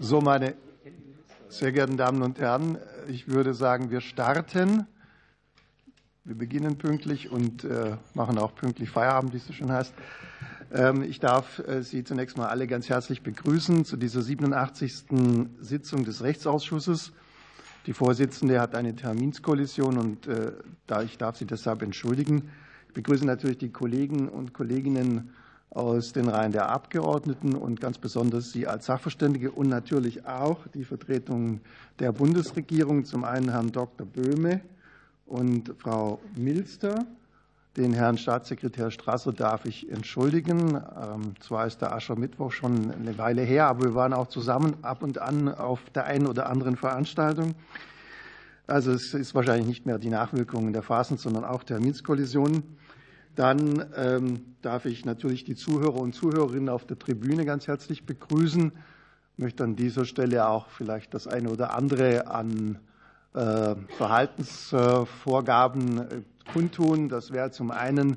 So, meine sehr geehrten Damen und Herren, ich würde sagen, wir starten. Wir beginnen pünktlich und äh, machen auch pünktlich Feierabend, wie es so schön heißt. Ähm, ich darf äh, Sie zunächst mal alle ganz herzlich begrüßen zu dieser 87. Sitzung des Rechtsausschusses. Die Vorsitzende hat eine Terminskollision und äh, ich darf Sie deshalb entschuldigen. Ich begrüße natürlich die Kollegen und Kolleginnen aus den Reihen der Abgeordneten und ganz besonders Sie als Sachverständige und natürlich auch die Vertretung der Bundesregierung, zum einen Herrn Dr. Böhme und Frau Milster. Den Herrn Staatssekretär Strasser darf ich entschuldigen. Ähm, zwar ist der Aschermittwoch schon eine Weile her, aber wir waren auch zusammen ab und an auf der einen oder anderen Veranstaltung. Also es ist wahrscheinlich nicht mehr die Nachwirkungen der Phasen, sondern auch Terminskollisionen. Dann ähm, darf ich natürlich die Zuhörer und Zuhörerinnen auf der Tribüne ganz herzlich begrüßen. Ich möchte an dieser Stelle auch vielleicht das eine oder andere an äh, Verhaltensvorgaben äh, kundtun. Das wäre zum einen,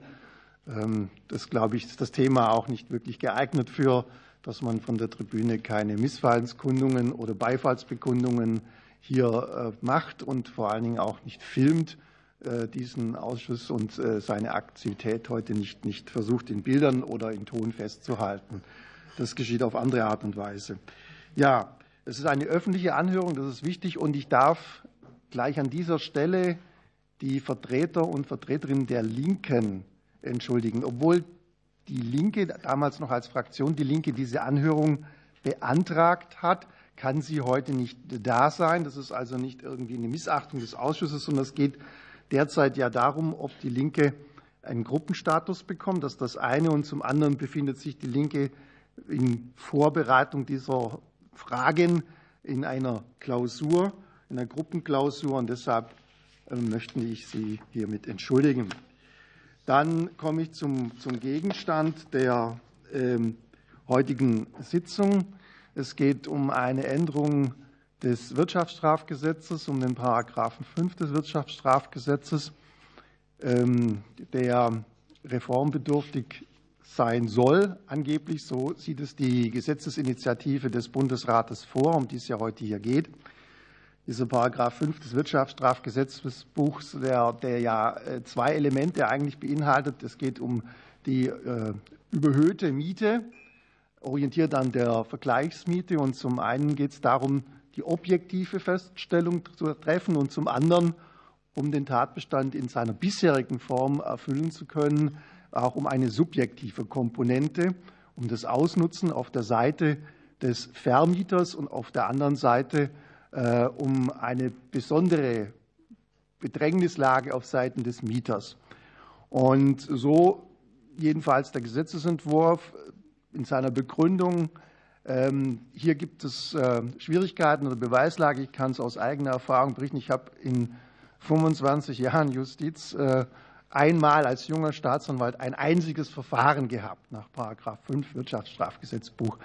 ähm, das glaube ich, ist das Thema auch nicht wirklich geeignet für, dass man von der Tribüne keine Missfallenskundungen oder Beifallsbekundungen hier äh, macht und vor allen Dingen auch nicht filmt. Äh, diesen Ausschuss und äh, seine Aktivität heute nicht, nicht versucht, in Bildern oder in Ton festzuhalten. Das geschieht auf andere Art und Weise. Ja, es ist eine öffentliche Anhörung, das ist wichtig. Und ich darf gleich an dieser Stelle die Vertreter und Vertreterinnen der Linken entschuldigen. Obwohl die Linke, damals noch als Fraktion, die Linke diese Anhörung beantragt hat, kann sie heute nicht da sein. Das ist also nicht irgendwie eine Missachtung des Ausschusses, sondern es geht derzeit ja darum, ob die Linke einen Gruppenstatus bekommt. Das ist das eine. Und zum anderen befindet sich die Linke in Vorbereitung dieser Fragen in einer Klausur, in einer Gruppenklausur. Und deshalb äh, möchte ich Sie hiermit entschuldigen. Dann komme ich zum, zum Gegenstand der ähm, heutigen Sitzung. Es geht um eine Änderung des Wirtschaftsstrafgesetzes, um den Paragraphen 5 des Wirtschaftsstrafgesetzes, ähm, der reformbedürftig sein soll. Angeblich, so sieht es die Gesetzesinitiative des Bundesrates vor, um die es ja heute hier geht. Dieser Paragraph 5 des Wirtschaftsstrafgesetzbuchs, der, der ja äh, zwei Elemente eigentlich beinhaltet. Es geht um die äh, überhöhte Miete, orientiert an der Vergleichsmiete. Und zum einen geht es darum, die objektive Feststellung zu treffen und zum anderen, um den Tatbestand in seiner bisherigen Form erfüllen zu können, auch um eine subjektive Komponente, um das Ausnutzen auf der Seite des Vermieters und auf der anderen Seite äh, um eine besondere Bedrängnislage auf Seiten des Mieters. Und so jedenfalls der Gesetzesentwurf in seiner Begründung hier gibt es äh, Schwierigkeiten oder Beweislage. Ich kann es aus eigener Erfahrung berichten. Ich habe in 25 Jahren Justiz äh, einmal als junger Staatsanwalt ein einziges Verfahren gehabt nach 5 Wirtschaftsstrafgesetzbuch,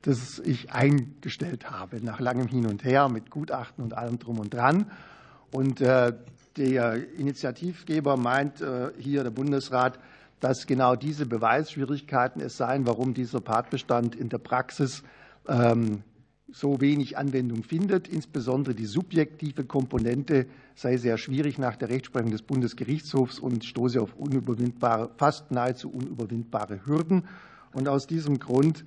das ich eingestellt habe, nach langem Hin und Her mit Gutachten und allem drum und dran. Und äh, der Initiativgeber meint hier, der Bundesrat, dass genau diese Beweisschwierigkeiten es seien, warum dieser Tatbestand in der Praxis ähm, so wenig Anwendung findet. Insbesondere die subjektive Komponente sei sehr schwierig nach der Rechtsprechung des Bundesgerichtshofs und stoße auf unüberwindbare, fast nahezu unüberwindbare Hürden. Und aus diesem Grund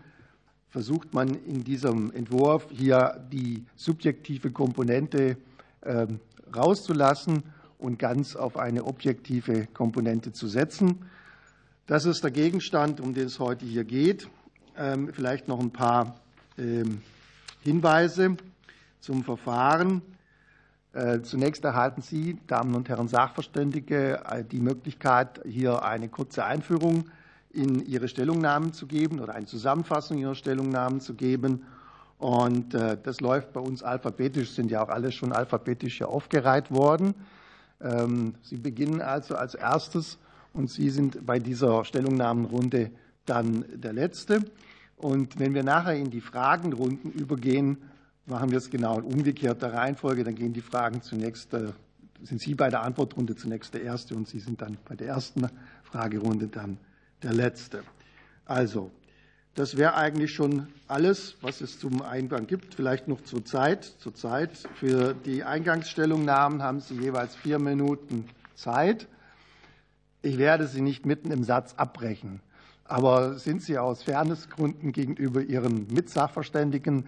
versucht man in diesem Entwurf hier die subjektive Komponente ähm, rauszulassen und ganz auf eine objektive Komponente zu setzen. Das ist der Gegenstand, um den es heute hier geht. Ähm, vielleicht noch ein paar ähm, Hinweise zum Verfahren. Äh, zunächst erhalten Sie, Damen und Herren Sachverständige, äh, die Möglichkeit, hier eine kurze Einführung in Ihre Stellungnahmen zu geben oder eine Zusammenfassung Ihrer Stellungnahmen zu geben. Und äh, das läuft bei uns alphabetisch, sind ja auch alle schon alphabetisch hier aufgereiht worden. Ähm, Sie beginnen also als erstes und Sie sind bei dieser Stellungnahmenrunde dann der Letzte. Und wenn wir nachher in die Fragenrunden übergehen, machen wir es genau in umgekehrter Reihenfolge. Dann gehen die Fragen zunächst, äh, sind Sie bei der Antwortrunde zunächst der Erste und Sie sind dann bei der ersten Fragerunde dann der Letzte. Also, Das wäre eigentlich schon alles, was es zum Eingang gibt. Vielleicht noch zur Zeit. Zur Zeit. Für die Eingangsstellungnahmen haben Sie jeweils vier Minuten Zeit. Ich werde Sie nicht mitten im Satz abbrechen. Aber sind Sie aus Fairnessgründen gegenüber Ihren Mitsachverständigen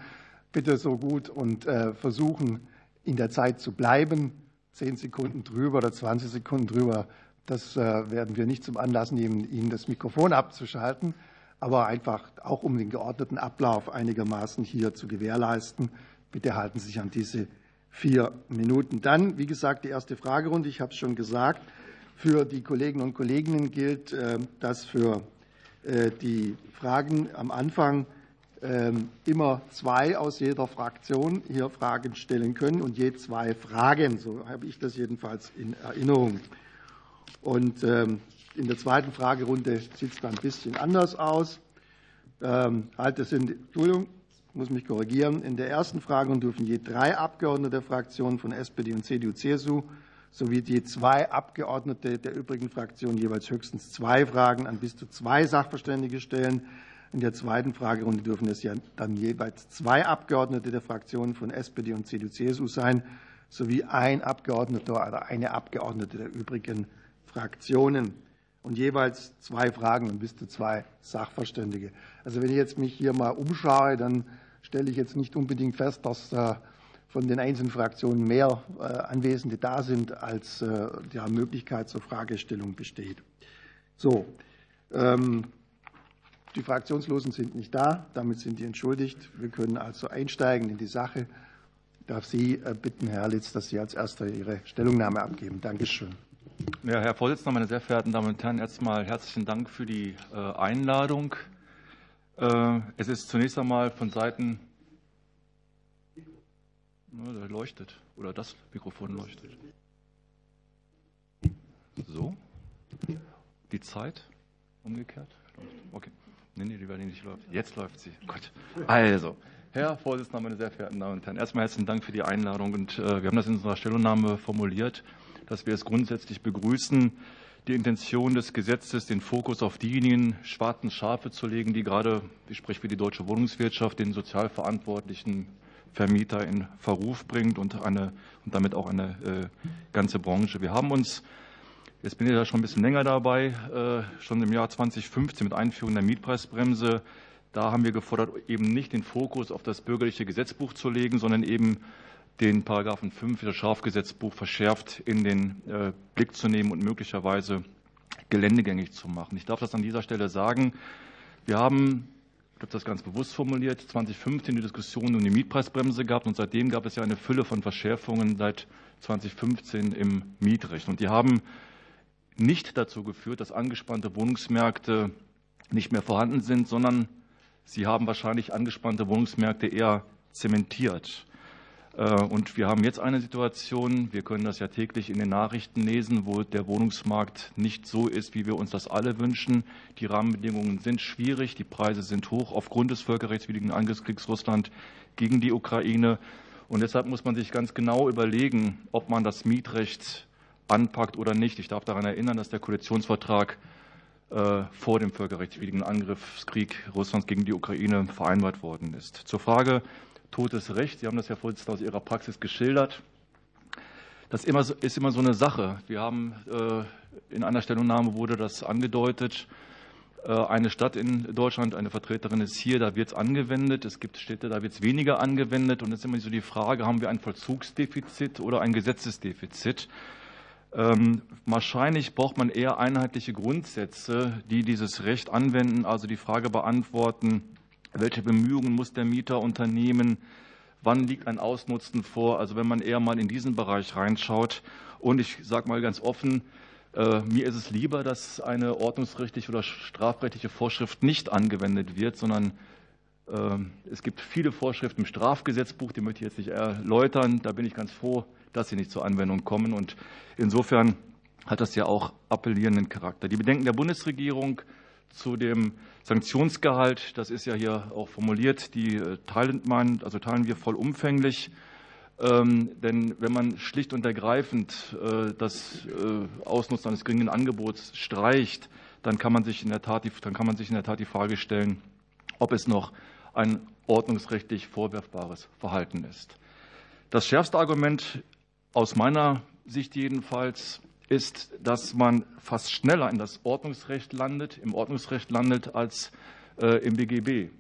bitte so gut und äh, versuchen, in der Zeit zu bleiben? Zehn Sekunden drüber oder 20 Sekunden drüber, das äh, werden wir nicht zum Anlass nehmen, Ihnen das Mikrofon abzuschalten aber einfach auch um den geordneten Ablauf einigermaßen hier zu gewährleisten. Bitte halten Sie sich an diese vier Minuten. Dann, wie gesagt, die erste Fragerunde. Ich habe es schon gesagt. Für die Kolleginnen und Kollegen gilt, äh, dass für äh, die Fragen am Anfang ähm, immer zwei aus jeder Fraktion hier Fragen stellen können und je zwei Fragen. So habe ich das jedenfalls in Erinnerung. Und ähm, in der zweiten Fragerunde sieht es dann ein bisschen anders aus. Ähm, halt, das sind, Entschuldigung, muss mich korrigieren. In der ersten Fragerunde dürfen je drei Abgeordnete der Fraktionen von SPD und CDU, CSU sowie je zwei Abgeordnete der übrigen Fraktionen jeweils höchstens zwei Fragen an bis zu zwei Sachverständige stellen. In der zweiten Fragerunde dürfen es ja dann jeweils zwei Abgeordnete der Fraktionen von SPD und CDU, CSU sein, sowie ein Abgeordneter oder eine Abgeordnete der übrigen Fraktionen und jeweils zwei Fragen und bis zu zwei Sachverständige. Also wenn ich jetzt mich hier mal umschaue, dann stelle ich jetzt nicht unbedingt fest, dass äh, von den einzelnen Fraktionen mehr äh, Anwesende da sind, als äh, die Möglichkeit zur Fragestellung besteht. So, ähm, die Fraktionslosen sind nicht da, damit sind die entschuldigt. Wir können also einsteigen in die Sache. Ich darf Sie bitten, Herr Litz, dass Sie als Erster Ihre Stellungnahme abgeben. Dankeschön. Ja, Herr Vorsitzender, meine sehr verehrten Damen und Herren, erstmal herzlichen Dank für die äh, Einladung. Äh, es ist zunächst einmal von Seiten, der leuchtet, oder das Mikrofon leuchtet. So, die Zeit umgekehrt. Okay. Nee, nee, die werden nicht läuft. Jetzt läuft sie. Gut. Also, Herr Vorsitzender, meine sehr verehrten Damen und Herren, erstmal herzlichen Dank für die Einladung. Und äh, wir haben das in unserer Stellungnahme formuliert dass wir es grundsätzlich begrüßen, die Intention des Gesetzes, den Fokus auf diejenigen schwarzen Schafe zu legen, die gerade, ich spreche für die deutsche Wohnungswirtschaft, den sozialverantwortlichen Vermieter in Verruf bringt und, eine, und damit auch eine äh, ganze Branche. Wir haben uns, jetzt bin ich ja schon ein bisschen länger dabei, äh, schon im Jahr 2015 mit Einführung der Mietpreisbremse, da haben wir gefordert, eben nicht den Fokus auf das bürgerliche Gesetzbuch zu legen, sondern eben den Paragraphen 5 des Strafgesetzbuch verschärft in den äh, Blick zu nehmen und möglicherweise geländegängig zu machen. Ich darf das an dieser Stelle sagen. Wir haben, ich habe das ganz bewusst formuliert, 2015 die Diskussion um die Mietpreisbremse gehabt und seitdem gab es ja eine Fülle von Verschärfungen seit 2015 im Mietrecht. Und die haben nicht dazu geführt, dass angespannte Wohnungsmärkte nicht mehr vorhanden sind, sondern sie haben wahrscheinlich angespannte Wohnungsmärkte eher zementiert. Äh, und wir haben jetzt eine Situation, wir können das ja täglich in den Nachrichten lesen, wo der Wohnungsmarkt nicht so ist, wie wir uns das alle wünschen. Die Rahmenbedingungen sind schwierig, die Preise sind hoch aufgrund des völkerrechtswidrigen Angriffskriegs Russland gegen die Ukraine. Und deshalb muss man sich ganz genau überlegen, ob man das Mietrecht anpackt oder nicht. Ich darf daran erinnern, dass der Koalitionsvertrag äh, vor dem völkerrechtswidrigen Angriffskrieg Russlands gegen die Ukraine vereinbart worden ist. Zur Frage totes Recht. Sie haben das, Herr Vorsitzender, aus Ihrer Praxis geschildert. Das ist immer so eine Sache. Wir haben äh, in einer Stellungnahme wurde das angedeutet. Äh, eine Stadt in Deutschland, eine Vertreterin ist hier, da wird es angewendet. Es gibt Städte, da wird es weniger angewendet. Und es ist immer so die Frage, haben wir ein Vollzugsdefizit oder ein Gesetzesdefizit? Ähm, wahrscheinlich braucht man eher einheitliche Grundsätze, die dieses Recht anwenden, also die Frage beantworten, welche Bemühungen muss der Mieter unternehmen? Wann liegt ein Ausnutzen vor? Also wenn man eher mal in diesen Bereich reinschaut. Und ich sage mal ganz offen, äh, mir ist es lieber, dass eine ordnungsrechtliche oder strafrechtliche Vorschrift nicht angewendet wird, sondern äh, es gibt viele Vorschriften im Strafgesetzbuch, die möchte ich jetzt nicht erläutern. Da bin ich ganz froh, dass sie nicht zur Anwendung kommen. Und insofern hat das ja auch appellierenden Charakter. Die Bedenken der Bundesregierung zu dem Sanktionsgehalt, das ist ja hier auch formuliert, die äh, teilen, man, also teilen wir vollumfänglich. Ähm, denn wenn man schlicht und ergreifend äh, das äh, Ausnutzen eines geringen Angebots streicht, dann kann man sich in der Tat die, dann kann man sich in der Tat die Frage stellen, ob es noch ein ordnungsrechtlich vorwerfbares Verhalten ist. Das schärfste Argument aus meiner Sicht jedenfalls ist, dass man fast schneller in das Ordnungsrecht landet, im Ordnungsrecht landet als äh, im BGB.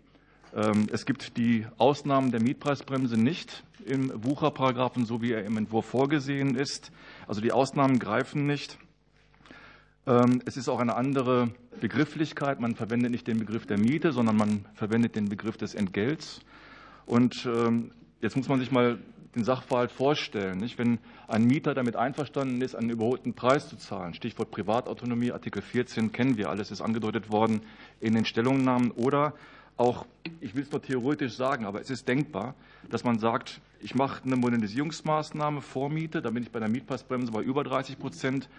Ähm, es gibt die Ausnahmen der Mietpreisbremse nicht im Wucherparagraphen, so wie er im Entwurf vorgesehen ist. Also die Ausnahmen greifen nicht. Ähm, es ist auch eine andere Begrifflichkeit. Man verwendet nicht den Begriff der Miete, sondern man verwendet den Begriff des Entgelts. Und ähm, jetzt muss man sich mal den Sachverhalt vorstellen. Nicht? Wenn ein Mieter damit einverstanden ist, einen überholten Preis zu zahlen, Stichwort Privatautonomie, Artikel 14 kennen wir alles, ist angedeutet worden in den Stellungnahmen, oder auch, ich will es nur theoretisch sagen, aber es ist denkbar, dass man sagt, ich mache eine Modernisierungsmaßnahme, Vormiete, da bin ich bei der Mietpreisbremse bei über 30 Prozent,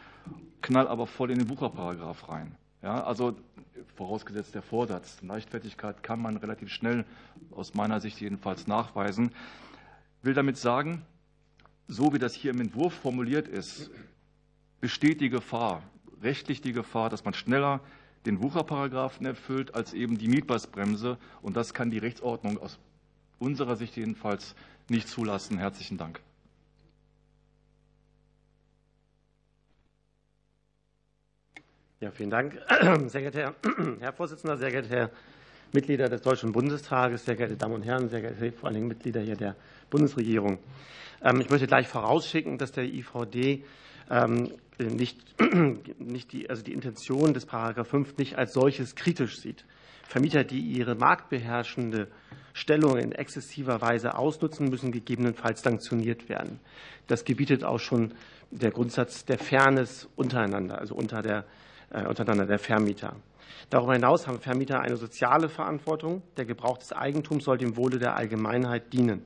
knall aber voll in den Wucherparagraph rein. Ja, also vorausgesetzt der Vorsatz. Leichtfertigkeit kann man relativ schnell, aus meiner Sicht jedenfalls, nachweisen will damit sagen, so wie das hier im Entwurf formuliert ist, besteht die Gefahr, rechtlich die Gefahr, dass man schneller den Wucherparagraphen erfüllt als eben die Mietpreisbremse. Und das kann die Rechtsordnung aus unserer Sicht jedenfalls nicht zulassen. Herzlichen Dank. Ja, vielen Dank, sehr geehrter Herr Vorsitzender, sehr geehrter Herr Mitglieder des Deutschen Bundestages, sehr geehrte Damen und Herren, sehr geehrte vor allen Dingen Mitglieder hier der Bundesregierung. Ähm, ich möchte gleich vorausschicken, dass der IVD ähm, nicht, nicht die, also die Intention des Paragraph 5 nicht als solches kritisch sieht. Vermieter, die ihre marktbeherrschende Stellung in exzessiver Weise ausnutzen, müssen gegebenenfalls sanktioniert werden. Das gebietet auch schon der Grundsatz der Fairness untereinander, also unter der, äh, untereinander der Vermieter. Darüber hinaus haben Vermieter eine soziale Verantwortung. Der Gebrauch des Eigentums soll dem Wohle der Allgemeinheit dienen.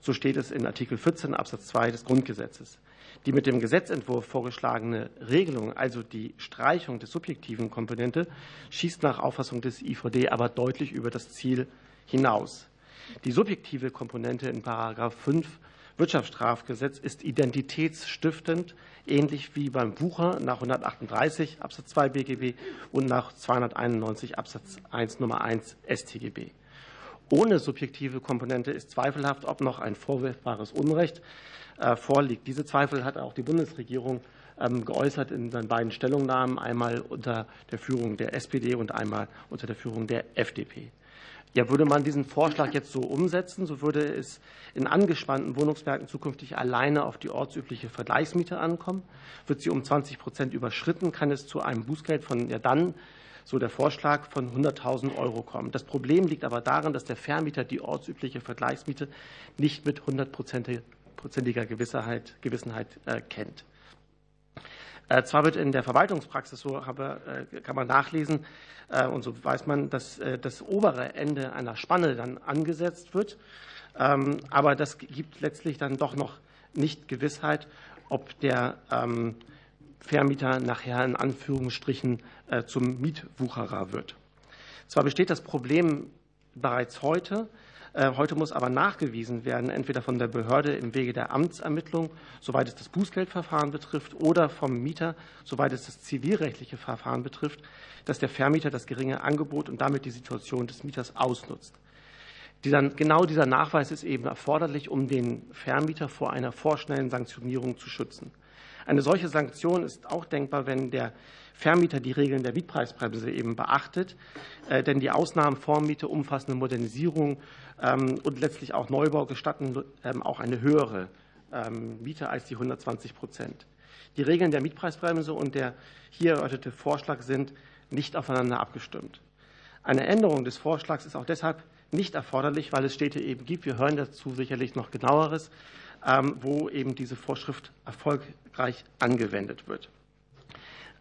So steht es in Artikel 14 Absatz 2 des Grundgesetzes. Die mit dem Gesetzentwurf vorgeschlagene Regelung, also die Streichung der subjektiven Komponente, schießt nach Auffassung des IVD aber deutlich über das Ziel hinaus. Die subjektive Komponente in Paragraph 5 Wirtschaftsstrafgesetz ist identitätsstiftend, ähnlich wie beim Wucher nach 138 Absatz 2 BGB und nach 291 Absatz 1 Nummer 1 StGB. Ohne subjektive Komponente ist zweifelhaft, ob noch ein vorwerfbares Unrecht äh, vorliegt. Diese Zweifel hat auch die Bundesregierung ähm, geäußert in seinen beiden Stellungnahmen, einmal unter der Führung der SPD und einmal unter der Führung der FDP. Ja, würde man diesen Vorschlag jetzt so umsetzen, so würde es in angespannten Wohnungsmärkten zukünftig alleine auf die ortsübliche Vergleichsmiete ankommen. Wird sie um 20 Prozent überschritten, kann es zu einem Bußgeld von ja dann so der Vorschlag von 100.000 Euro kommen. Das Problem liegt aber darin, dass der Vermieter die ortsübliche Vergleichsmiete nicht mit hundertprozentiger Gewissenheit, Gewissenheit äh, kennt. Äh, zwar wird in der Verwaltungspraxis, so äh, kann man nachlesen, äh, und so weiß man, dass das obere Ende einer Spanne dann angesetzt wird. Ähm, aber das gibt letztlich dann doch noch nicht Gewissheit, ob der ähm, Vermieter nachher in Anführungsstrichen zum Mietwucherer wird. Zwar besteht das Problem bereits heute, heute muss aber nachgewiesen werden, entweder von der Behörde im Wege der Amtsermittlung, soweit es das Bußgeldverfahren betrifft, oder vom Mieter, soweit es das zivilrechtliche Verfahren betrifft, dass der Vermieter das geringe Angebot und damit die Situation des Mieters ausnutzt. genau dieser Nachweis ist eben erforderlich, um den Vermieter vor einer vorschnellen Sanktionierung zu schützen. Eine solche Sanktion ist auch denkbar, wenn der Vermieter die Regeln der Mietpreisbremse eben beachtet. Äh, denn die Ausnahmen Vormiete, umfassende Modernisierung ähm, und letztlich auch Neubau gestatten ähm, auch eine höhere ähm, Miete als die 120 Prozent. Die Regeln der Mietpreisbremse und der hier erörterte Vorschlag sind nicht aufeinander abgestimmt. Eine Änderung des Vorschlags ist auch deshalb nicht erforderlich, weil es Städte eben gibt, wir hören dazu sicherlich noch genaueres, wo eben diese Vorschrift erfolgreich angewendet wird.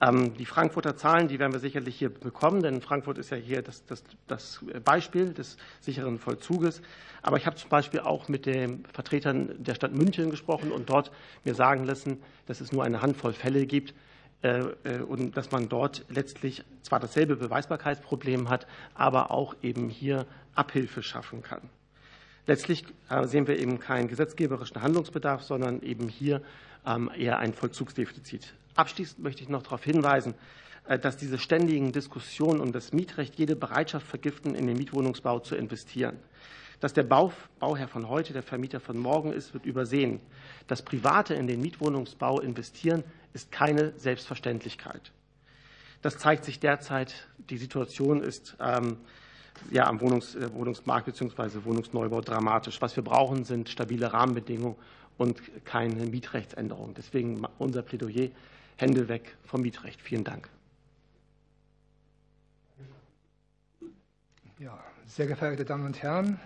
Ähm, die Frankfurter Zahlen, die werden wir sicherlich hier bekommen, denn Frankfurt ist ja hier das, das, das Beispiel des sicheren Vollzuges. Aber ich habe zum Beispiel auch mit den Vertretern der Stadt München gesprochen und dort mir sagen lassen, dass es nur eine Handvoll Fälle gibt äh, äh, und dass man dort letztlich zwar dasselbe Beweisbarkeitsproblem hat, aber auch eben hier Abhilfe schaffen kann. Letztlich äh, sehen wir eben keinen gesetzgeberischen Handlungsbedarf, sondern eben hier ähm, eher ein Vollzugsdefizit Abschließend möchte ich noch darauf hinweisen, äh, dass diese ständigen Diskussionen um das Mietrecht jede Bereitschaft vergiften, in den Mietwohnungsbau zu investieren. Dass der Bauherr von heute der Vermieter von morgen ist, wird übersehen. Das Private in den Mietwohnungsbau investieren, ist keine Selbstverständlichkeit. Das zeigt sich derzeit. Die Situation ist ähm, ja, am Wohnungs äh, Wohnungsmarkt bzw. Wohnungsneubau dramatisch. Was wir brauchen, sind stabile Rahmenbedingungen und keine Mietrechtsänderung. Deswegen unser Plädoyer, Hände weg vom Mietrecht. Vielen Dank. Ja, sehr geehrte Damen und Herren,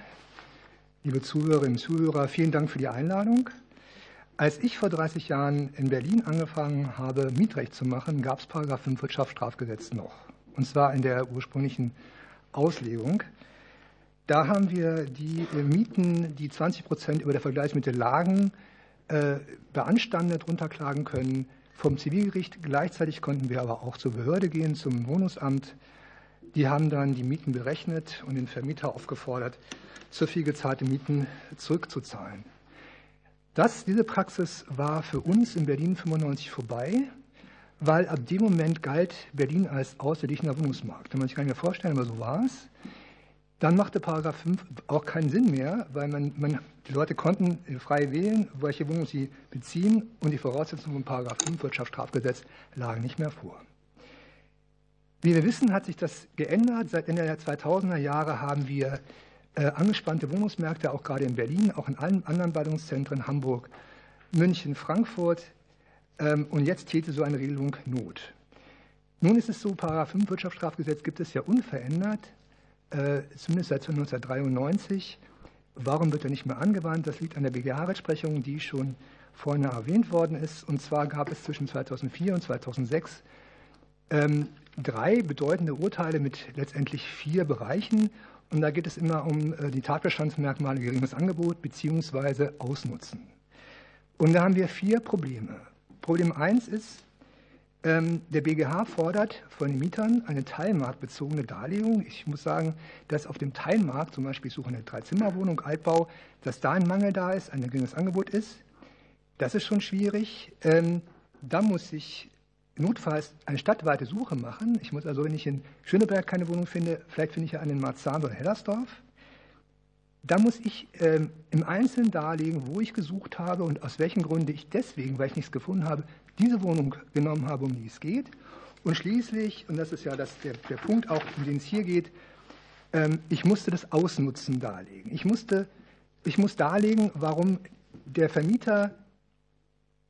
liebe Zuhörerinnen und Zuhörer, vielen Dank für die Einladung. Als ich vor 30 Jahren in Berlin angefangen habe, Mietrecht zu machen, gab es Paragraph 5 Wirtschaftsstrafgesetz noch. Und zwar in der ursprünglichen Auslegung. Da haben wir die Mieten, die 20 Prozent über der Vergleichsmitte lagen, äh, beanstandet, runterklagen können vom Zivilgericht. Gleichzeitig konnten wir aber auch zur Behörde gehen, zum Wohnungsamt die haben dann die Mieten berechnet und den Vermieter aufgefordert, zu viel gezahlte Mieten zurückzuzahlen. Das, diese Praxis war für uns in Berlin 95 vorbei, weil ab dem Moment galt Berlin als außerdichtender Wohnungsmarkt. Kann man sich gar nicht mehr vorstellen, aber so war es. Dann machte Paragraph 5 auch keinen Sinn mehr, weil man, man, die Leute konnten frei wählen, welche Wohnung sie beziehen und die Voraussetzungen von Paragraph 5 Wirtschaftsstrafgesetz lagen nicht mehr vor. Wie wir wissen, hat sich das geändert. Seit Ende der 2000er Jahre haben wir äh, angespannte Wohnungsmärkte, auch gerade in Berlin, auch in allen anderen Ballungszentren, Hamburg, München, Frankfurt. Ähm, und jetzt täte so eine Regelung Not. Nun ist es so, Paragraph 5 Wirtschaftsstrafgesetz gibt es ja unverändert, äh, zumindest seit 1993. Warum wird er nicht mehr angewandt? Das liegt an der BGH-Rechtsprechung, die schon vorhin erwähnt worden ist. Und zwar gab es zwischen 2004 und 2006 drei bedeutende Urteile mit letztendlich vier Bereichen. Und da geht es immer um äh, die Tatbestandsmerkmale geringes Angebot bzw. Ausnutzen. Und da haben wir vier Probleme. Problem eins ist, ähm, der BGH fordert von Mietern eine teilmarktbezogene Darlegung. Ich muss sagen, dass auf dem Teilmarkt, zum Beispiel ich suche eine Dreizimmerwohnung, Altbau, dass da ein Mangel da ist, ein geringes Angebot ist. Das ist schon schwierig. Ähm, da muss sich notfalls eine stadtweite Suche machen. Ich muss also, wenn ich in Schöneberg keine Wohnung finde, vielleicht finde ich ja eine in Marzahn oder Hellersdorf. Da muss ich ähm, im Einzelnen darlegen, wo ich gesucht habe und aus welchen Gründen ich deswegen, weil ich nichts gefunden habe, diese Wohnung genommen habe, um die es geht. Und schließlich, und das ist ja das, der, der Punkt auch, um den es hier geht, ähm, ich musste das Ausnutzen darlegen. Ich, musste, ich muss darlegen, warum der Vermieter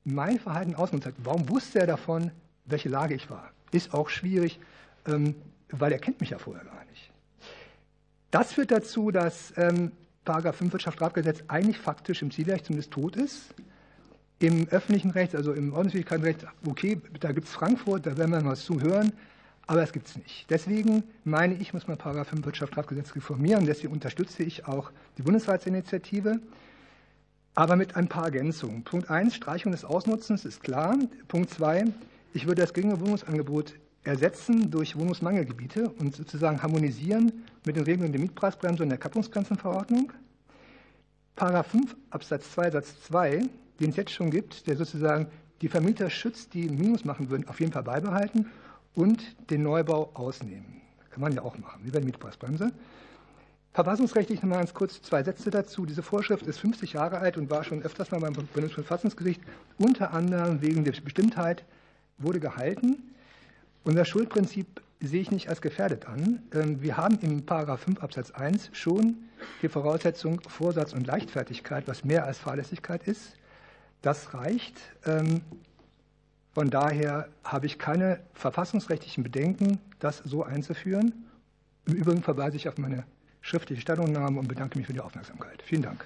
mein Verhalten ausnutzt hat. Warum wusste er davon, welche Lage ich war. Ist auch schwierig, ähm, weil er kennt mich ja vorher gar nicht. Das führt dazu, dass ähm, Paragraph 5 Wirtschaftsstrafgesetz eigentlich faktisch im Zivilrecht zumindest tot ist. Im öffentlichen Recht, also im Ordnungswidrigkeitenrecht, okay, da gibt es Frankfurt, da werden wir mal zuhören, aber es gibt es nicht. Deswegen meine ich, muss man Paragraph 5 Wirtschaftsstrafgesetz reformieren. Deswegen unterstütze ich auch die Bundesratsinitiative, aber mit ein paar Ergänzungen. Punkt 1, Streichung des Ausnutzens ist klar. Punkt 2, ich würde das geringe Wohnungsangebot ersetzen durch Wohnungsmangelgebiete und sozusagen harmonisieren mit den Regelungen der Mietpreisbremse und der Kappungsgrenzenverordnung. Paragraph 5 Absatz 2 Satz 2, den es jetzt schon gibt, der sozusagen die Vermieter schützt, die Minus machen würden, auf jeden Fall beibehalten und den Neubau ausnehmen. Kann man ja auch machen, wie bei der Mietpreisbremse. Verfassungsrechtlich noch mal ganz kurz zwei Sätze dazu. Diese Vorschrift ist 50 Jahre alt und war schon öfters mal beim Bundesverfassungsgericht, unter anderem wegen der Bestimmtheit wurde gehalten. Unser Schuldprinzip sehe ich nicht als gefährdet an. Ähm, wir haben im Paragraph 5 Absatz 1 schon die Voraussetzung Vorsatz und Leichtfertigkeit, was mehr als Fahrlässigkeit ist. Das reicht. Ähm, von daher habe ich keine verfassungsrechtlichen Bedenken, das so einzuführen. Im Übrigen verweise ich auf meine schriftliche Stellungnahme und bedanke mich für die Aufmerksamkeit. Vielen Dank.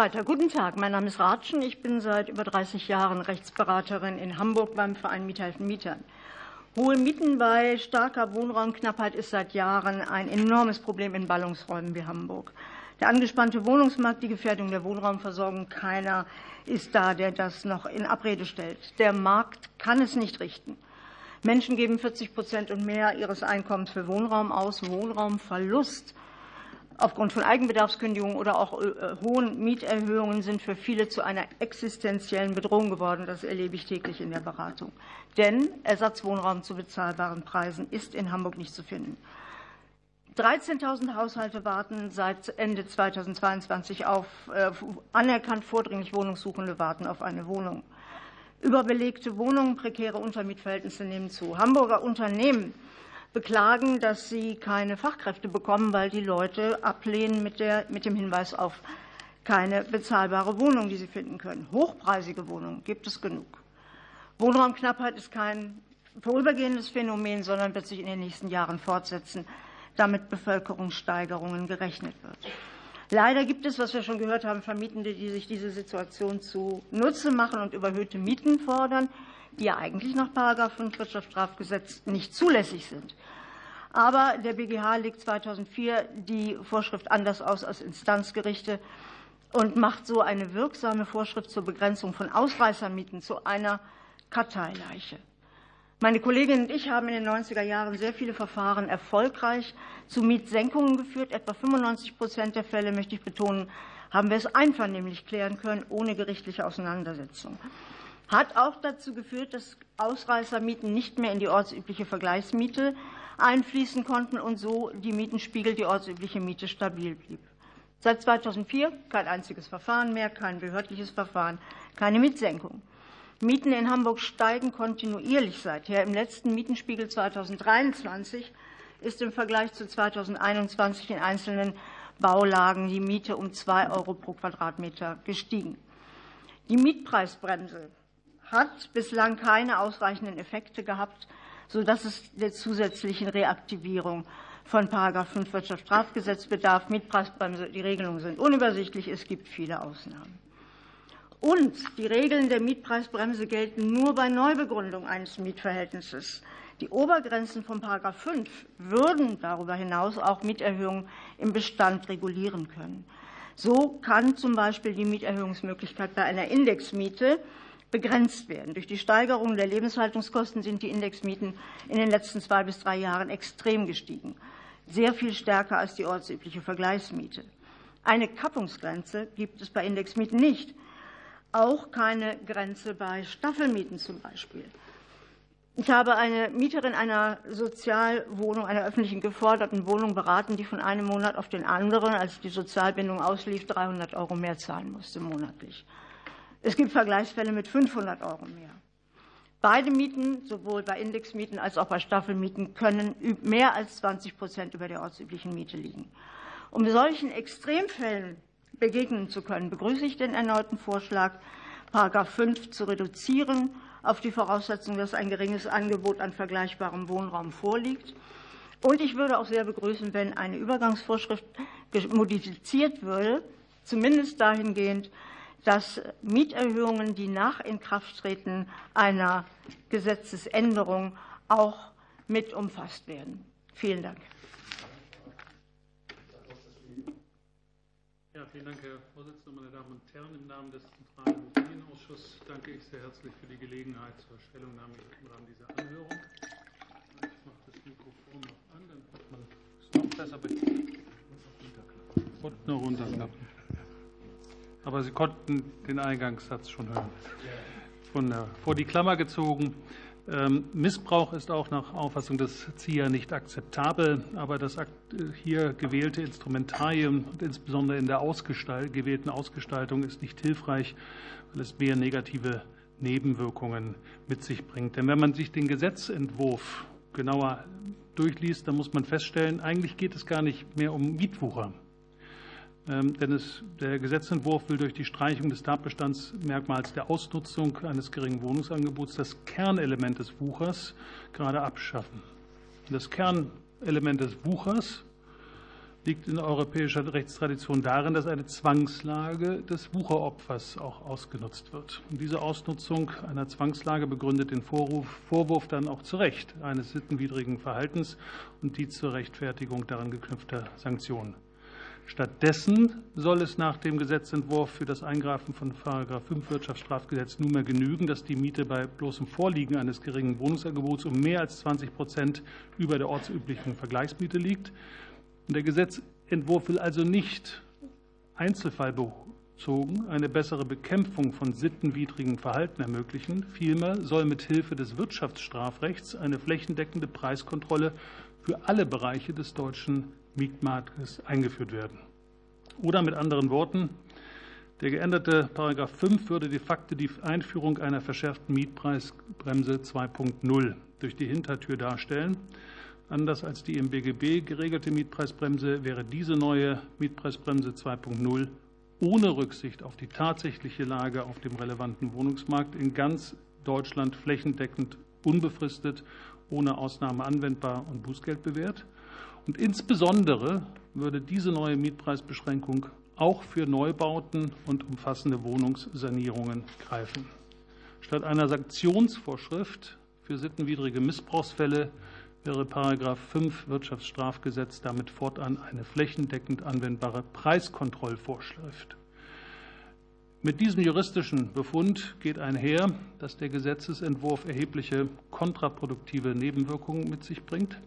Weiter. Guten Tag, mein Name ist Ratschen. Ich bin seit über 30 Jahren Rechtsberaterin in Hamburg beim Verein Mieterhelfen Mietern. Hohe Mieten bei starker Wohnraumknappheit ist seit Jahren ein enormes Problem in Ballungsräumen wie Hamburg. Der angespannte Wohnungsmarkt, die Gefährdung der Wohnraumversorgung, keiner ist da, der das noch in Abrede stellt. Der Markt kann es nicht richten. Menschen geben 40 Prozent und mehr ihres Einkommens für Wohnraum aus. Wohnraumverlust aufgrund von Eigenbedarfskündigungen oder auch äh, hohen Mieterhöhungen sind für viele zu einer existenziellen Bedrohung geworden. Das erlebe ich täglich in der Beratung. Denn Ersatzwohnraum zu bezahlbaren Preisen ist in Hamburg nicht zu finden. 13.000 Haushalte warten seit Ende 2022 auf äh, anerkannt vordringlich Wohnungssuchende warten auf eine Wohnung. Überbelegte Wohnungen, prekäre Untermietverhältnisse nehmen zu. Hamburger Unternehmen beklagen, dass sie keine Fachkräfte bekommen, weil die Leute ablehnen mit, der, mit dem Hinweis auf keine bezahlbare Wohnung, die sie finden können. Hochpreisige Wohnungen gibt es genug. Wohnraumknappheit ist kein vorübergehendes Phänomen, sondern wird sich in den nächsten Jahren fortsetzen, damit Bevölkerungssteigerungen gerechnet wird. Leider gibt es, was wir schon gehört haben, Vermietende, die sich diese Situation zunutze machen und überhöhte Mieten fordern die ja eigentlich nach 5 Wirtschaftsstrafgesetz nicht zulässig sind. Aber der BGH legt 2004 die Vorschrift anders aus als Instanzgerichte und macht so eine wirksame Vorschrift zur Begrenzung von Ausreißermieten zu einer Karteileiche. Meine Kollegin und ich haben in den 90er Jahren sehr viele Verfahren erfolgreich zu Mietsenkungen geführt. Etwa 95 Prozent der Fälle, möchte ich betonen, haben wir es einvernehmlich klären können, ohne gerichtliche Auseinandersetzung hat auch dazu geführt, dass Ausreißermieten nicht mehr in die ortsübliche Vergleichsmiete einfließen konnten und so die Mietenspiegel, die ortsübliche Miete stabil blieb. Seit 2004 kein einziges Verfahren mehr, kein behördliches Verfahren, keine Mietsenkung. Mieten in Hamburg steigen kontinuierlich seither. Im letzten Mietenspiegel 2023 ist im Vergleich zu 2021 in einzelnen Baulagen die Miete um zwei Euro pro Quadratmeter gestiegen. Die Mietpreisbremse hat bislang keine ausreichenden Effekte gehabt, sodass es der zusätzlichen Reaktivierung von § 5 Wirtschaftsstrafgesetz bedarf. Mietpreisbremse, die Regelungen sind unübersichtlich, es gibt viele Ausnahmen. Und die Regeln der Mietpreisbremse gelten nur bei Neubegründung eines Mietverhältnisses. Die Obergrenzen von § 5 würden darüber hinaus auch Mieterhöhungen im Bestand regulieren können. So kann zum Beispiel die Mieterhöhungsmöglichkeit bei einer Indexmiete begrenzt werden. Durch die Steigerung der Lebenshaltungskosten sind die Indexmieten in den letzten zwei bis drei Jahren extrem gestiegen, sehr viel stärker als die ortsübliche Vergleichsmiete. Eine Kappungsgrenze gibt es bei Indexmieten nicht, auch keine Grenze bei Staffelmieten zum Beispiel. Ich habe eine Mieterin einer Sozialwohnung, einer öffentlichen geforderten Wohnung beraten, die von einem Monat auf den anderen, als die Sozialbindung auslief, 300 Euro mehr zahlen musste monatlich. Es gibt Vergleichsfälle mit 500 Euro mehr. Beide Mieten, sowohl bei Indexmieten als auch bei Staffelmieten, können mehr als 20 Prozent über der ortsüblichen Miete liegen. Um solchen Extremfällen begegnen zu können, begrüße ich den erneuten Vorschlag, § 5 zu reduzieren auf die Voraussetzung, dass ein geringes Angebot an vergleichbarem Wohnraum vorliegt. Und ich würde auch sehr begrüßen, wenn eine Übergangsvorschrift modifiziert würde, zumindest dahingehend, dass Mieterhöhungen, die nach Inkrafttreten einer Gesetzesänderung auch mit umfasst werden. Vielen Dank. Ja, vielen Dank, Herr Vorsitzender, meine Damen und Herren. Im Namen des Zentralen Immobilienausschusses danke ich sehr herzlich für die Gelegenheit zur Stellungnahme im Rahmen dieser Anhörung. Ich mache das Mikrofon noch an, dann hat man es noch besser. Und noch runterklappen. Aber Sie konnten den Eingangssatz schon hören. Der, vor die Klammer gezogen. Ähm, Missbrauch ist auch nach Auffassung des ZIA nicht akzeptabel, aber das hier gewählte Instrumentarium und insbesondere in der Ausgestalt, gewählten Ausgestaltung ist nicht hilfreich, weil es mehr negative Nebenwirkungen mit sich bringt. Denn wenn man sich den Gesetzentwurf genauer durchliest, dann muss man feststellen, eigentlich geht es gar nicht mehr um Mietwucher. Ähm, denn es, der Gesetzentwurf will durch die Streichung des Tatbestandsmerkmals der Ausnutzung eines geringen Wohnungsangebots das Kernelement des Wuchers gerade abschaffen. Das Kernelement des Wuchers liegt in europäischer Rechtstradition darin, dass eine Zwangslage des Wucheropfers auch ausgenutzt wird. Und diese Ausnutzung einer Zwangslage begründet den Vorwurf, Vorwurf dann auch zu Recht eines sittenwidrigen Verhaltens und die zur Rechtfertigung daran geknüpfter Sanktionen. Stattdessen soll es nach dem Gesetzentwurf für das Eingreifen von § 5 Wirtschaftsstrafgesetz nunmehr genügen, dass die Miete bei bloßem Vorliegen eines geringen Wohnungsangebots um mehr als 20 Prozent über der ortsüblichen Vergleichsmiete liegt. Der Gesetzentwurf Entwurf will also nicht einzelfallbezogen eine bessere Bekämpfung von sittenwidrigem Verhalten ermöglichen. Vielmehr soll mit Hilfe des Wirtschaftsstrafrechts eine flächendeckende Preiskontrolle für alle Bereiche des deutschen Mietmarktes eingeführt werden. Oder mit anderen Worten, der geänderte § 5 würde de facto die Einführung einer verschärften Mietpreisbremse 2.0 durch die Hintertür darstellen. Anders als die im BGB geregelte Mietpreisbremse wäre diese neue Mietpreisbremse 2.0 ohne Rücksicht auf die tatsächliche Lage auf dem relevanten Wohnungsmarkt in ganz Deutschland flächendeckend unbefristet ohne Ausnahme anwendbar und Bußgeld bewährt. Und insbesondere würde diese neue Mietpreisbeschränkung auch für Neubauten und umfassende Wohnungssanierungen greifen. Statt einer Sanktionsvorschrift für sittenwidrige Missbrauchsfälle wäre § 5 Wirtschaftsstrafgesetz damit fortan eine flächendeckend anwendbare Preiskontrollvorschrift. Mit diesem juristischen Befund geht einher, dass der Gesetzesentwurf erhebliche kontraproduktive Nebenwirkungen mit sich bringt.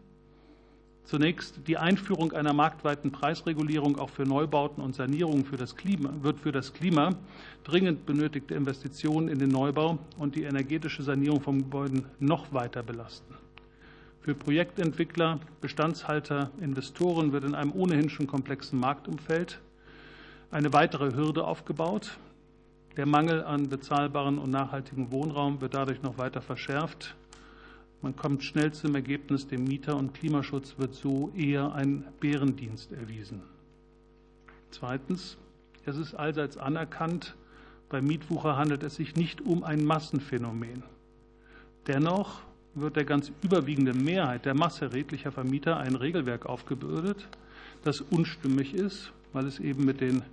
Zunächst die Einführung einer marktweiten Preisregulierung auch für Neubauten und Sanierungen für das Klima, wird für das Klima dringend benötigte Investitionen in den Neubau und die energetische Sanierung von Gebäuden noch weiter belasten. Für Projektentwickler, Bestandshalter, Investoren wird in einem ohnehin schon komplexen Marktumfeld eine weitere Hürde aufgebaut. Der Mangel an bezahlbaren und nachhaltigen Wohnraum wird dadurch noch weiter verschärft. Man kommt schnell zum Ergebnis, dem Mieter- und Klimaschutz wird so eher ein Bärendienst erwiesen. Zweitens, es ist allseits anerkannt, beim Mietwucher handelt es sich nicht um ein Massenphänomen. Dennoch wird der ganz überwiegenden Mehrheit der Masse redlicher Vermieter ein Regelwerk aufgebürdet, das unstimmig ist, weil es eben mit den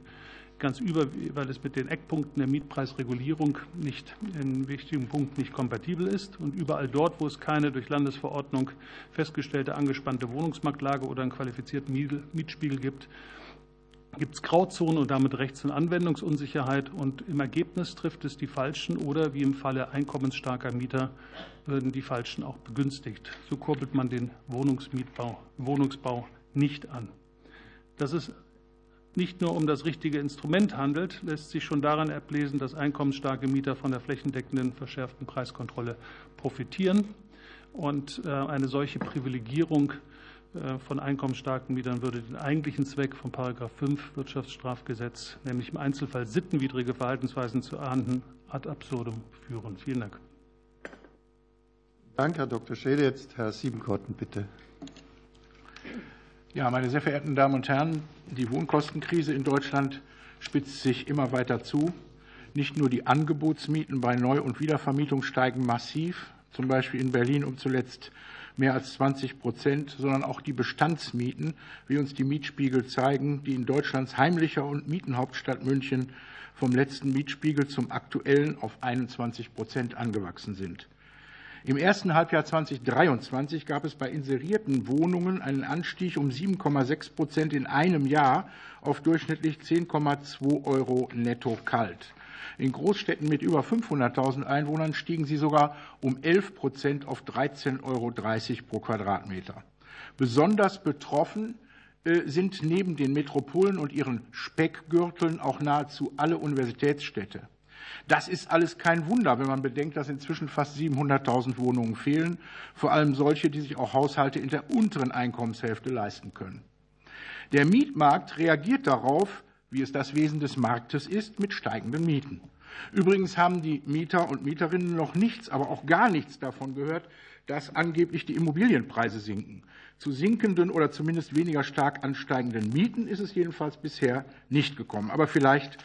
ganz über, weil es mit den Eckpunkten der Mietpreisregulierung nicht in wichtigen Punkten nicht kompatibel ist. Und überall dort, wo es keine durch Landesverordnung festgestellte angespannte Wohnungsmarktlage oder einen qualifizierten Mietspiegel gibt, gibt es Grauzonen und damit Rechts- und Anwendungsunsicherheit. Und im Ergebnis trifft es die Falschen oder wie im Falle einkommensstarker Mieter würden die Falschen auch begünstigt. So kurbelt man den Wohnungsmietbau, Wohnungsbau nicht an. Das ist nicht nur um das richtige Instrument handelt, lässt sich schon daran ablesen, dass einkommensstarke Mieter von der flächendeckenden verschärften Preiskontrolle profitieren. Und äh, eine solche Privilegierung äh, von einkommensstarken Mietern würde den eigentlichen Zweck von § 5 Wirtschaftsstrafgesetz, nämlich im Einzelfall sittenwidrige Verhaltensweisen zu ahnden, ad absurdum führen. Vielen Dank. Danke, Herr Dr. Schede. Jetzt Herr Siebenkorten, bitte. Ja, meine sehr verehrten Damen und Herren, die Wohnkostenkrise in Deutschland spitzt sich immer weiter zu. Nicht nur die Angebotsmieten bei Neu- und Wiedervermietung steigen massiv, zum Beispiel in Berlin um zuletzt mehr als 20 Prozent, sondern auch die Bestandsmieten, wie uns die Mietspiegel zeigen, die in Deutschlands heimlicher und Mietenhauptstadt München vom letzten Mietspiegel zum aktuellen auf 21 Prozent angewachsen sind. Im ersten Halbjahr 2023 gab es bei inserierten Wohnungen einen Anstieg um 7,6 Prozent in einem Jahr auf durchschnittlich 10,2 Euro netto kalt. In Großstädten mit über 500.000 Einwohnern stiegen sie sogar um 11 Prozent auf 13,30 Euro pro Quadratmeter. Besonders betroffen äh, sind neben den Metropolen und ihren Speckgürteln auch nahezu alle Universitätsstädte. Das ist alles kein Wunder, wenn man bedenkt, dass inzwischen fast 700.000 Wohnungen fehlen, vor allem solche, die sich auch Haushalte in der unteren Einkommenshälfte leisten können. Der Mietmarkt reagiert darauf, wie es das Wesen des Marktes ist, mit steigenden Mieten. Übrigens haben die Mieter und Mieterinnen noch nichts, aber auch gar nichts davon gehört, dass angeblich die Immobilienpreise sinken. Zu sinkenden oder zumindest weniger stark ansteigenden Mieten ist es jedenfalls bisher nicht gekommen. Aber vielleicht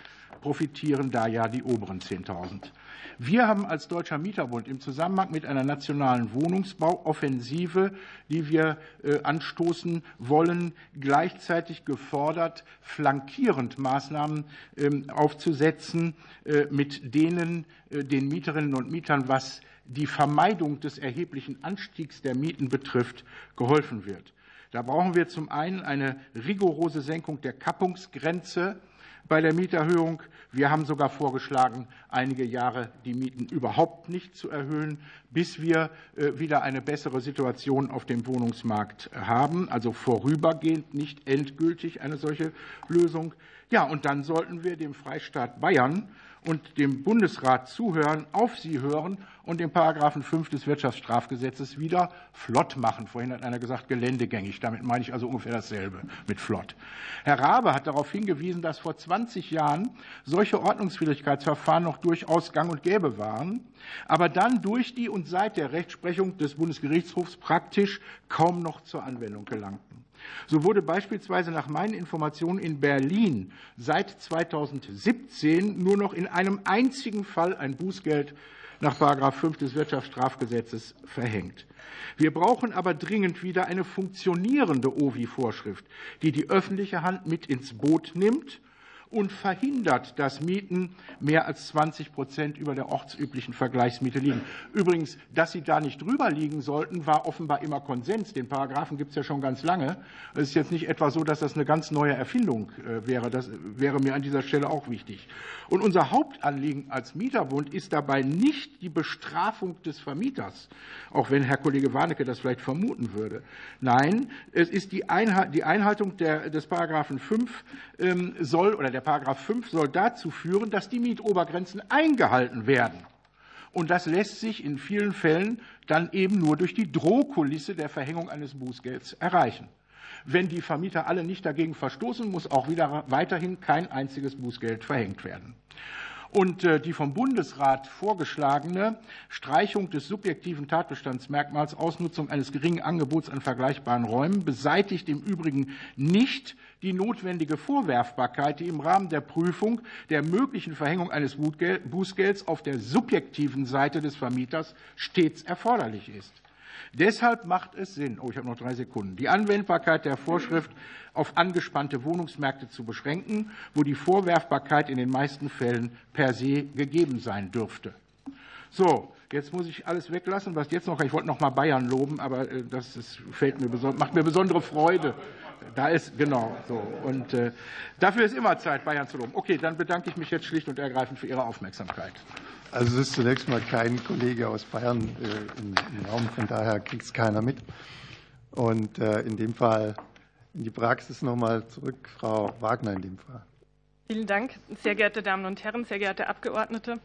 profitieren da ja die oberen 10.000. Wir haben als Deutscher Mieterbund im Zusammenhang mit einer nationalen Wohnungsbauoffensive, die wir äh, anstoßen wollen, gleichzeitig gefordert, flankierend Maßnahmen ähm, aufzusetzen, äh, mit denen äh, den Mieterinnen und Mietern, was die Vermeidung des erheblichen Anstiegs der Mieten betrifft, geholfen wird. Da brauchen wir zum einen eine rigorose Senkung der Kappungsgrenze bei der Mieterhöhung. Wir haben sogar vorgeschlagen, einige Jahre die Mieten überhaupt nicht zu erhöhen, bis wir äh, wieder eine bessere Situation auf dem Wohnungsmarkt haben. Also vorübergehend, nicht endgültig eine solche Lösung. Ja, und dann sollten wir dem Freistaat Bayern und dem Bundesrat zuhören, auf sie hören und den Paragraphen 5 des Wirtschaftsstrafgesetzes wieder flott machen. Vorhin hat einer gesagt, geländegängig. Damit meine ich also ungefähr dasselbe mit flott. Herr Rabe hat darauf hingewiesen, dass vor 20 Jahren solche Ordnungswidrigkeitsverfahren noch durchaus gang und gäbe waren, aber dann durch die und seit der Rechtsprechung des Bundesgerichtshofs praktisch kaum noch zur Anwendung gelangten. So wurde beispielsweise nach meinen Informationen in Berlin seit 2017 nur noch in einem einzigen Fall ein Bußgeld nach 5 des Wirtschaftsstrafgesetzes verhängt. Wir brauchen aber dringend wieder eine funktionierende OVI-Vorschrift, die die öffentliche Hand mit ins Boot nimmt und verhindert, dass Mieten mehr als 20 Prozent über der ortsüblichen Vergleichsmiete liegen. Übrigens, dass sie da nicht drüber liegen sollten, war offenbar immer Konsens. Den Paragraphen gibt es ja schon ganz lange. Es ist jetzt nicht etwa so, dass das eine ganz neue Erfindung äh, wäre. Das wäre mir an dieser Stelle auch wichtig. Und unser Hauptanliegen als Mieterbund ist dabei nicht die Bestrafung des Vermieters, auch wenn Herr Kollege Warnecke das vielleicht vermuten würde. Nein, es ist die Einhaltung des Paragraphen 5 ähm, soll oder der Paragraph 5 soll dazu führen, dass die Mietobergrenzen eingehalten werden. Und das lässt sich in vielen Fällen dann eben nur durch die Drohkulisse der Verhängung eines Bußgelds erreichen. Wenn die Vermieter alle nicht dagegen verstoßen, muss auch wieder weiterhin kein einziges Bußgeld verhängt werden. Und äh, die vom Bundesrat vorgeschlagene Streichung des subjektiven Tatbestandsmerkmals Ausnutzung eines geringen Angebots an vergleichbaren Räumen beseitigt im Übrigen nicht die notwendige Vorwerfbarkeit, die im Rahmen der Prüfung der möglichen Verhängung eines Bußgelds auf der subjektiven Seite des Vermieters stets erforderlich ist. Deshalb macht es Sinn, oh, ich habe noch drei Sekunden, die Anwendbarkeit der Vorschrift auf angespannte Wohnungsmärkte zu beschränken, wo die Vorwerfbarkeit in den meisten Fällen per se gegeben sein dürfte. So, jetzt muss ich alles weglassen, was jetzt noch, ich wollte noch mal Bayern loben, aber äh, das ist, fällt mir, macht mir besondere Freude. Da ist, genau, so. Und äh, dafür ist immer Zeit, Bayern zu loben. Okay, dann bedanke ich mich jetzt schlicht und ergreifend für Ihre Aufmerksamkeit. Also es ist zunächst mal kein Kollege aus Bayern äh, im, im Raum, von daher kriegt es keiner mit. Und äh, in dem Fall in die Praxis nochmal zurück, Frau Wagner in dem Fall. Vielen Dank, sehr geehrte Damen und Herren, sehr geehrte Abgeordnete.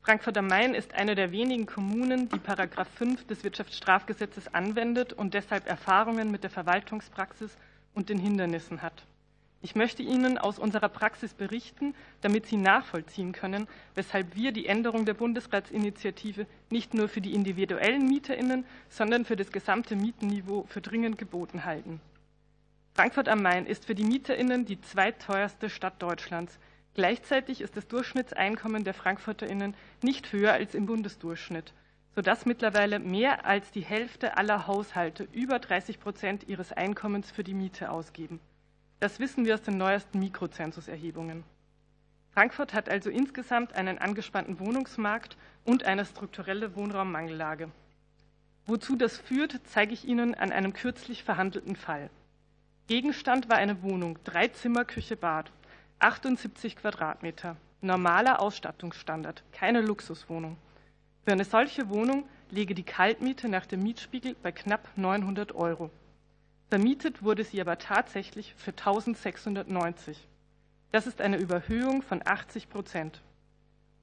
Frankfurt am Main ist eine der wenigen Kommunen, die Paragraph 5 des Wirtschaftsstrafgesetzes anwendet und deshalb Erfahrungen mit der Verwaltungspraxis und den Hindernissen hat. Ich möchte Ihnen aus unserer Praxis berichten, damit Sie nachvollziehen können, weshalb wir die Änderung der Bundesratsinitiative nicht nur für die individuellen Mieterinnen, sondern für das gesamte Mietenniveau für dringend geboten halten. Frankfurt am Main ist für die Mieterinnen die zweitteuerste Stadt Deutschlands. Gleichzeitig ist das Durchschnittseinkommen der Frankfurterinnen nicht höher als im Bundesdurchschnitt sodass mittlerweile mehr als die Hälfte aller Haushalte über 30 Prozent ihres Einkommens für die Miete ausgeben. Das wissen wir aus den neuesten Mikrozensuserhebungen. Frankfurt hat also insgesamt einen angespannten Wohnungsmarkt und eine strukturelle Wohnraummangellage. Wozu das führt, zeige ich Ihnen an einem kürzlich verhandelten Fall. Gegenstand war eine Wohnung, drei Zimmer, Küche, Bad, 78 Quadratmeter, normaler Ausstattungsstandard, keine Luxuswohnung. Für eine solche Wohnung liege die Kaltmiete nach dem Mietspiegel bei knapp 900 Euro. Vermietet wurde sie aber tatsächlich für 1690. Das ist eine Überhöhung von 80 Prozent.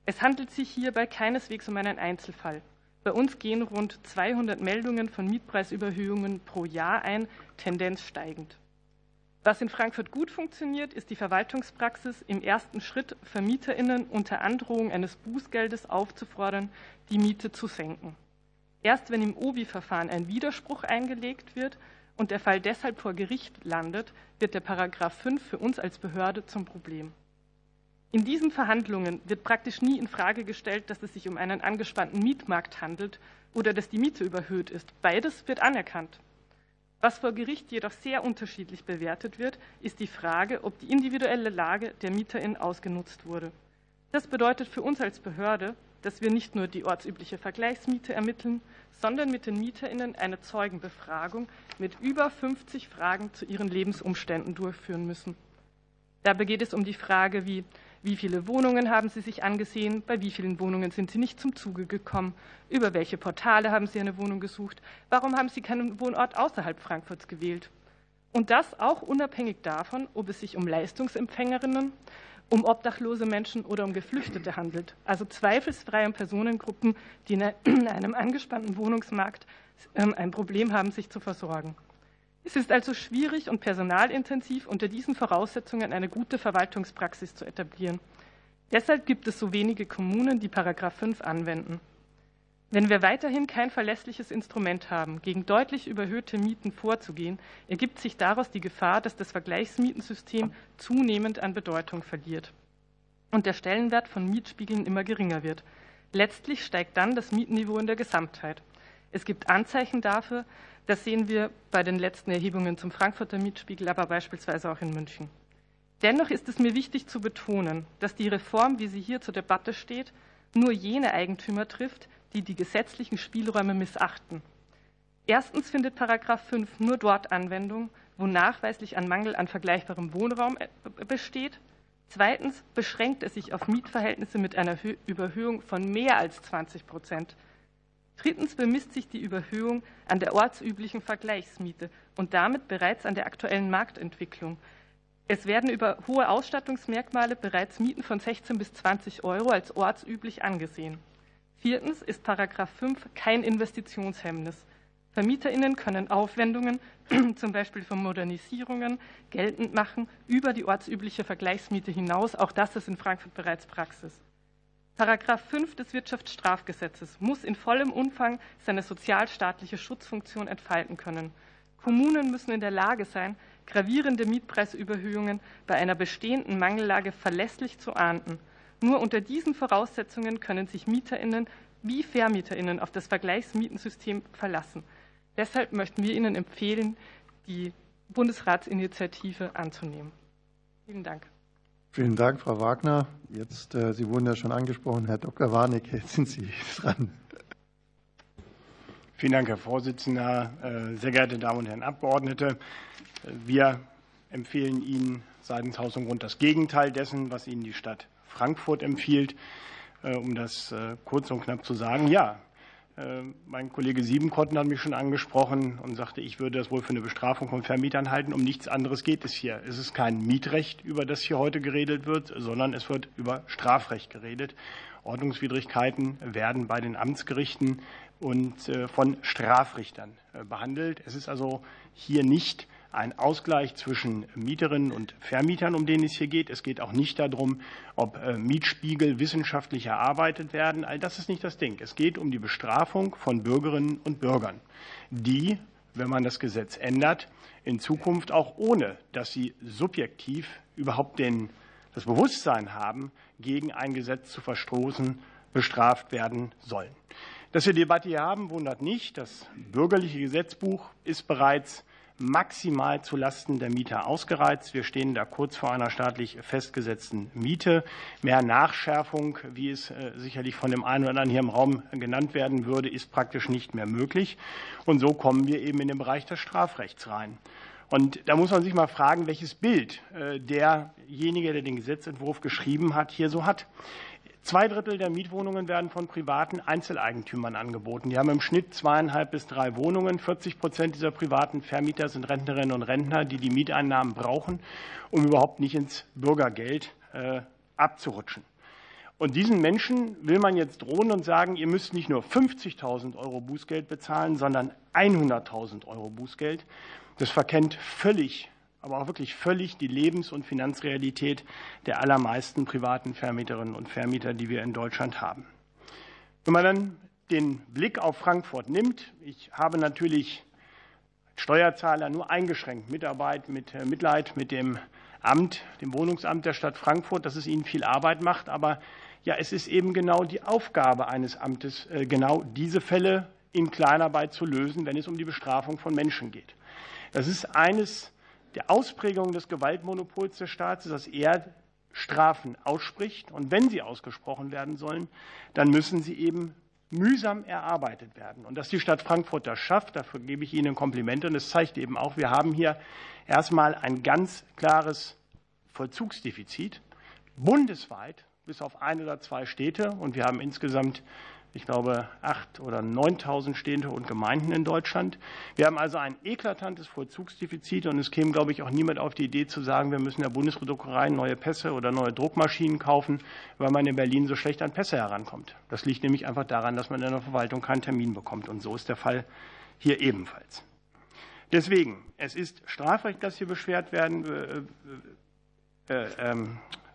Es handelt sich hierbei keineswegs um einen Einzelfall. Bei uns gehen rund 200 Meldungen von Mietpreisüberhöhungen pro Jahr ein, Tendenz steigend. Was in Frankfurt gut funktioniert, ist die Verwaltungspraxis, im ersten Schritt VermieterInnen unter Androhung eines Bußgeldes aufzufordern, die Miete zu senken. Erst wenn im OBI-Verfahren ein Widerspruch eingelegt wird und der Fall deshalb vor Gericht landet, wird der Paragraph 5 für uns als Behörde zum Problem. In diesen Verhandlungen wird praktisch nie in Frage gestellt, dass es sich um einen angespannten Mietmarkt handelt oder dass die Miete überhöht ist. Beides wird anerkannt. Was vor Gericht jedoch sehr unterschiedlich bewertet wird, ist die Frage, ob die individuelle Lage der Mieterin ausgenutzt wurde. Das bedeutet für uns als Behörde, dass wir nicht nur die ortsübliche Vergleichsmiete ermitteln, sondern mit den Mieterinnen eine Zeugenbefragung mit über 50 Fragen zu ihren Lebensumständen durchführen müssen. Dabei geht es um die Frage, wie, wie viele Wohnungen haben Sie sich angesehen, bei wie vielen Wohnungen sind Sie nicht zum Zuge gekommen, über welche Portale haben Sie eine Wohnung gesucht, warum haben Sie keinen Wohnort außerhalb Frankfurts gewählt. Und das auch unabhängig davon, ob es sich um Leistungsempfängerinnen, um obdachlose Menschen oder um Geflüchtete handelt, also zweifelsfrei um Personengruppen, die in einem angespannten Wohnungsmarkt ähm, ein Problem haben, sich zu versorgen. Es ist also schwierig und personalintensiv, unter diesen Voraussetzungen eine gute Verwaltungspraxis zu etablieren. Deshalb gibt es so wenige Kommunen, die Paragraph 5 anwenden. Wenn wir weiterhin kein verlässliches Instrument haben, gegen deutlich überhöhte Mieten vorzugehen, ergibt sich daraus die Gefahr, dass das Vergleichsmietensystem zunehmend an Bedeutung verliert und der Stellenwert von Mietspiegeln immer geringer wird. Letztlich steigt dann das Mietniveau in der Gesamtheit. Es gibt Anzeichen dafür, das sehen wir bei den letzten Erhebungen zum Frankfurter Mietspiegel, aber beispielsweise auch in München. Dennoch ist es mir wichtig zu betonen, dass die Reform, wie sie hier zur Debatte steht, nur jene Eigentümer trifft, die die gesetzlichen Spielräume missachten. Erstens findet Paragraph 5 nur dort Anwendung, wo nachweislich ein Mangel an vergleichbarem Wohnraum äh, besteht. Zweitens beschränkt es sich auf Mietverhältnisse mit einer Überhöhung von mehr als 20 Prozent. Drittens bemisst sich die Überhöhung an der ortsüblichen Vergleichsmiete und damit bereits an der aktuellen Marktentwicklung. Es werden über hohe Ausstattungsmerkmale bereits Mieten von 16 bis 20 Euro als ortsüblich angesehen. Viertens ist Paragraph 5 kein Investitionshemmnis. VermieterInnen können Aufwendungen, zum Beispiel für Modernisierungen, geltend machen über die ortsübliche Vergleichsmiete hinaus. Auch das ist in Frankfurt bereits Praxis. Paragraph 5 des Wirtschaftsstrafgesetzes muss in vollem Umfang seine sozialstaatliche Schutzfunktion entfalten können. Kommunen müssen in der Lage sein, gravierende Mietpreisüberhöhungen bei einer bestehenden Mangellage verlässlich zu ahnden. Nur unter diesen Voraussetzungen können sich MieterInnen wie VermieterInnen auf das Vergleichsmietensystem verlassen. Deshalb möchten wir Ihnen empfehlen, die Bundesratsinitiative anzunehmen. Vielen Dank. Vielen Dank, Frau Wagner. Jetzt, äh, Sie wurden ja schon angesprochen, Herr Dr. Warnecke, jetzt sind Sie dran. Vielen Dank, Herr Vorsitzender. Äh, sehr geehrte Damen und Herren Abgeordnete, wir empfehlen Ihnen seitens Haus und Grund das Gegenteil dessen, was Ihnen die Stadt Frankfurt empfiehlt. Äh, um das kurz und knapp zu sagen, ja, mein Kollege Siebenkotten hat mich schon angesprochen und sagte, ich würde das wohl für eine Bestrafung von Vermietern halten. Um nichts anderes geht es hier. Es ist kein Mietrecht, über das hier heute geredet wird, sondern es wird über Strafrecht geredet. Ordnungswidrigkeiten werden bei den Amtsgerichten und äh, von Strafrichtern äh, behandelt. Es ist also hier nicht ein Ausgleich zwischen Mieterinnen und Vermietern, um den es hier geht. Es geht auch nicht darum, ob äh, Mietspiegel wissenschaftlich erarbeitet werden. All das ist nicht das Ding. Es geht um die Bestrafung von Bürgerinnen und Bürgern, die, wenn man das Gesetz ändert, in Zukunft auch ohne, dass sie subjektiv überhaupt den, das Bewusstsein haben, gegen ein Gesetz zu verstoßen, bestraft werden sollen. Dass wir Debatte hier haben, wundert nicht. Das bürgerliche Gesetzbuch ist bereits maximal zulasten der Mieter ausgereizt. Wir stehen da kurz vor einer staatlich festgesetzten Miete. Mehr Nachschärfung, wie es äh, sicherlich von dem einen oder anderen hier im Raum genannt werden würde, ist praktisch nicht mehr möglich. Und so kommen wir eben in den Bereich des Strafrechts rein. Und da muss man sich mal fragen, welches Bild äh, derjenige, der den Gesetzentwurf geschrieben hat, hier so hat. Zwei Drittel der Mietwohnungen werden von privaten Einzeleigentümern angeboten. Die haben im Schnitt zweieinhalb bis drei Wohnungen. 40 Prozent dieser privaten Vermieter sind Rentnerinnen und Rentner, die die Mieteinnahmen brauchen, um überhaupt nicht ins Bürgergeld äh, abzurutschen. Und diesen Menschen will man jetzt drohen und sagen, ihr müsst nicht nur 50.000 Euro Bußgeld bezahlen, sondern 100.000 Euro Bußgeld. Das verkennt völlig aber auch wirklich völlig die Lebens- und Finanzrealität der allermeisten privaten Vermieterinnen und Vermieter, die wir in Deutschland haben. Wenn man dann den Blick auf Frankfurt nimmt, ich habe natürlich Steuerzahler nur eingeschränkt Mitarbeit, mit äh, Mitleid mit dem Amt, dem Wohnungsamt der Stadt Frankfurt, dass es ihnen viel Arbeit macht. Aber ja, es ist eben genau die Aufgabe eines Amtes, äh, genau diese Fälle in Kleinarbeit zu lösen, wenn es um die Bestrafung von Menschen geht. Das ist eines der Ausprägung des Gewaltmonopols des Staates, dass er Strafen ausspricht. Und wenn sie ausgesprochen werden sollen, dann müssen sie eben mühsam erarbeitet werden. Und dass die Stadt Frankfurt das schafft, dafür gebe ich Ihnen Komplimente. Und es zeigt eben auch, wir haben hier erstmal ein ganz klares Vollzugsdefizit bundesweit bis auf ein oder zwei Städte. Und wir haben insgesamt ich glaube, 8.000 oder 9.000 Städte und Gemeinden in Deutschland. Wir haben also ein eklatantes Vollzugsdefizit und es käme, glaube ich, auch niemand auf die Idee zu sagen, wir müssen der Bundesdruckerei neue Pässe oder neue Druckmaschinen kaufen, weil man in Berlin so schlecht an Pässe herankommt. Das liegt nämlich einfach daran, dass man in der Verwaltung keinen Termin bekommt. Und so ist der Fall hier ebenfalls. Deswegen, es ist Strafrecht, das hier beschwert werden, äh, äh, äh,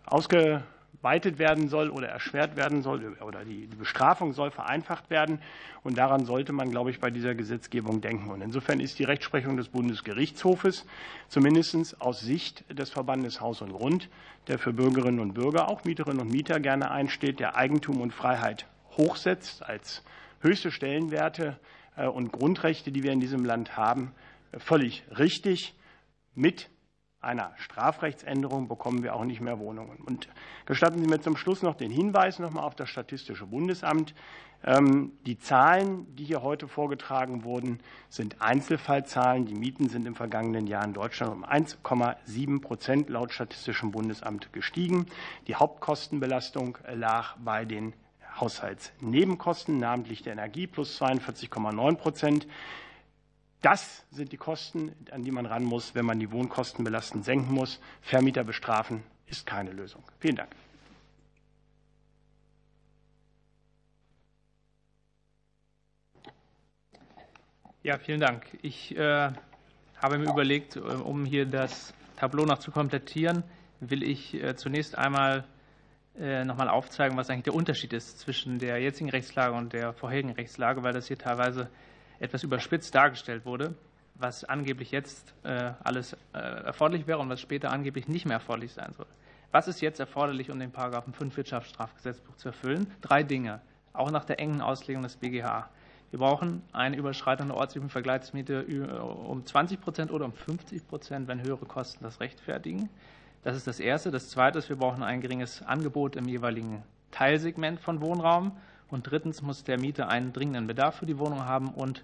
ausge weitet werden soll oder erschwert werden soll oder die Bestrafung soll vereinfacht werden. Und daran sollte man, glaube ich, bei dieser Gesetzgebung denken. Und insofern ist die Rechtsprechung des Bundesgerichtshofes zumindest aus Sicht des Verbandes Haus und Grund, der für Bürgerinnen und Bürger, auch Mieterinnen und Mieter gerne einsteht, der Eigentum und Freiheit hochsetzt als höchste Stellenwerte äh, und Grundrechte, die wir in diesem Land haben, völlig richtig mit einer Strafrechtsänderung bekommen wir auch nicht mehr Wohnungen. Und gestatten Sie mir zum Schluss noch den Hinweis noch mal auf das Statistische Bundesamt. Ähm, die Zahlen, die hier heute vorgetragen wurden, sind Einzelfallzahlen. Die Mieten sind im vergangenen Jahr in Deutschland um 1,7 Prozent laut Statistischem Bundesamt gestiegen. Die Hauptkostenbelastung lag bei den Haushaltsnebenkosten, namentlich der Energie, plus 42,9 Prozent. Das sind die Kosten, an die man ran muss, wenn man die Wohnkosten belastend senken muss. Vermieter bestrafen ist keine Lösung. Vielen Dank. Ja, vielen Dank. Ich äh, habe mir überlegt, äh, um hier das Tableau noch zu komplettieren, will ich äh, zunächst einmal äh, noch mal aufzeigen, was eigentlich der Unterschied ist zwischen der jetzigen Rechtslage und der vorherigen Rechtslage, weil das hier teilweise etwas überspitzt dargestellt wurde, was angeblich jetzt äh, alles äh, erforderlich wäre und was später angeblich nicht mehr erforderlich sein soll. Was ist jetzt erforderlich, um den Paragraphen 5 Wirtschaftsstrafgesetzbuch zu erfüllen? Drei Dinge, auch nach der engen Auslegung des BGH. Wir brauchen eine Überschreitung der ortsüblichen Vergleichsmiete um 20 Prozent oder um 50 Prozent, wenn höhere Kosten das rechtfertigen. Das ist das Erste. Das Zweite ist, wir brauchen ein geringes Angebot im jeweiligen Teilsegment von Wohnraum. Und drittens muss der Mieter einen dringenden Bedarf für die Wohnung haben und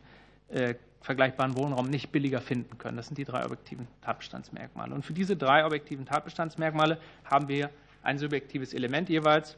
äh, vergleichbaren Wohnraum nicht billiger finden können. Das sind die drei objektiven Tatbestandsmerkmale. Und für diese drei objektiven Tatbestandsmerkmale haben wir ein subjektives Element jeweils,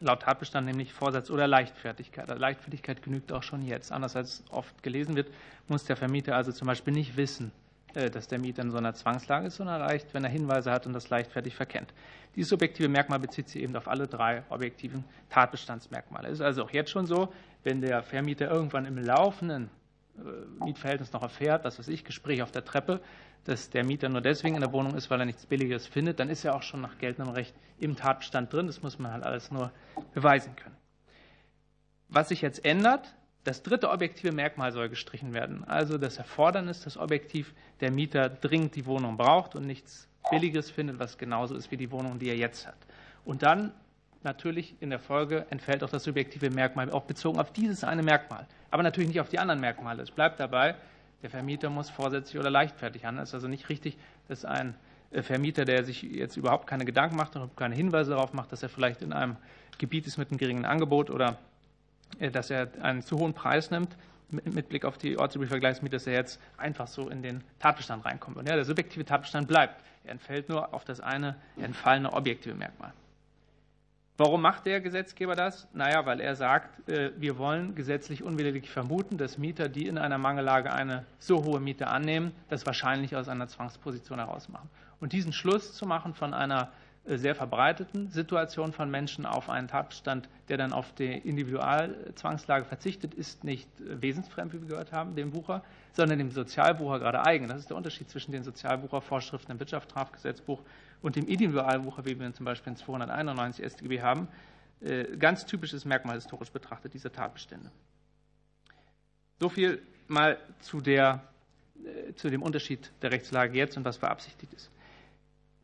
laut Tatbestand nämlich Vorsatz oder Leichtfertigkeit. Also Leichtfertigkeit genügt auch schon jetzt. Anders als oft gelesen wird, muss der Vermieter also zum Beispiel nicht wissen, dass der Mieter in so einer Zwangslage ist, sondern reicht, wenn er Hinweise hat und das leichtfertig verkennt. Dieses subjektive Merkmal bezieht sich eben auf alle drei objektiven Tatbestandsmerkmale. Es ist also auch jetzt schon so, wenn der Vermieter irgendwann im laufenden äh, Mietverhältnis noch erfährt, was weiß ich, Gespräch auf der Treppe, dass der Mieter nur deswegen in der Wohnung ist, weil er nichts Billigeres findet, dann ist er auch schon nach geltendem Recht im Tatbestand drin. Das muss man halt alles nur beweisen können. Was sich jetzt ändert, das dritte objektive Merkmal soll gestrichen werden. Also das Erfordernis, dass objektiv der Mieter dringend die Wohnung braucht und nichts Billiges findet, was genauso ist wie die Wohnung, die er jetzt hat. Und dann natürlich in der Folge entfällt auch das subjektive Merkmal, auch bezogen auf dieses eine Merkmal, aber natürlich nicht auf die anderen Merkmale. Es bleibt dabei, der Vermieter muss vorsätzlich oder leichtfertig handeln. Es ist also nicht richtig, dass ein äh, Vermieter, der sich jetzt überhaupt keine Gedanken macht und keine Hinweise darauf macht, dass er vielleicht in einem Gebiet ist mit einem geringen Angebot oder dass er einen zu hohen Preis nimmt, mit Blick auf die ortsübliche dass er jetzt einfach so in den Tatbestand reinkommt. Und ja, der subjektive Tatbestand bleibt. Er entfällt nur auf das eine entfallene objektive Merkmal. Warum macht der Gesetzgeber das? Naja, weil er sagt, äh, wir wollen gesetzlich unwiderleglich vermuten, dass Mieter, die in einer Mangellage eine so hohe Miete annehmen, das wahrscheinlich aus einer Zwangsposition heraus machen. Und diesen Schluss zu machen von einer äh, sehr verbreiteten Situation von Menschen auf einen Tatbestand, der dann auf die Individualzwangslage verzichtet, ist nicht äh, wesensfremd, wie wir gehört haben, dem Bucher, sondern dem Sozialbucher gerade eigen. Das ist der Unterschied zwischen den Sozialbuchervorschriften im Wirtschaftsstrafgesetzbuch und dem Individualbucher, wie wir ihn zum Beispiel in 291 StGB haben. Äh, ganz typisches Merkmal historisch betrachtet dieser Tatbestände. So viel mal zu, der, zu dem Unterschied der Rechtslage jetzt und was beabsichtigt ist.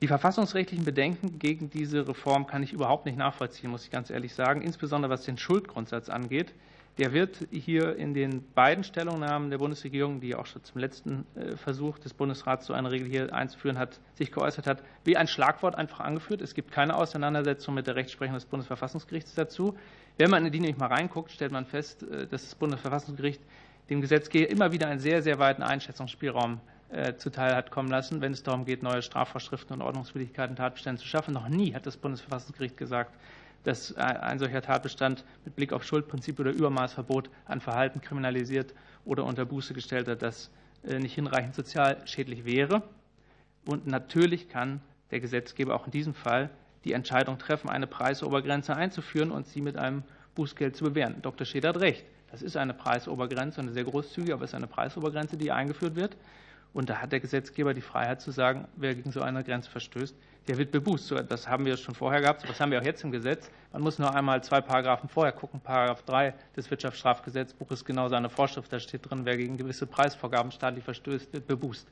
Die verfassungsrechtlichen Bedenken gegen diese Reform kann ich überhaupt nicht nachvollziehen, muss ich ganz ehrlich sagen, insbesondere was den Schuldgrundsatz angeht. Der wird hier in den beiden Stellungnahmen der Bundesregierung, die auch schon zum letzten äh, Versuch des Bundesrats, so eine Regel hier einzuführen hat, sich geäußert hat, wie ein Schlagwort einfach angeführt. Es gibt keine Auseinandersetzung mit der Rechtsprechung des Bundesverfassungsgerichts dazu. Wenn man in die nämlich mal reinguckt, stellt man fest, äh, dass das Bundesverfassungsgericht dem Gesetzgeber immer wieder einen sehr, sehr weiten Einschätzungsspielraum zuteil hat kommen lassen, wenn es darum geht, neue Strafvorschriften und Ordnungswidrigkeiten, Tatbestände zu schaffen. Noch nie hat das Bundesverfassungsgericht gesagt, dass ein solcher Tatbestand mit Blick auf Schuldprinzip oder Übermaßverbot an Verhalten kriminalisiert oder unter Buße gestellt hat, das nicht hinreichend sozial schädlich wäre. Und natürlich kann der Gesetzgeber auch in diesem Fall die Entscheidung treffen, eine Preisobergrenze einzuführen und sie mit einem Bußgeld zu bewähren. Dr. Scheder hat recht. Das ist eine Preisobergrenze, eine sehr großzügige, aber es ist eine Preisobergrenze, die eingeführt wird. Und da hat der Gesetzgeber die Freiheit zu sagen, wer gegen so eine Grenze verstößt, der wird bebußt. Das haben wir schon vorher gehabt, das haben wir auch jetzt im Gesetz. Man muss nur einmal zwei Paragraphen vorher gucken. Paragraph 3 des Wirtschaftsstrafgesetzbuches ist genau seine Vorschrift. Da steht drin, wer gegen gewisse Preisvorgaben staatlich verstößt, wird bebußt.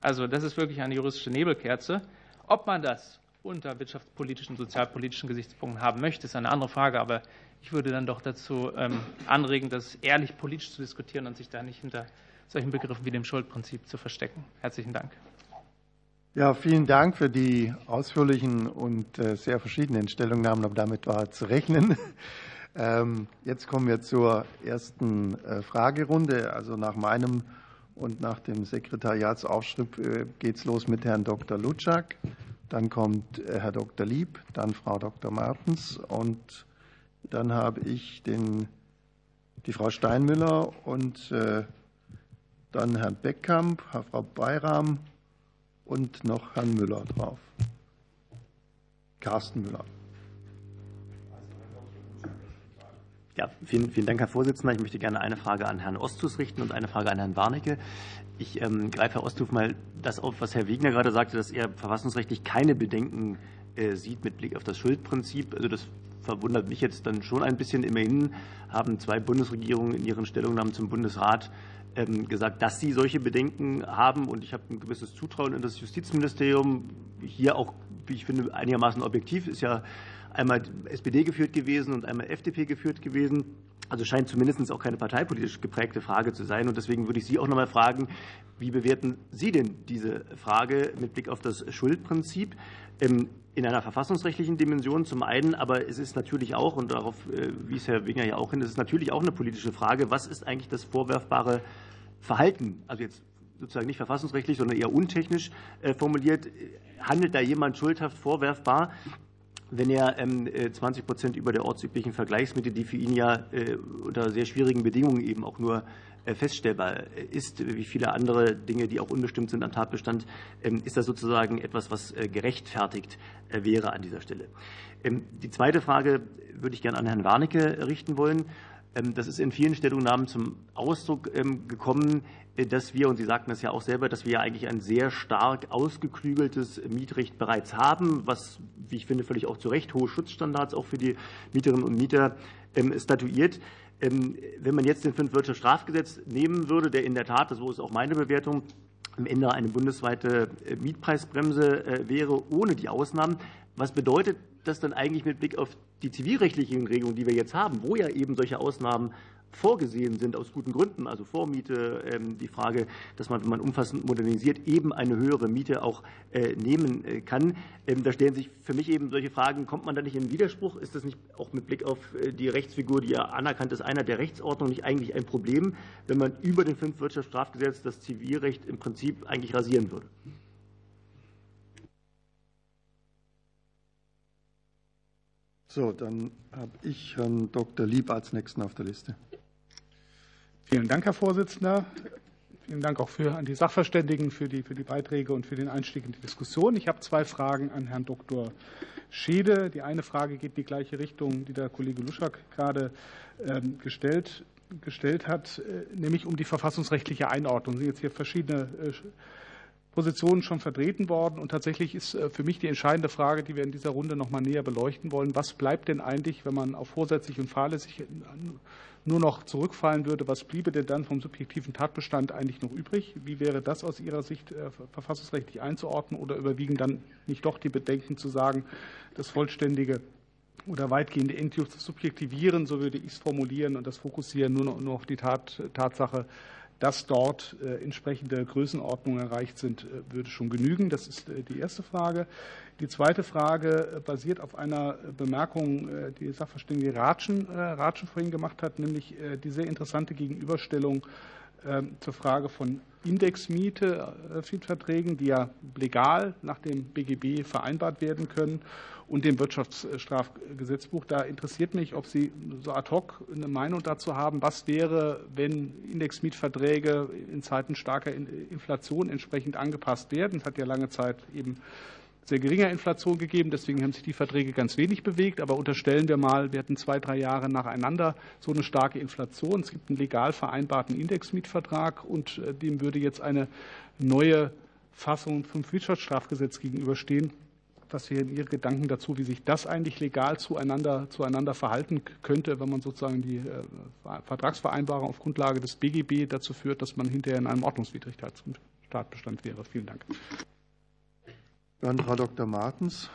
Also das ist wirklich eine juristische Nebelkerze. Ob man das unter wirtschaftspolitischen, sozialpolitischen Gesichtspunkten haben möchte, ist eine andere Frage. Aber ich würde dann doch dazu ähm, anregen, das ehrlich politisch zu diskutieren und sich da nicht hinter solchen Begriffen wie dem Schuldprinzip zu verstecken. Herzlichen Dank. Ja, vielen Dank für die ausführlichen und äh, sehr verschiedenen Stellungnahmen, aber damit war zu rechnen. Ähm, jetzt kommen wir zur ersten äh, Fragerunde. Also nach meinem und nach dem Sekretariatsaufschritt äh, geht es los mit Herrn Dr. Lutschak. Dann kommt Herr Dr. Lieb, dann Frau Dr. Martens und dann habe ich den, die Frau Steinmüller und dann Herrn Beckkamp, Frau Bayram und noch Herrn Müller drauf. Carsten Müller. Ja, vielen, vielen Dank, Herr Vorsitzender. Ich möchte gerne eine Frage an Herrn Ostus richten und eine Frage an Herrn Warnecke. Ich ähm, greife Herr Osthoff mal das auf, was Herr Wegner gerade sagte, dass er verfassungsrechtlich keine Bedenken äh, sieht mit Blick auf das Schuldprinzip. Also das verwundert mich jetzt dann schon ein bisschen. Immerhin haben zwei Bundesregierungen in ihren Stellungnahmen zum Bundesrat gesagt, dass sie solche Bedenken haben. Und ich habe ein gewisses Zutrauen in das Justizministerium. Hier auch, wie ich finde, einigermaßen objektiv. Ist ja einmal SPD geführt gewesen und einmal FDP geführt gewesen. Also scheint zumindest auch keine parteipolitisch geprägte Frage zu sein. Und deswegen würde ich Sie auch noch mal fragen, wie bewerten Sie denn diese Frage mit Blick auf das Schuldprinzip? Ähm, in einer verfassungsrechtlichen Dimension zum einen, aber es ist natürlich auch, und darauf äh, wies Herr Winger ja auch hin, es ist natürlich auch eine politische Frage, was ist eigentlich das vorwerfbare Verhalten, also jetzt sozusagen nicht verfassungsrechtlich, sondern eher untechnisch äh, formuliert, handelt da jemand schuldhaft vorwerfbar, wenn er 20 ähm, Prozent über der ortsüblichen Vergleichsmitte, die für ihn ja äh, unter sehr schwierigen Bedingungen eben auch nur äh, feststellbar ist, wie viele andere Dinge, die auch unbestimmt sind am Tatbestand, ähm, ist das sozusagen etwas, was gerechtfertigt wäre an dieser Stelle. Ähm, die zweite Frage würde ich gerne an Herrn Warnecke richten wollen. Ähm, das ist in vielen Stellungnahmen zum Ausdruck ähm, gekommen, äh, dass wir, und Sie sagten das ja auch selber, dass wir ja eigentlich ein sehr stark ausgeklügeltes Mietrecht bereits haben, was, wie ich finde, völlig auch zu Recht hohe Schutzstandards auch für die Mieterinnen und Mieter ähm, statuiert. Wenn man jetzt den Fünf-Wirtschaftsstrafgesetz nehmen würde, der in der Tat, so ist auch meine Bewertung, am Ende eine bundesweite äh, Mietpreisbremse äh, wäre, ohne die Ausnahmen, was bedeutet das dann eigentlich mit Blick auf die zivilrechtlichen Regelungen, die wir jetzt haben, wo ja eben solche Ausnahmen vorgesehen sind aus guten Gründen, also Vormiete, ähm, die Frage, dass man, wenn man umfassend modernisiert, eben eine höhere Miete auch äh, nehmen äh, kann. Ähm, da stellen sich für mich eben solche Fragen, kommt man da nicht in Widerspruch? Ist das nicht auch mit Blick auf äh, die Rechtsfigur, die ja anerkannt ist, einer der Rechtsordnung, nicht eigentlich ein Problem, wenn man über den Fünfwirtschaftsstrafgesetz das Zivilrecht im Prinzip eigentlich rasieren würde? So, dann habe ich Herrn Dr. Lieb als Nächsten auf der Liste. Vielen Dank, Herr Vorsitzender. Vielen Dank auch für, an die Sachverständigen für die, für die Beiträge und für den Einstieg in die Diskussion. Ich habe zwei Fragen an Herrn Dr. Schede. Die eine Frage geht in die gleiche Richtung, die der Kollege Luschak gerade ähm, gestellt, gestellt hat, äh, nämlich um die verfassungsrechtliche Einordnung. Sind jetzt hier verschiedene äh, Positionen schon vertreten worden. Und tatsächlich ist äh, für mich die entscheidende Frage, die wir in dieser Runde noch mal näher beleuchten wollen, was bleibt denn eigentlich, wenn man auf vorsätzlich und fahrlässig nur noch zurückfallen würde, was bliebe denn dann vom subjektiven Tatbestand eigentlich noch übrig? Wie wäre das aus Ihrer Sicht äh, verfassungsrechtlich einzuordnen oder überwiegen dann nicht doch die Bedenken zu sagen, das vollständige oder weitgehende Entsubjektivieren, so würde ich es formulieren, und das Fokussieren nur noch, auf die Tat, Tatsache dass dort äh, entsprechende Größenordnungen erreicht sind, äh, würde schon genügen. Das ist äh, die erste Frage. Die zweite Frage basiert auf einer Bemerkung, die Sachverständige Ratschen, Ratschen vorhin gemacht hat, nämlich die sehr interessante Gegenüberstellung ähm, zur Frage von Indexmiete, Mietverträgen, die ja legal nach dem BGB vereinbart werden können und dem Wirtschaftsstrafgesetzbuch. Da interessiert mich, ob Sie so ad hoc eine Meinung dazu haben, was wäre, wenn Indexmietverträge in Zeiten starker Inflation entsprechend angepasst werden. Es hat ja lange Zeit eben sehr geringer Inflation gegeben. Deswegen haben sich die Verträge ganz wenig bewegt. Aber unterstellen wir mal, wir hätten zwei, drei Jahre nacheinander so eine starke Inflation. Es gibt einen legal vereinbarten Indexmietvertrag und äh, dem würde jetzt eine neue Fassung vom Wirtschaftsstrafgesetz gegenüberstehen. Was wären Ihre Gedanken dazu, wie sich das eigentlich legal zueinander, zueinander verhalten könnte, wenn man sozusagen die äh, Vertragsvereinbarung auf Grundlage des BGB dazu führt, dass man hinterher in einem Ordnungswidrigkeitstatbestand wäre? Vielen Dank. Dann Frau Dr. Martens.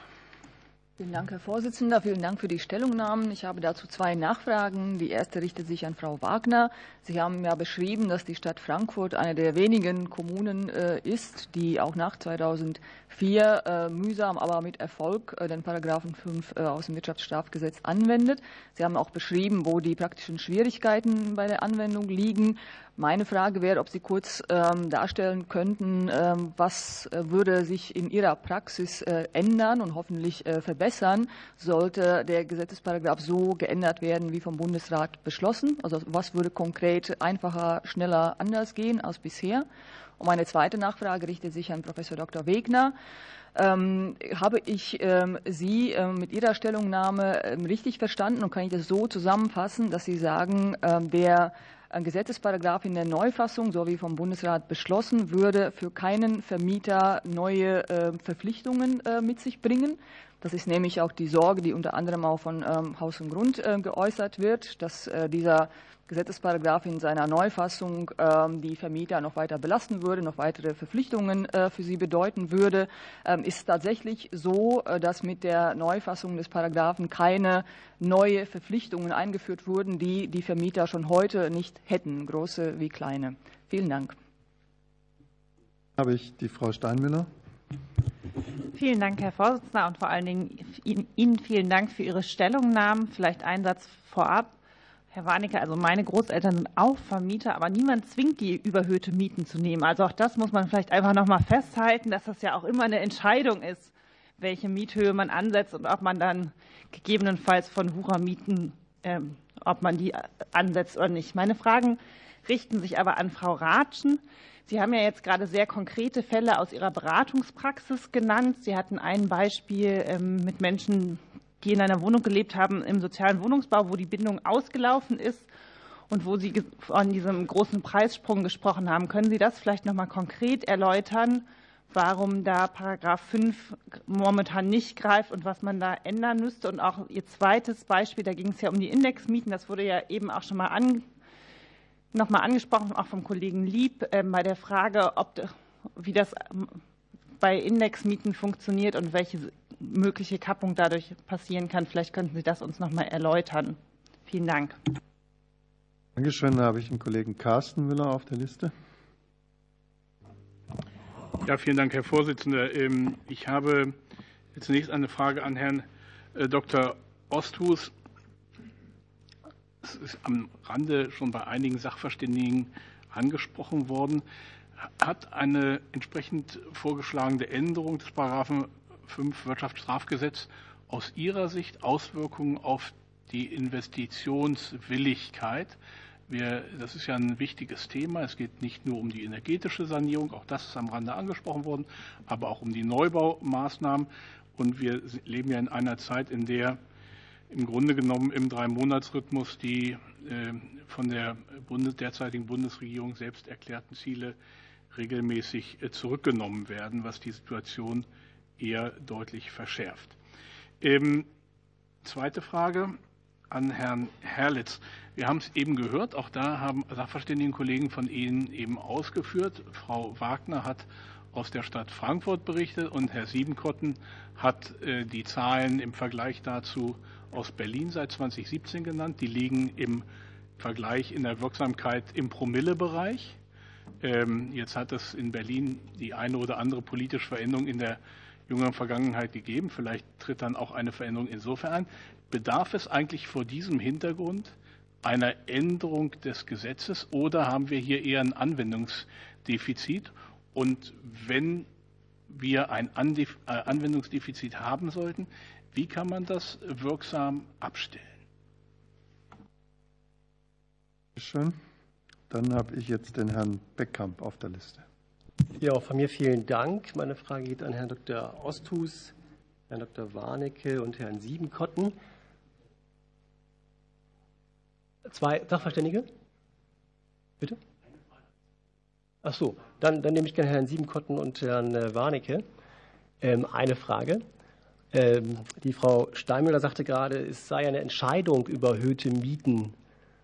Vielen Dank, Herr Vorsitzender. Vielen Dank für die Stellungnahmen. Ich habe dazu zwei Nachfragen. Die erste richtet sich an Frau Wagner. Sie haben ja beschrieben, dass die Stadt Frankfurt eine der wenigen Kommunen äh, ist, die auch nach 2004 äh, mühsam, aber mit Erfolg äh, den Paragraphen 5 aus dem Wirtschaftsstrafgesetz anwendet. Sie haben auch beschrieben, wo die praktischen Schwierigkeiten bei der Anwendung liegen. Meine Frage wäre, ob Sie kurz ähm, darstellen könnten, ähm, was äh, würde sich in Ihrer Praxis äh, ändern und hoffentlich äh, verbessern, sollte der Gesetzesparagraph so geändert werden, wie vom Bundesrat beschlossen? Also was würde konkret einfacher, schneller, anders gehen als bisher? Und meine zweite Nachfrage richtet sich an Professor Dr. Wegner. Ähm, habe ich Sie mit Ihrer Stellungnahme richtig verstanden und kann ich das so zusammenfassen, dass Sie sagen, der Gesetzesparagraf in der Neufassung, so wie vom Bundesrat beschlossen, würde für keinen Vermieter neue äh, Verpflichtungen äh, mit sich bringen. Das ist nämlich auch die Sorge, die unter anderem auch von ähm, Haus und Grund äh, geäußert wird, dass dieser Gesetzesparagraf in seiner Neufassung ähm, die Vermieter noch weiter belasten würde, noch weitere Verpflichtungen äh, für sie bedeuten würde, ähm, ist tatsächlich so, äh, dass mit der Neufassung des Paragraphen keine neue Verpflichtungen eingeführt wurden, die die Vermieter schon heute nicht hätten, große wie kleine. Vielen Dank. Habe ich die Frau Steinmüller. Vielen Dank, Herr Vorsitzender, und vor allen Dingen Ihnen vielen Dank für Ihre Stellungnahmen. Vielleicht ein Satz vorab. Herr Warnecke, also meine Großeltern sind auch Vermieter, aber niemand zwingt die, überhöhte Mieten zu nehmen. Also auch das muss man vielleicht einfach noch mal festhalten, dass das ja auch immer eine Entscheidung ist, welche Miethöhe man ansetzt und ob man dann gegebenenfalls von Wuchermieten, ähm, ob man die ansetzt oder nicht. Meine Fragen richten sich aber an Frau Ratschen. Sie haben ja jetzt gerade sehr konkrete Fälle aus Ihrer Beratungspraxis genannt. Sie hatten ein Beispiel ähm, mit Menschen, die in einer Wohnung gelebt haben im sozialen Wohnungsbau, wo die Bindung ausgelaufen ist und wo Sie von diesem großen Preissprung gesprochen haben. Können Sie das vielleicht noch mal konkret erläutern, warum da Paragraph 5 momentan nicht greift und was man da ändern müsste? Und auch Ihr zweites Beispiel, da ging es ja um die Indexmieten, das wurde ja eben auch schon mal an, noch mal angesprochen, auch vom Kollegen Lieb, äh, bei der Frage, ob, wie das bei Indexmieten funktioniert und welche mögliche Kappung dadurch passieren kann. Vielleicht könnten Sie das uns noch mal erläutern. Vielen Dank. Dankeschön. Da habe ich den Kollegen Carsten Müller auf der Liste. Ja, vielen Dank, Herr Vorsitzender. Ähm, ich habe zunächst eine Frage an Herrn äh, Dr. Osthus. Es ist am Rande schon bei einigen Sachverständigen angesprochen worden. Hat eine entsprechend vorgeschlagene Änderung des Paragraphen 5 Wirtschaftsstrafgesetz aus Ihrer Sicht Auswirkungen auf die Investitionswilligkeit? Wir, das ist ja ein wichtiges Thema. Es geht nicht nur um die energetische Sanierung, auch das ist am Rande angesprochen worden, aber auch um die Neubaumaßnahmen. Und wir leben ja in einer Zeit, in der im Grunde genommen im Drei-Monats-Rhythmus die äh, von der derzeitigen Bundesregierung selbst erklärten Ziele regelmäßig äh, zurückgenommen werden, was die Situation eher deutlich verschärft. Ähm, zweite Frage an Herrn Herlitz. Wir haben es eben gehört, auch da haben Sachverständigenkollegen von Ihnen eben ausgeführt. Frau Wagner hat aus der Stadt Frankfurt berichtet und Herr Siebenkotten hat äh, die Zahlen im Vergleich dazu aus Berlin seit 2017 genannt. Die liegen im Vergleich in der Wirksamkeit im Promillebereich. Ähm, jetzt hat es in Berlin die eine oder andere politische Veränderung in der jüngeren Vergangenheit gegeben. Vielleicht tritt dann auch eine Veränderung insofern ein. Bedarf es eigentlich vor diesem Hintergrund einer Änderung des Gesetzes oder haben wir hier eher ein Anwendungsdefizit? Und wenn wir ein äh, Anwendungsdefizit haben sollten, wie kann man das wirksam abstellen? Schön. Dann habe ich jetzt den Herrn Beckkamp auf der Liste. Ja, von mir vielen Dank. Meine Frage geht an Herrn Dr. Osthus, Herrn Dr. Warnecke und Herrn Siebenkotten. Zwei Sachverständige? Bitte? Ach so, dann, dann nehme ich gerne Herrn Siebenkotten und Herrn äh, Warnecke. Ähm, eine Frage. Ähm, die Frau Steinmüller sagte gerade, es sei eine Entscheidung über erhöhte Mieten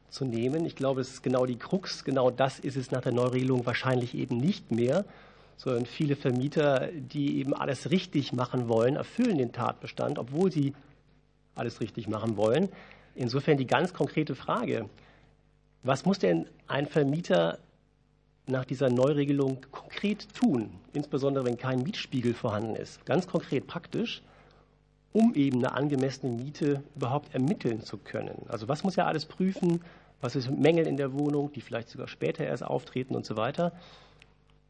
zu nehmen. Ich glaube, es ist genau die Krux. Genau das ist es nach der Neuregelung wahrscheinlich eben nicht mehr, sondern viele Vermieter, die eben alles richtig machen wollen, erfüllen den Tatbestand, obwohl sie alles richtig machen wollen. Insofern die ganz konkrete Frage, was muss denn ein Vermieter nach dieser Neuregelung konkret tun, insbesondere wenn kein Mietspiegel vorhanden ist, ganz konkret praktisch, um eben eine angemessene Miete überhaupt ermitteln zu können? Also was muss er alles prüfen? Was ist Mängel in der Wohnung, die vielleicht sogar später erst auftreten und so weiter?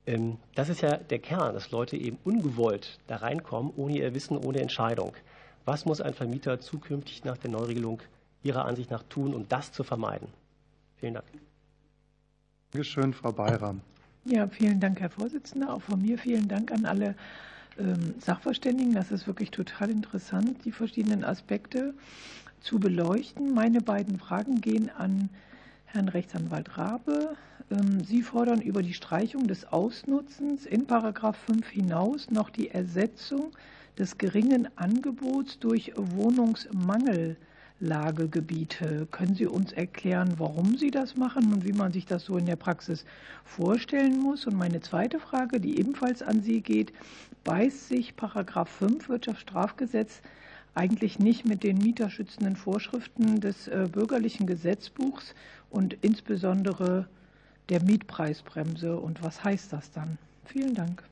Ähm, das ist ja der Kern, dass Leute eben ungewollt da reinkommen, ohne ihr Wissen, ohne Entscheidung. Was muss ein Vermieter zukünftig nach der Neuregelung Ihrer Ansicht nach tun, um das zu vermeiden? Vielen Dank. Dankeschön, Frau Bayram. Ja, vielen Dank, Herr Vorsitzender. Auch von mir vielen Dank an alle ähm, Sachverständigen. Das ist wirklich total interessant, die verschiedenen Aspekte zu beleuchten. Meine beiden Fragen gehen an Herrn Rechtsanwalt Rabe. Ähm, Sie fordern über die Streichung des Ausnutzens in Paragraph 5 hinaus noch die Ersetzung des geringen Angebots durch Wohnungsmangel. Lagegebiete. Können Sie uns erklären, warum Sie das machen und wie man sich das so in der Praxis vorstellen muss? Und meine zweite Frage, die ebenfalls an Sie geht, beißt sich Paragraph 5 Wirtschaftsstrafgesetz eigentlich nicht mit den mieterschützenden Vorschriften des äh, bürgerlichen Gesetzbuchs und insbesondere der Mietpreisbremse. Und was heißt das dann? Vielen Dank.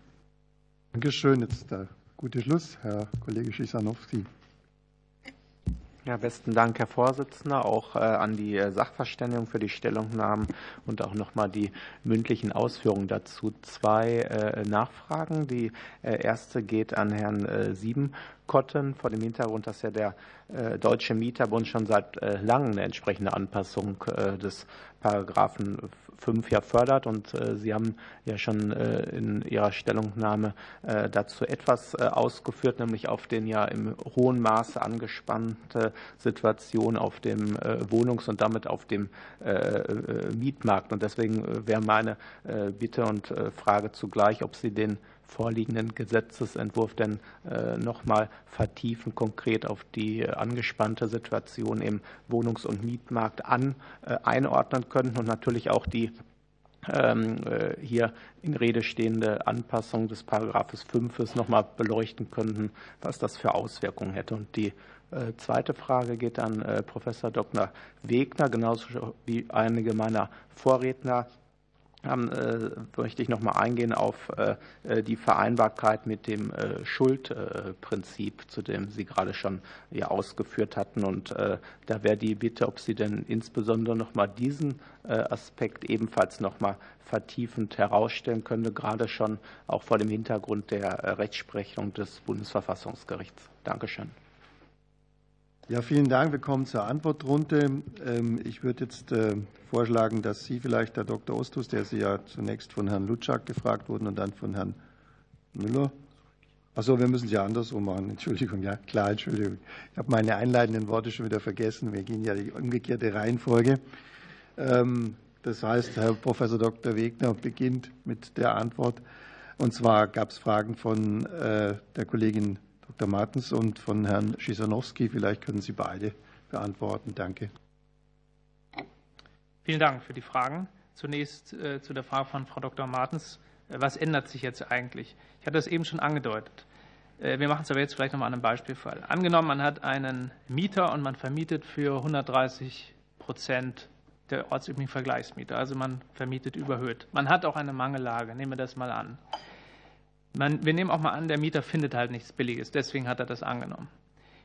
Dankeschön. Jetzt der gute Schluss, Herr Kollege Schisanowski. Ja, besten Dank, Herr Vorsitzender, auch äh, an die äh, Sachverständigen für die Stellungnahmen und auch nochmal die mündlichen Ausführungen dazu. Zwei äh, Nachfragen. Die erste geht an Herrn Siebenkotten vor dem Hintergrund, dass ja der Deutsche Mieterbund schon seit langem eine entsprechende Anpassung des Paragraphen 5 ja fördert. Und äh, Sie haben ja schon äh, in Ihrer Stellungnahme äh, dazu etwas ausgeführt, nämlich auf den ja im hohen Maße angespannte Situation auf dem Wohnungs- und damit auf dem Mietmarkt. Und deswegen wäre meine Bitte und Frage zugleich, ob Sie den vorliegenden Gesetzesentwurf denn noch mal vertiefen, konkret auf die angespannte Situation im Wohnungs- und Mietmarkt an, einordnen könnten und natürlich auch die ähm, äh, hier in Rede stehende Anpassung des Paragraphes 5 noch mal beleuchten könnten, was das für Auswirkungen hätte. Und die äh, zweite Frage geht an äh, Professor Dr. Wegner, genauso wie einige meiner Vorredner äh, möchte ich noch mal eingehen auf äh, die Vereinbarkeit mit dem äh, Schuldprinzip, zu dem Sie gerade schon ausgeführt hatten. Und da wäre die Bitte, ob Sie denn insbesondere noch mal diesen Aspekt ebenfalls noch mal vertiefend herausstellen können, gerade schon auch vor dem Hintergrund der Rechtsprechung des Bundesverfassungsgerichts. Dankeschön. Ja, vielen Dank. Wir kommen zur Antwortrunde. Ähm, ich würde jetzt äh, vorschlagen, dass Sie vielleicht, Herr Dr. Ostus, der Sie ja zunächst von Herrn Lutschak gefragt wurden und dann von Herrn Müller. Achso, wir müssen es ja andersrum machen. Entschuldigung, ja, klar, Entschuldigung. Ich habe meine einleitenden Worte schon wieder vergessen. Wir gehen ja die umgekehrte Reihenfolge. Ähm, das heißt, Herr Professor Dr. Wegner beginnt mit der Antwort. Und zwar gab es Fragen von äh, der Kollegin Dr. Martens und von Herrn Schisanowski. Vielleicht können Sie beide beantworten. Danke. Vielen Dank für die Fragen. Zunächst äh, zu der Frage von Frau Dr. Martens. Äh, was ändert sich jetzt eigentlich? Ich hatte das eben schon angedeutet. Äh, wir machen es aber jetzt vielleicht nochmal an einem Beispielfall. Angenommen, man hat einen Mieter und man vermietet für 130 Prozent der ortsüblichen Vergleichsmiete. Also man vermietet überhöht. Man hat auch eine Mangellage. Nehmen wir das mal an. Man, wir nehmen auch mal an, der Mieter findet halt nichts Billiges, deswegen hat er das angenommen.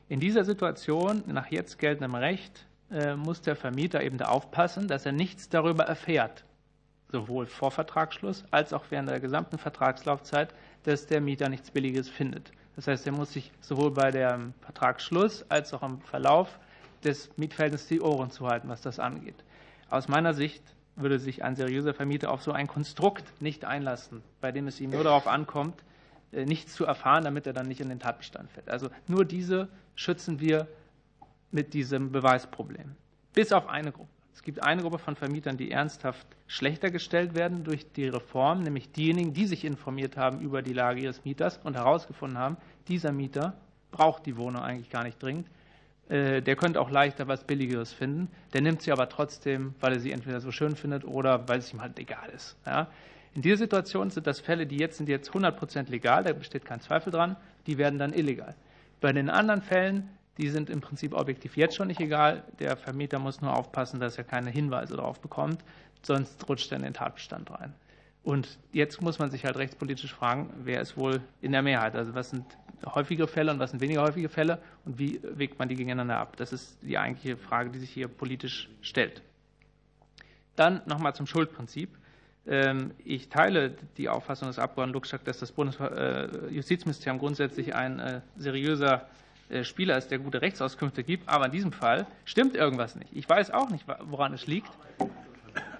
In dieser Situation, nach jetzt geltendem Recht, äh, muss der Vermieter eben da aufpassen, dass er nichts darüber erfährt, sowohl vor Vertragsschluss als auch während der gesamten Vertragslaufzeit, dass der Mieter nichts Billiges findet. Das heißt, er muss sich sowohl bei dem Vertragsschluss als auch im Verlauf des Mietverhältnisses die Ohren zuhalten, was das angeht. Aus meiner Sicht würde sich ein seriöser Vermieter auf so ein Konstrukt nicht einlassen, bei dem es ihm nur darauf ankommt, äh, nichts zu erfahren, damit er dann nicht in den Tatbestand fällt. Also nur diese schützen wir mit diesem Beweisproblem. Bis auf eine Gruppe. Es gibt eine Gruppe von Vermietern, die ernsthaft schlechter gestellt werden durch die Reform, nämlich diejenigen, die sich informiert haben über die Lage ihres Mieters und herausgefunden haben, dieser Mieter braucht die Wohnung eigentlich gar nicht dringend. Äh, der könnte auch leichter was Billigeres finden. Der nimmt sie aber trotzdem, weil er sie entweder so schön findet oder weil es ihm halt egal ist. Ja? In dieser Situation sind das Fälle, die jetzt sind jetzt 100 Prozent legal, da besteht kein Zweifel dran, die werden dann illegal. Bei den anderen Fällen die sind im Prinzip objektiv jetzt schon nicht egal. Der Vermieter muss nur aufpassen, dass er keine Hinweise darauf bekommt, sonst rutscht er in den Tatbestand rein. Und jetzt muss man sich halt rechtspolitisch fragen, wer ist wohl in der Mehrheit? Also was sind häufige Fälle und was sind weniger häufige Fälle und wie wägt man die gegeneinander ab? Das ist die eigentliche Frage, die sich hier politisch stellt. Dann nochmal zum Schuldprinzip. Ähm, ich teile die Auffassung des Abgeordneten Luxak, dass das Bundesjustizministerium grundsätzlich ein äh, seriöser äh, Spieler ist, der gute Rechtsauskünfte gibt. Aber in diesem Fall stimmt irgendwas nicht. Ich weiß auch nicht, woran es liegt.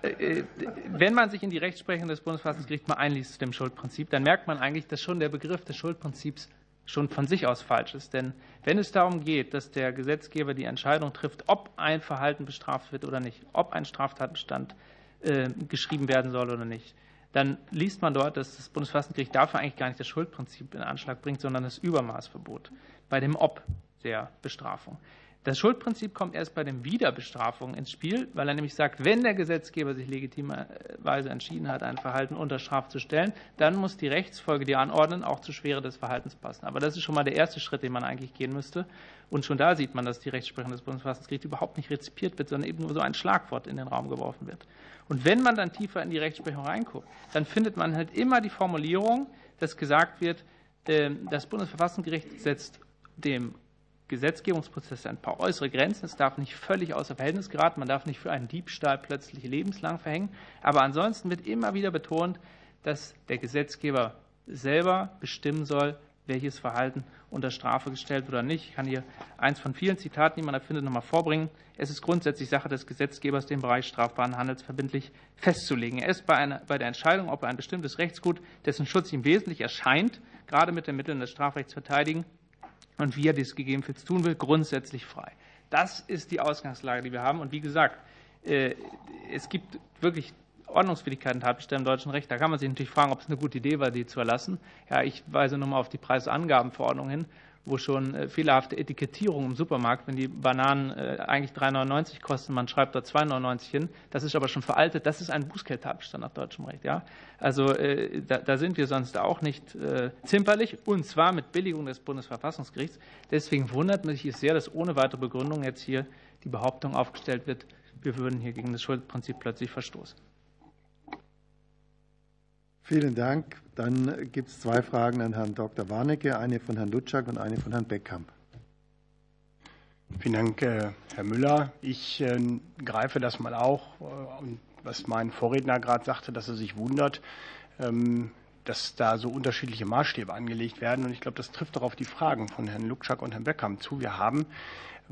Äh, äh, wenn man sich in die Rechtsprechung des Bundesverfassungsgerichts mal einliest zu dem Schuldprinzip, dann merkt man eigentlich, dass schon der Begriff des Schuldprinzips schon von sich aus falsch ist. Denn wenn es darum geht, dass der Gesetzgeber die Entscheidung trifft, ob ein Verhalten bestraft wird oder nicht, ob ein Straftatbestand äh, geschrieben werden soll oder nicht, dann liest man dort, dass das Bundesverfassungsgericht dafür eigentlich gar nicht das Schuldprinzip in Anschlag bringt, sondern das Übermaßverbot bei dem Ob der Bestrafung. Das Schuldprinzip kommt erst bei den Wiederbestrafungen ins Spiel, weil er nämlich sagt, wenn der Gesetzgeber sich legitimerweise entschieden hat, ein Verhalten unter Straf zu stellen, dann muss die Rechtsfolge, die anordnen, auch zur Schwere des Verhaltens passen. Aber das ist schon mal der erste Schritt, den man eigentlich gehen müsste. Und schon da sieht man, dass die Rechtsprechung des Bundesverfassungsgerichts überhaupt nicht rezipiert wird, sondern eben nur so ein Schlagwort in den Raum geworfen wird. Und wenn man dann tiefer in die Rechtsprechung reinguckt, dann findet man halt immer die Formulierung, dass gesagt wird, ähm, das Bundesverfassungsgericht setzt dem Gesetzgebungsprozess ein paar äußere Grenzen. Es darf nicht völlig außer Verhältnis geraten. Man darf nicht für einen Diebstahl plötzlich lebenslang verhängen. Aber ansonsten wird immer wieder betont, dass der Gesetzgeber selber bestimmen soll, welches Verhalten unter Strafe gestellt wird oder nicht. Ich kann hier eins von vielen Zitaten, die man da findet, nochmal vorbringen. Es ist grundsätzlich Sache des Gesetzgebers, den Bereich strafbaren Handels verbindlich festzulegen. Er ist bei, einer, bei der Entscheidung, ob er ein bestimmtes Rechtsgut, dessen Schutz ihm wesentlich erscheint, gerade mit den Mitteln des Strafrechts verteidigen, und wie er dies gegebenenfalls tun will, grundsätzlich frei. Das ist die Ausgangslage, die wir haben. Und wie gesagt, äh, es gibt wirklich Ordnungswidrigkeiten Tatbestände im deutschen Recht. Da kann man sich natürlich fragen, ob es eine gute Idee war, die zu erlassen. Ja, ich weise nur mal auf die Preisangabenverordnung hin wo schon äh, fehlerhafte Etikettierung im Supermarkt, wenn die Bananen äh, eigentlich 3,99 kosten, man schreibt dort 2,99 hin, das ist aber schon veraltet, das ist ein Bußgeldtatbestand nach deutschem Recht. Ja? Also äh, da, da, sind wir sonst auch nicht zimperlich und zwar mit Billigung des Bundesverfassungsgerichts. Deswegen wundert mich es sehr, dass ohne weitere Begründung jetzt hier die Behauptung aufgestellt wird, wir würden hier gegen das Schuldprinzip plötzlich verstoßen. Vielen Dank. Dann gibt es zwei Fragen an Herrn Dr. Warnecke, eine von Herrn Lutschak und eine von Herrn Beckkamp. Vielen Dank, äh, Herr Müller. Ich äh, greife das mal auch, äh, was mein Vorredner gerade sagte, dass er sich wundert, ähm, dass da so unterschiedliche Maßstäbe angelegt werden. Und ich glaube, das trifft auch auf die Fragen von Herrn Lukschak und Herrn Beckkamp zu. Wir haben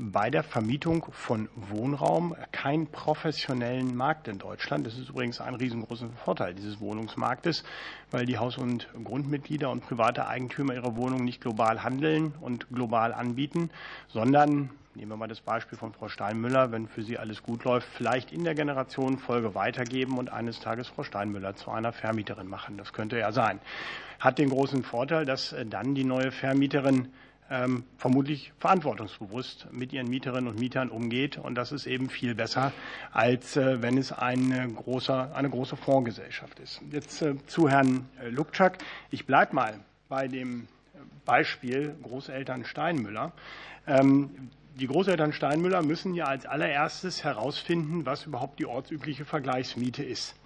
bei der Vermietung von Wohnraum keinen professionellen Markt in Deutschland. Das ist übrigens ein riesengroßer Vorteil dieses Wohnungsmarktes, weil die Haus- und Grundmitglieder und private Eigentümer ihre Wohnungen nicht global handeln und global anbieten, sondern nehmen wir mal das Beispiel von Frau Steinmüller, wenn für sie alles gut läuft, vielleicht in der Generation Folge weitergeben und eines Tages Frau Steinmüller zu einer Vermieterin machen. Das könnte ja sein. Hat den großen Vorteil, dass dann die neue Vermieterin ähm, vermutlich verantwortungsbewusst mit ihren Mieterinnen und Mietern umgeht. Und das ist eben viel besser, als äh, wenn es eine große, eine große Fondsgesellschaft ist. Jetzt äh, zu Herrn äh, Lukczak. Ich bleibe mal bei dem Beispiel Großeltern Steinmüller. Ähm, die Großeltern Steinmüller müssen ja als allererstes herausfinden, was überhaupt die ortsübliche Vergleichsmiete ist.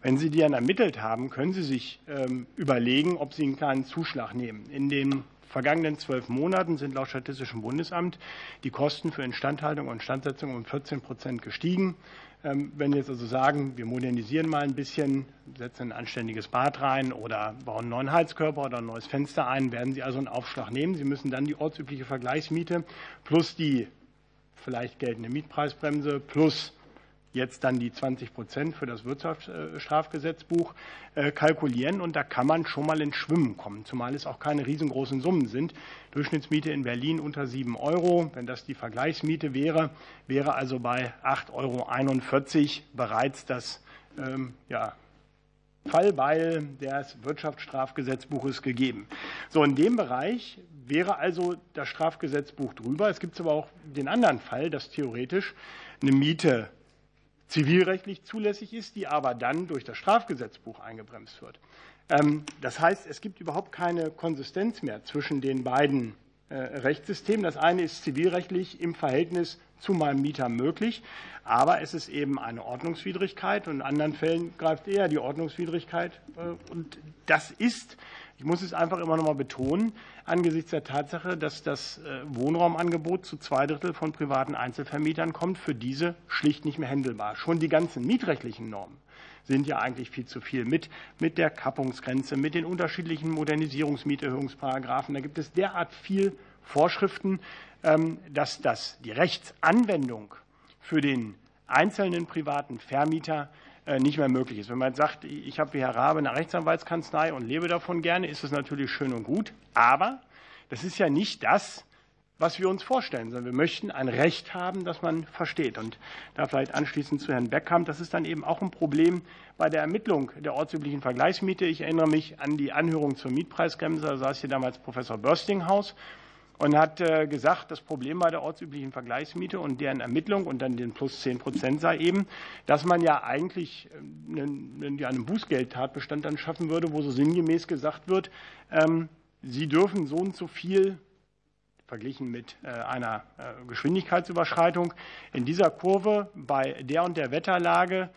Wenn Sie die dann ermittelt haben, können Sie sich ähm, überlegen, ob Sie einen kleinen Zuschlag nehmen. In den vergangenen zwölf Monaten sind laut Statistischem Bundesamt die Kosten für Instandhaltung und Instandsetzung um 14 Prozent gestiegen. Ähm, wenn wir jetzt also sagen, wir modernisieren mal ein bisschen, setzen ein anständiges Bad rein oder bauen einen neuen Heizkörper oder ein neues Fenster ein, werden Sie also einen Aufschlag nehmen. Sie müssen dann die ortsübliche Vergleichsmiete plus die vielleicht geltende Mietpreisbremse plus jetzt dann die 20 Prozent für das Wirtschaftsstrafgesetzbuch äh, kalkulieren. Und da kann man schon mal ins Schwimmen kommen, zumal es auch keine riesengroßen Summen sind. Durchschnittsmiete in Berlin unter 7 Euro. Wenn das die Vergleichsmiete wäre, wäre also bei 8,41 Euro bereits das ähm, ja, Fallbeil des Wirtschaftsstrafgesetzbuches gegeben. So, in dem Bereich wäre also das Strafgesetzbuch drüber. Es gibt aber auch den anderen Fall, dass theoretisch eine Miete zivilrechtlich zulässig ist, die aber dann durch das Strafgesetzbuch eingebremst wird. Ähm, das heißt, es gibt überhaupt keine Konsistenz mehr zwischen den beiden äh, Rechtssystemen. Das eine ist zivilrechtlich im Verhältnis zu meinem Mieter möglich, aber es ist eben eine Ordnungswidrigkeit und in anderen Fällen greift eher die Ordnungswidrigkeit. Äh, und das ist ich muss es einfach immer noch mal betonen, angesichts der Tatsache, dass das äh, Wohnraumangebot zu zwei Drittel von privaten Einzelvermietern kommt, für diese schlicht nicht mehr händelbar. Schon die ganzen mietrechtlichen Normen sind ja eigentlich viel zu viel mit, mit der Kappungsgrenze, mit den unterschiedlichen Modernisierungsmieterhöhungsparagraphen. Da gibt es derart viel Vorschriften, ähm, dass das, die Rechtsanwendung für den einzelnen privaten Vermieter nicht mehr möglich ist. Wenn man sagt, ich habe wie Herr Rabe eine Rechtsanwaltskanzlei und lebe davon gerne, ist das natürlich schön und gut. Aber das ist ja nicht das, was wir uns vorstellen, sondern wir möchten ein Recht haben, das man versteht. Und da vielleicht anschließend zu Herrn Beckkamp, das ist dann eben auch ein Problem bei der Ermittlung der ortsüblichen Vergleichsmiete. Ich erinnere mich an die Anhörung zur Mietpreisbremse, da saß hier damals Professor Börstinghaus und hat äh, gesagt, das Problem bei der ortsüblichen Vergleichsmiete und deren Ermittlung und dann den plus 10 Prozent sei eben, dass man ja eigentlich einen, ähm, einen Bußgeldtatbestand dann schaffen würde, wo so sinngemäß gesagt wird, ähm, Sie dürfen so und so viel verglichen mit äh, einer äh, Geschwindigkeitsüberschreitung in dieser Kurve bei der und der Wetterlage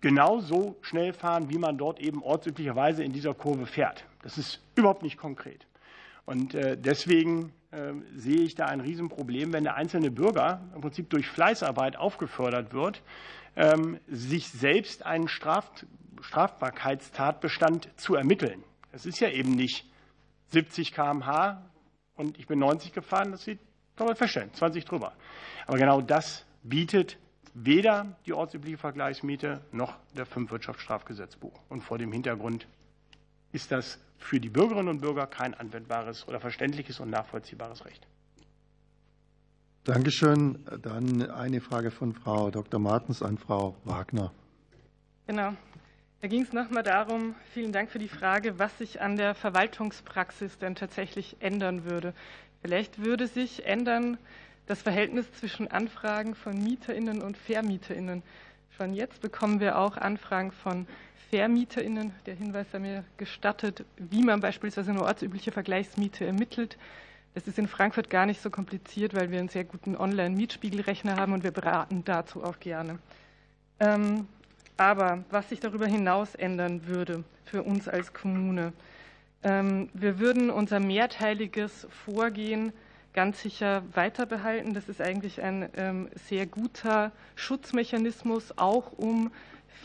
genau so schnell fahren, wie man dort eben ortsüblicherweise in dieser Kurve fährt. Das ist überhaupt nicht konkret. Und deswegen sehe ich da ein Riesenproblem, wenn der einzelne Bürger im Prinzip durch Fleißarbeit aufgefordert wird, ähm, sich selbst einen Strafbarkeitstatbestand zu ermitteln. Es ist ja eben nicht 70 km/h und ich bin 90 gefahren, das sieht, kann man feststellen, 20 drüber. Aber genau das bietet weder die ortsübliche Vergleichsmiete noch der Fünf-Wirtschaftsstrafgesetzbuch. Und vor dem Hintergrund ist das für die Bürgerinnen und Bürger kein anwendbares oder verständliches und nachvollziehbares Recht. Dankeschön. Dann eine Frage von Frau Dr. Martens an Frau Wagner. Genau. Da ging es nochmal darum, vielen Dank für die Frage, was sich an der Verwaltungspraxis denn tatsächlich ändern würde. Vielleicht würde sich ändern das Verhältnis zwischen Anfragen von MieterInnen und VermieterInnen. Schon jetzt bekommen wir auch Anfragen von VermieterInnen. Der Hinweis sei mir gestattet, wie man beispielsweise eine ortsübliche Vergleichsmiete ermittelt. Das ist in Frankfurt gar nicht so kompliziert, weil wir einen sehr guten Online-Mietspiegelrechner haben und wir beraten dazu auch gerne. Ähm, aber was sich darüber hinaus ändern würde für uns als Kommune, ähm, wir würden unser mehrteiliges Vorgehen ganz sicher weiter behalten. Das ist eigentlich ein ähm, sehr guter Schutzmechanismus, auch um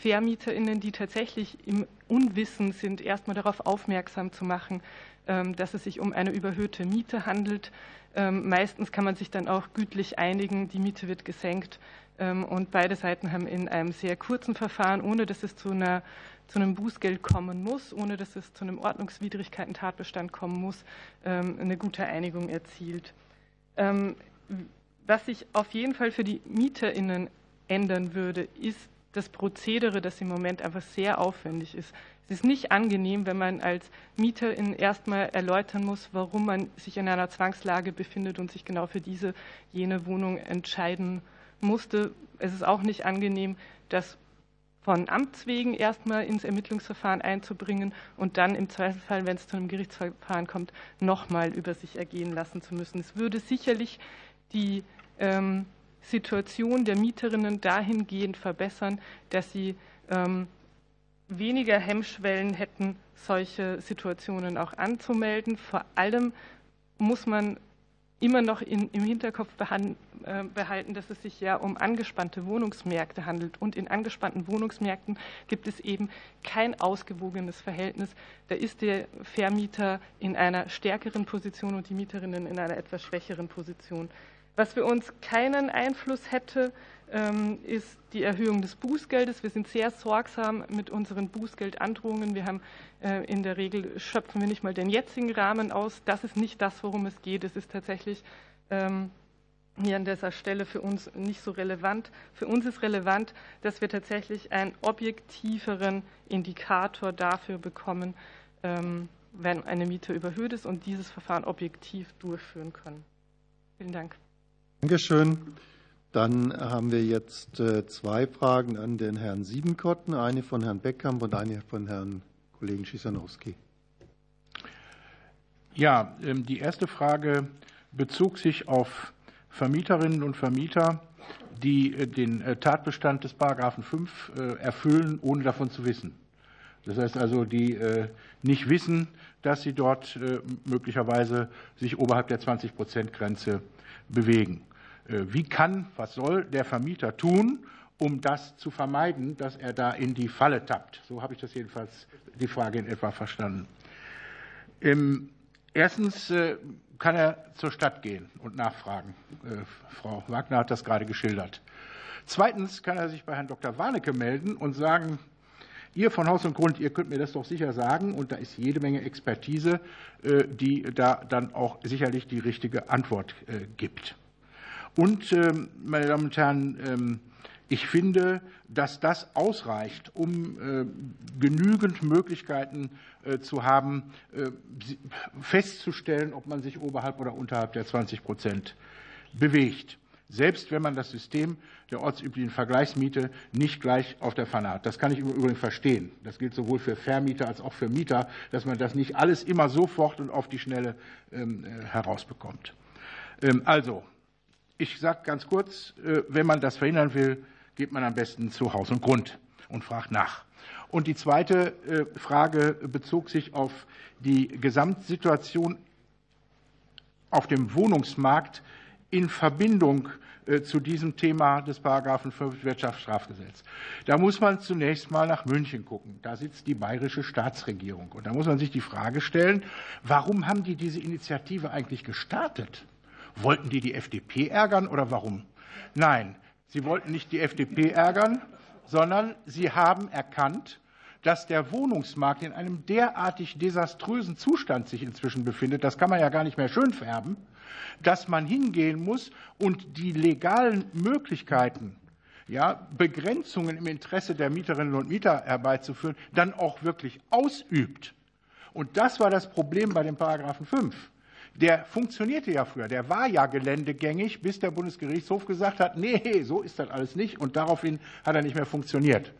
VermieterInnen, die tatsächlich im Unwissen sind, erstmal darauf aufmerksam zu machen, ähm, dass es sich um eine überhöhte Miete handelt. Ähm, meistens kann man sich dann auch gütlich einigen, die Miete wird gesenkt und beide Seiten haben in einem sehr kurzen Verfahren, ohne dass es zu, einer, zu einem Bußgeld kommen muss, ohne dass es zu einem Ordnungswidrigkeiten-Tatbestand kommen muss, eine gute Einigung erzielt. Was sich auf jeden Fall für die MieterInnen ändern würde, ist das Prozedere, das im Moment einfach sehr aufwendig ist. Es ist nicht angenehm, wenn man als Mieterin erstmal erläutern muss, warum man sich in einer Zwangslage befindet und sich genau für diese, jene Wohnung entscheiden musste. Es ist auch nicht angenehm, das von Amts wegen erstmal ins Ermittlungsverfahren einzubringen und dann im Zweifelsfall, wenn es zu einem Gerichtsverfahren kommt, nochmal über sich ergehen lassen zu müssen. Es würde sicherlich die ähm, Situation der Mieterinnen dahingehend verbessern, dass sie ähm, weniger Hemmschwellen hätten, solche Situationen auch anzumelden. Vor allem muss man immer noch in, im Hinterkopf äh, behalten, dass es sich ja um angespannte Wohnungsmärkte handelt. Und in angespannten Wohnungsmärkten gibt es eben kein ausgewogenes Verhältnis. Da ist der Vermieter in einer stärkeren Position und die Mieterinnen in einer etwas schwächeren Position. Was für uns keinen Einfluss hätte, ist die Erhöhung des Bußgeldes. Wir sind sehr sorgsam mit unseren Bußgeldandrohungen. Wir haben äh, in der Regel schöpfen wir nicht mal den jetzigen Rahmen aus. Das ist nicht das, worum es geht. Es ist tatsächlich ähm, hier an dieser Stelle für uns nicht so relevant. Für uns ist relevant, dass wir tatsächlich einen objektiveren Indikator dafür bekommen, ähm, wenn eine Miete überhöht ist und dieses Verfahren objektiv durchführen können. Vielen Dank. Dankeschön. Dann haben wir jetzt äh, zwei Fragen an den Herrn Siebenkotten, eine von Herrn Beckkamp und eine von Herrn Kollegen Schisanowski. Ja, ähm, die erste Frage bezog sich auf Vermieterinnen und Vermieter, die äh, den äh, Tatbestand des Paragraphen 5 erfüllen, ohne davon zu wissen. Das heißt also, die nicht wissen, dass sie dort möglicherweise sich oberhalb der 20-Prozent-Grenze bewegen. Äh, wie kann, was soll der Vermieter tun, um das zu vermeiden, dass er da in die Falle tappt? So habe ich das jedenfalls die Frage in etwa verstanden. Erstens äh, kann er zur Stadt gehen und nachfragen. Äh, Frau Wagner hat das gerade geschildert. Zweitens kann er sich bei Herrn Dr. Warnecke melden und sagen, Ihr von Haus und Grund, ihr könnt mir das doch sicher sagen, und da ist jede Menge Expertise, die da dann auch sicherlich die richtige Antwort gibt. Und, ähm, meine Damen und Herren, ähm, ich finde, dass das ausreicht, um äh, genügend Möglichkeiten äh, zu haben, äh, festzustellen, ob man sich oberhalb oder unterhalb der 20 Prozent bewegt. Selbst wenn man das System der ortsüblichen Vergleichsmiete nicht gleich auf der Pfanne hat. Das kann ich im Übrigen verstehen. Das gilt sowohl für Vermieter als auch für Mieter, dass man das nicht alles immer sofort und auf die Schnelle ähm, herausbekommt. Also, ich sage ganz kurz, äh, wenn man das verhindern will, geht man am besten zu Haus und Grund und fragt nach. Und die zweite äh, Frage bezog sich auf die Gesamtsituation auf dem Wohnungsmarkt in Verbindung äh, zu diesem Thema des Paragraphen 5 Wirtschaftsstrafgesetz. Da muss man zunächst mal nach München gucken. Da sitzt die bayerische Staatsregierung. Und da muss man sich die Frage stellen, warum haben die diese Initiative eigentlich gestartet? Wollten die die FDP ärgern oder warum? Nein, sie wollten nicht die FDP ärgern, sondern sie haben erkannt, dass der Wohnungsmarkt in einem derartig desaströsen Zustand sich inzwischen befindet, das kann man ja gar nicht mehr schön färben, dass man hingehen muss und die legalen Möglichkeiten, ja, Begrenzungen im Interesse der Mieterinnen und Mieter herbeizuführen, dann auch wirklich ausübt. Und das war das Problem bei dem Paragraphen 5 der funktionierte ja früher, der war ja geländegängig, bis der Bundesgerichtshof gesagt hat, nee, so ist das alles nicht und daraufhin hat er nicht mehr funktioniert.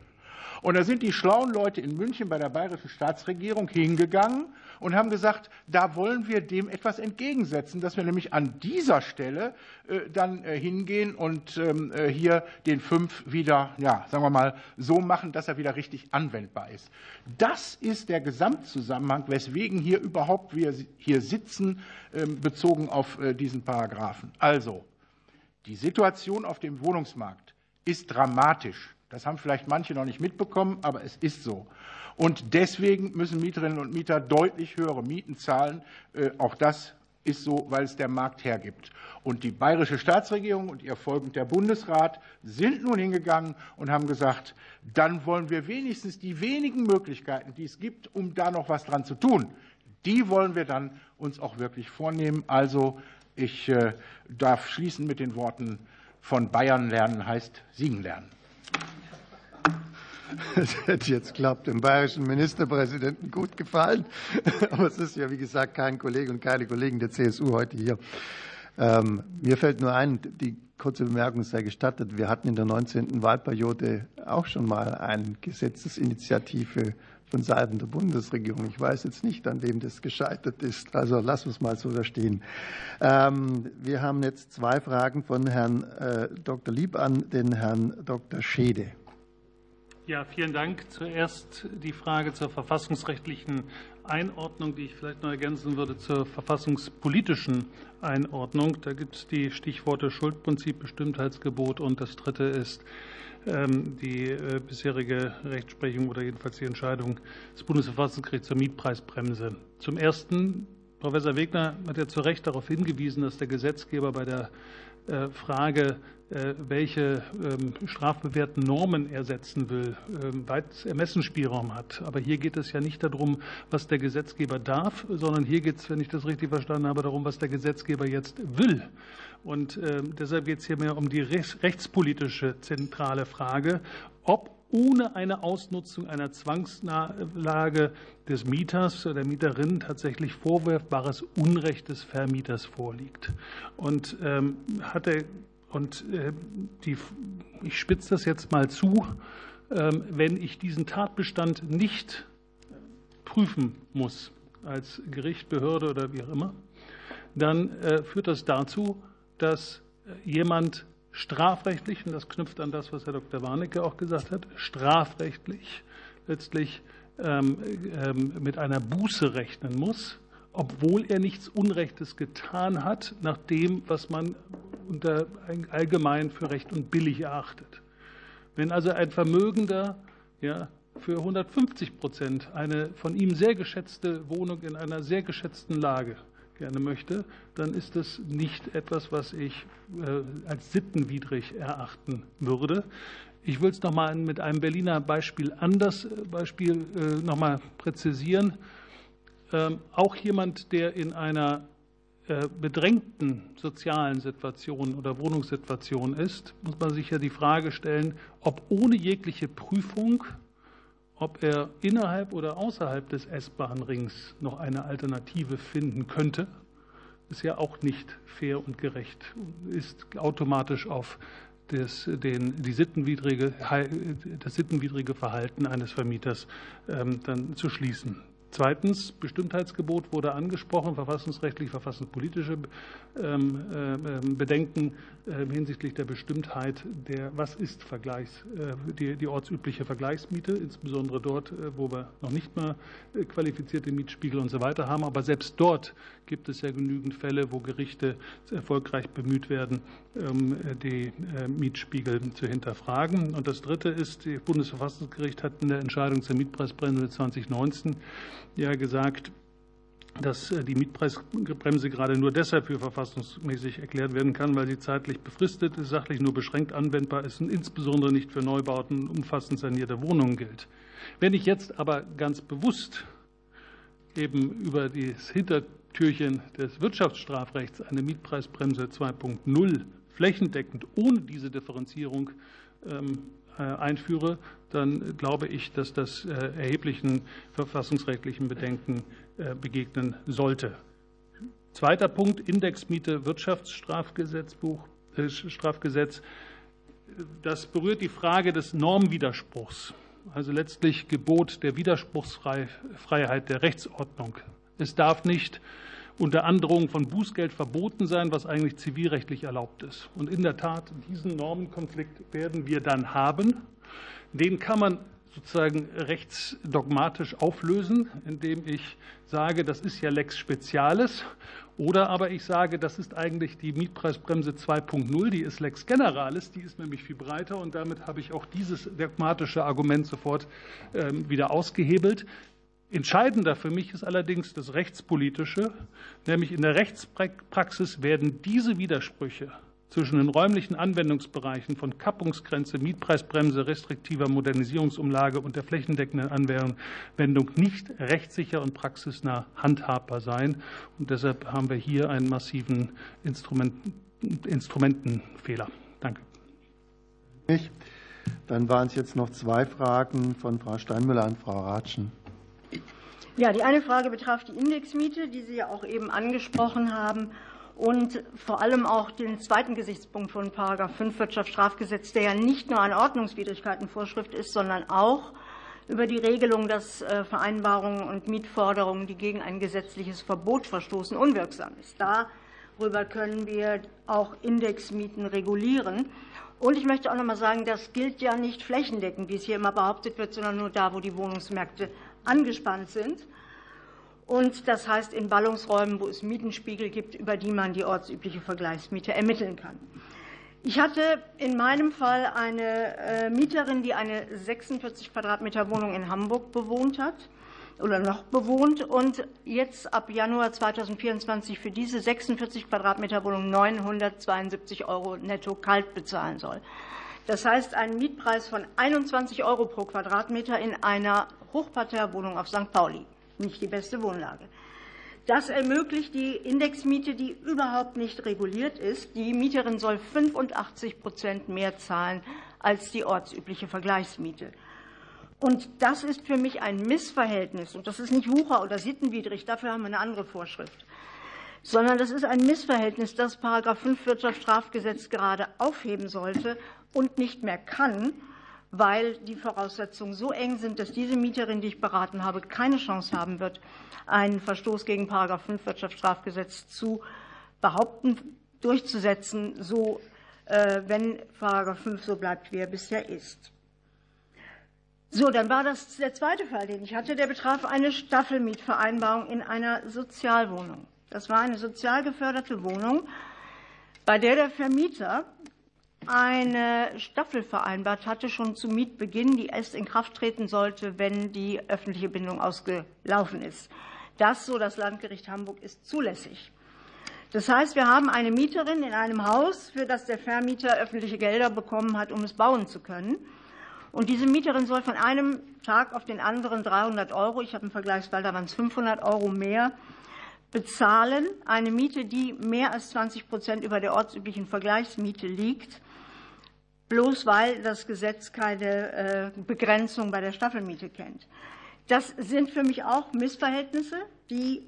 Und da sind die schlauen Leute in München bei der bayerischen Staatsregierung hingegangen und haben gesagt, da wollen wir dem etwas entgegensetzen, dass wir nämlich an dieser Stelle äh, dann äh, hingehen und ähm, äh, hier den fünf wieder, ja, sagen wir mal, so machen, dass er wieder richtig anwendbar ist. Das ist der Gesamtzusammenhang, weswegen hier überhaupt wir hier sitzen, ähm, bezogen auf diesen Paragraphen. Also, die Situation auf dem Wohnungsmarkt ist dramatisch. Das haben vielleicht manche noch nicht mitbekommen, aber es ist so. Und deswegen müssen Mieterinnen und Mieter deutlich höhere Mieten zahlen. Äh, auch das ist so, weil es der Markt hergibt. Und die bayerische Staatsregierung und ihr folgend der Bundesrat sind nun hingegangen und haben gesagt, dann wollen wir wenigstens die wenigen Möglichkeiten, die es gibt, um da noch was dran zu tun, die wollen wir dann uns auch wirklich vornehmen. Also ich äh, darf schließen mit den Worten von Bayern lernen heißt siegen lernen. Das hätte jetzt, klappt dem bayerischen Ministerpräsidenten gut gefallen. Aber es ist ja, wie gesagt, kein Kollege und keine Kollegen der CSU heute hier. Ähm, mir fällt nur ein, die kurze Bemerkung sei gestattet. Wir hatten in der 19. Wahlperiode auch schon mal eine Gesetzesinitiative von Seiten der Bundesregierung. Ich weiß jetzt nicht, an wem das gescheitert ist. Also lass uns mal so da stehen. Ähm, wir haben jetzt zwei Fragen von Herrn äh, Dr. Lieb an den Herrn Dr. Schede. Ja, vielen Dank. Zuerst die Frage zur verfassungsrechtlichen Einordnung, die ich vielleicht noch ergänzen würde zur verfassungspolitischen Einordnung. Da gibt es die Stichworte Schuldprinzip, Bestimmtheitsgebot und das dritte ist ähm, die äh, bisherige Rechtsprechung oder jedenfalls die Entscheidung des Bundesverfassungsgerichts zur Mietpreisbremse. Zum Ersten, Professor Wegner hat ja zu Recht darauf hingewiesen, dass der Gesetzgeber bei der äh, Frage, welche ähm, strafbewährten Normen er setzen will, ähm, weit Ermessensspielraum hat. Aber hier geht es ja nicht darum, was der Gesetzgeber darf, sondern hier geht es, wenn ich das richtig verstanden habe, darum, was der Gesetzgeber jetzt will. Und ähm, deshalb geht es hier mehr um die rechtspolitische zentrale Frage, ob ohne eine Ausnutzung einer Zwangslage des Mieters oder der Mieterin tatsächlich vorwerfbares Unrecht des Vermieters vorliegt. Und hat er und äh, die, ich spitze das jetzt mal zu, ähm, wenn ich diesen Tatbestand nicht prüfen muss als Gericht, Behörde oder wie auch immer, dann äh, führt das dazu, dass jemand strafrechtlich, und das knüpft an das, was Herr Dr. Warnecke auch gesagt hat, strafrechtlich letztlich ähm, ähm, mit einer Buße rechnen muss, obwohl er nichts Unrechtes getan hat, nach dem, was man unter allgemein für recht und billig erachtet. Wenn also ein Vermögender ja, für 150 Prozent eine von ihm sehr geschätzte Wohnung in einer sehr geschätzten Lage gerne möchte, dann ist das nicht etwas, was ich äh, als sittenwidrig erachten würde. Ich will es noch mal mit einem Berliner Beispiel anders äh, Beispiel äh, noch mal präzisieren. Ähm, auch jemand, der in einer bedrängten sozialen Situation oder Wohnungssituation ist, muss man sich ja die Frage stellen, ob ohne jegliche Prüfung ob er innerhalb oder außerhalb des S-Bahn-Rings noch eine Alternative finden könnte, ist ja auch nicht fair und gerecht, ist automatisch auf das, den, die sittenwidrige, das sittenwidrige Verhalten eines Vermieters ähm, dann zu schließen. Zweitens, Bestimmtheitsgebot wurde angesprochen, verfassungsrechtlich, verfassungspolitische ähm, ähm, Bedenken ähm, hinsichtlich der Bestimmtheit der, was ist Vergleichs, äh, die, die ortsübliche Vergleichsmiete, insbesondere dort, äh, wo wir noch nicht mal äh, qualifizierte Mietspiegel und so weiter haben. Aber selbst dort gibt es ja genügend Fälle, wo Gerichte erfolgreich bemüht werden, die Mietspiegel zu hinterfragen. Und das Dritte ist, das Bundesverfassungsgericht hat in der Entscheidung zur Mietpreisbremse 2019 ja gesagt, dass äh, die Mietpreisbremse gerade nur deshalb für verfassungsmäßig erklärt werden kann, weil sie zeitlich befristet ist, sachlich nur beschränkt anwendbar ist und insbesondere nicht für Neubauten umfassend sanierte Wohnungen gilt. Wenn ich jetzt aber ganz bewusst eben über das Hintertürchen des Wirtschaftsstrafrechts eine Mietpreisbremse 2.0 flächendeckend ohne diese Differenzierung ähm, äh, einführe, dann glaube ich, dass das äh, erheblichen verfassungsrechtlichen Bedenken äh, begegnen sollte. Zweiter Punkt, Indexmiete Wirtschaftsstrafgesetzbuch, Strafgesetz. Das berührt die Frage des Normwiderspruchs, also letztlich Gebot der Widerspruchsfreiheit der Rechtsordnung. Es darf nicht unter Androhung von Bußgeld verboten sein, was eigentlich zivilrechtlich erlaubt ist. Und in der Tat, diesen Normenkonflikt werden wir dann haben. Den kann man sozusagen rechtsdogmatisch auflösen, indem ich sage, das ist ja Lex Specialis. Oder aber ich sage, das ist eigentlich die Mietpreisbremse 2.0, die ist Lex Generalis, die ist nämlich viel breiter und damit habe ich auch dieses dogmatische Argument sofort ähm, wieder ausgehebelt. Entscheidender für mich ist allerdings das Rechtspolitische, nämlich in der Rechtspraxis werden diese Widersprüche zwischen den räumlichen Anwendungsbereichen von Kappungsgrenze, Mietpreisbremse, restriktiver Modernisierungsumlage und der flächendeckenden Anwendung nicht rechtssicher und praxisnah handhabbar sein. Und deshalb haben wir hier einen massiven Instrument, Instrumentenfehler. Danke. Dann waren es jetzt noch zwei Fragen von Frau Steinmüller an Frau Ratschen. Ja, die eine Frage betraf die Indexmiete, die Sie ja auch eben angesprochen haben, und vor allem auch den zweiten Gesichtspunkt von § 5 Wirtschaftsstrafgesetz, der ja nicht nur eine Ordnungswidrigkeitenvorschrift ist, sondern auch über die Regelung, dass äh, Vereinbarungen und Mietforderungen, die gegen ein gesetzliches Verbot verstoßen, unwirksam ist. Darüber können wir auch Indexmieten regulieren. Und ich möchte auch noch mal sagen, das gilt ja nicht flächendeckend, wie es hier immer behauptet wird, sondern nur da, wo die Wohnungsmärkte angespannt sind. Und das heißt in Ballungsräumen, wo es Mietenspiegel gibt, über die man die ortsübliche Vergleichsmiete ermitteln kann. Ich hatte in meinem Fall eine äh, Mieterin, die eine 46 Quadratmeter Wohnung in Hamburg bewohnt hat oder noch bewohnt und jetzt ab Januar 2024 für diese 46 Quadratmeter Wohnung 972 Euro netto kalt bezahlen soll. Das heißt, einen Mietpreis von 21 Euro pro Quadratmeter in einer Hochparterrewohnung auf St. Pauli. Nicht die beste Wohnlage. Das ermöglicht die Indexmiete, die überhaupt nicht reguliert ist. Die Mieterin soll 85 Prozent mehr zahlen als die ortsübliche Vergleichsmiete. Und das ist für mich ein Missverhältnis. Und das ist nicht wucher- oder sittenwidrig, dafür haben wir eine andere Vorschrift. Sondern das ist ein Missverhältnis, das § 5 Wirtschaftsstrafgesetz gerade aufheben sollte und nicht mehr kann, weil die Voraussetzungen so eng sind, dass diese Mieterin, die ich beraten habe, keine Chance haben wird, einen Verstoß gegen § 5 Wirtschaftsstrafgesetz zu behaupten, durchzusetzen, so, äh, wenn § 5 so bleibt, wie er bisher ist. So, dann war das der zweite Fall, den ich hatte. Der betraf eine Staffelmietvereinbarung in einer Sozialwohnung. Das war eine sozial geförderte Wohnung, bei der der Vermieter eine Staffel vereinbart hatte, schon zu Mietbeginn, die erst in Kraft treten sollte, wenn die öffentliche Bindung ausgelaufen ist. Das, so das Landgericht Hamburg, ist zulässig. Das heißt, wir haben eine Mieterin in einem Haus, für das der Vermieter öffentliche Gelder bekommen hat, um es bauen zu können. Und diese Mieterin soll von einem Tag auf den anderen 300 Euro, ich habe einen Vergleichsfall, da waren es 500 Euro mehr, bezahlen. Eine Miete, die mehr als 20 Prozent über der ortsüblichen Vergleichsmiete liegt, bloß weil das Gesetz keine äh, Begrenzung bei der Staffelmiete kennt. Das sind für mich auch Missverhältnisse, die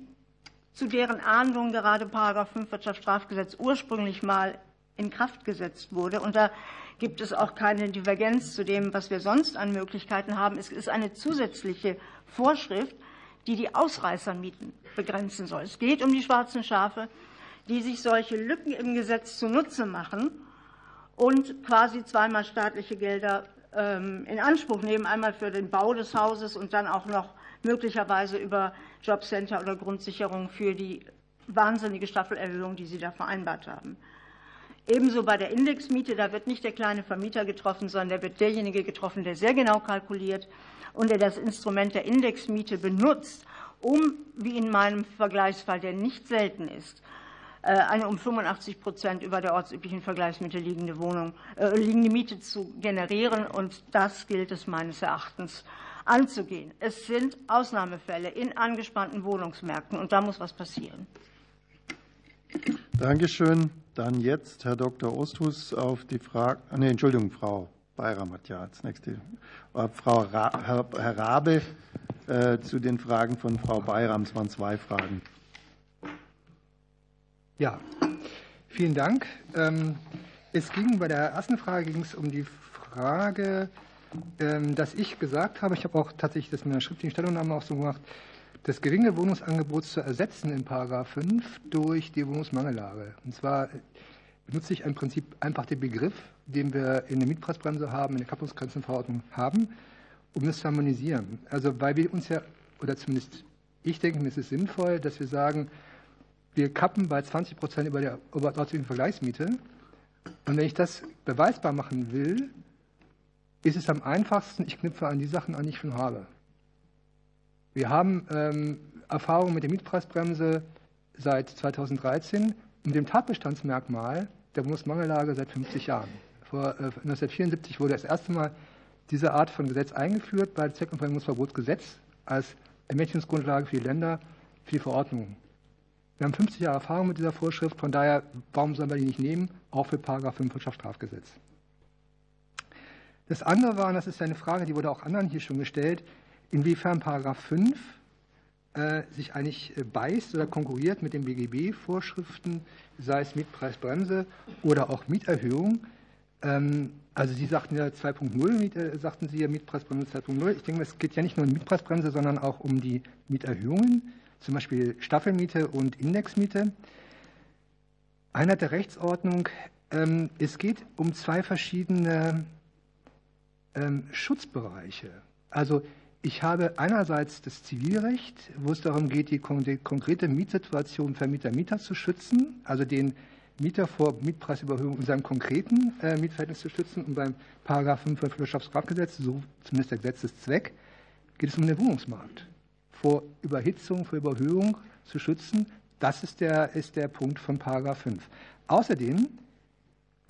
zu deren Ahndung gerade § 5 Wirtschaftsstrafgesetz ursprünglich mal in Kraft gesetzt wurde. Und da gibt es auch keine Divergenz zu dem, was wir sonst an Möglichkeiten haben. Es ist eine zusätzliche Vorschrift, die die Ausreißermieten begrenzen soll. Es geht um die schwarzen Schafe, die sich solche Lücken im Gesetz zunutze machen und quasi zweimal staatliche Gelder ähm, in Anspruch nehmen, einmal für den Bau des Hauses und dann auch noch möglicherweise über Jobcenter oder Grundsicherung für die wahnsinnige Staffelerhöhung, die sie da vereinbart haben. Ebenso bei der Indexmiete, da wird nicht der kleine Vermieter getroffen, sondern da wird derjenige getroffen, der sehr genau kalkuliert und der das Instrument der Indexmiete benutzt, um, wie in meinem Vergleichsfall, der nicht selten ist, eine um 85 Prozent über der ortsüblichen Vergleichsmiete liegende, Wohnung, äh, liegende Miete zu generieren. Und das gilt es meines Erachtens anzugehen. Es sind Ausnahmefälle in angespannten Wohnungsmärkten, und da muss was passieren. Dankeschön. Dann jetzt Herr Dr. Osthus auf die Frage, ah, nee, Entschuldigung, Frau Bayram hat ja als nächste, äh, Frau Ra, Herr, Herr Rabe äh, zu den Fragen von Frau Bayram. Es waren zwei Fragen. Ja, vielen Dank. Ähm, es ging bei der ersten Frage ging es um die Frage, ähm, dass ich gesagt habe, ich habe auch tatsächlich das in einer schriftlichen Stellungnahme auch so gemacht, das geringe Wohnungsangebot zu ersetzen in Paragraph 5 durch die Wohnungsmangellage. Und zwar benutze ich im Prinzip einfach den Begriff, den wir in der Mietpreisbremse haben, in der Kappungsgrenzenverordnung haben, um das zu harmonisieren. Also weil wir uns ja, oder zumindest ich denke, mir ist es sinnvoll, dass wir sagen, wir kappen bei 20 Prozent über der ortsüblichen Vergleichsmiete. Und wenn ich das beweisbar machen will, ist es am einfachsten, ich knüpfe an die Sachen an, die ich schon habe. Wir haben ähm, Erfahrungen mit der Mietpreisbremse seit 2013 und dem Tatbestandsmerkmal der Wohnungsmangellage seit 50 Jahren. Vor, äh, 1974 wurde das erste Mal diese Art von Gesetz eingeführt bei Zweck- und Vermögensverbotsgesetz als Ermächtigungsgrundlage für die Länder für die Verordnungen. Wir haben 50 Jahre Erfahrung mit dieser Vorschrift, von daher, warum sollen wir die nicht nehmen, auch für Paragraph 5 Wirtschaftsstrafgesetz. Das andere war, und das ist eine Frage, die wurde auch anderen hier schon gestellt, inwiefern Paragraph 5 äh, sich eigentlich äh, beißt oder konkurriert mit den BGB-Vorschriften, sei es Mietpreisbremse oder auch Mieterhöhung. Ähm, also Sie sagten ja 2.0, äh, sagten Sie ja Mietpreisbremse 2.0. Ich denke, es geht ja nicht nur um Mietpreisbremse, sondern auch um die Mieterhöhungen, zum Beispiel Staffelmiete und Indexmiete. Einheit der Rechtsordnung ähm, es geht um zwei verschiedene ähm, Schutzbereiche. Also ich habe einerseits das Zivilrecht, wo es darum geht, die konkrete Mietsituation Vermieter-Mieter zu schützen, also den Mieter vor Mietpreisüberhöhung in seinem konkreten äh, Mietverhältnis zu schützen. Und beim Paragraph 5 vom Wirtschaftsstrafgesetz, so zumindest der Gesetzeszweck, geht es um den Wohnungsmarkt. Vor Überhitzung, vor Überhöhung zu schützen, das ist der, ist der Punkt von Paragraph 5. Außerdem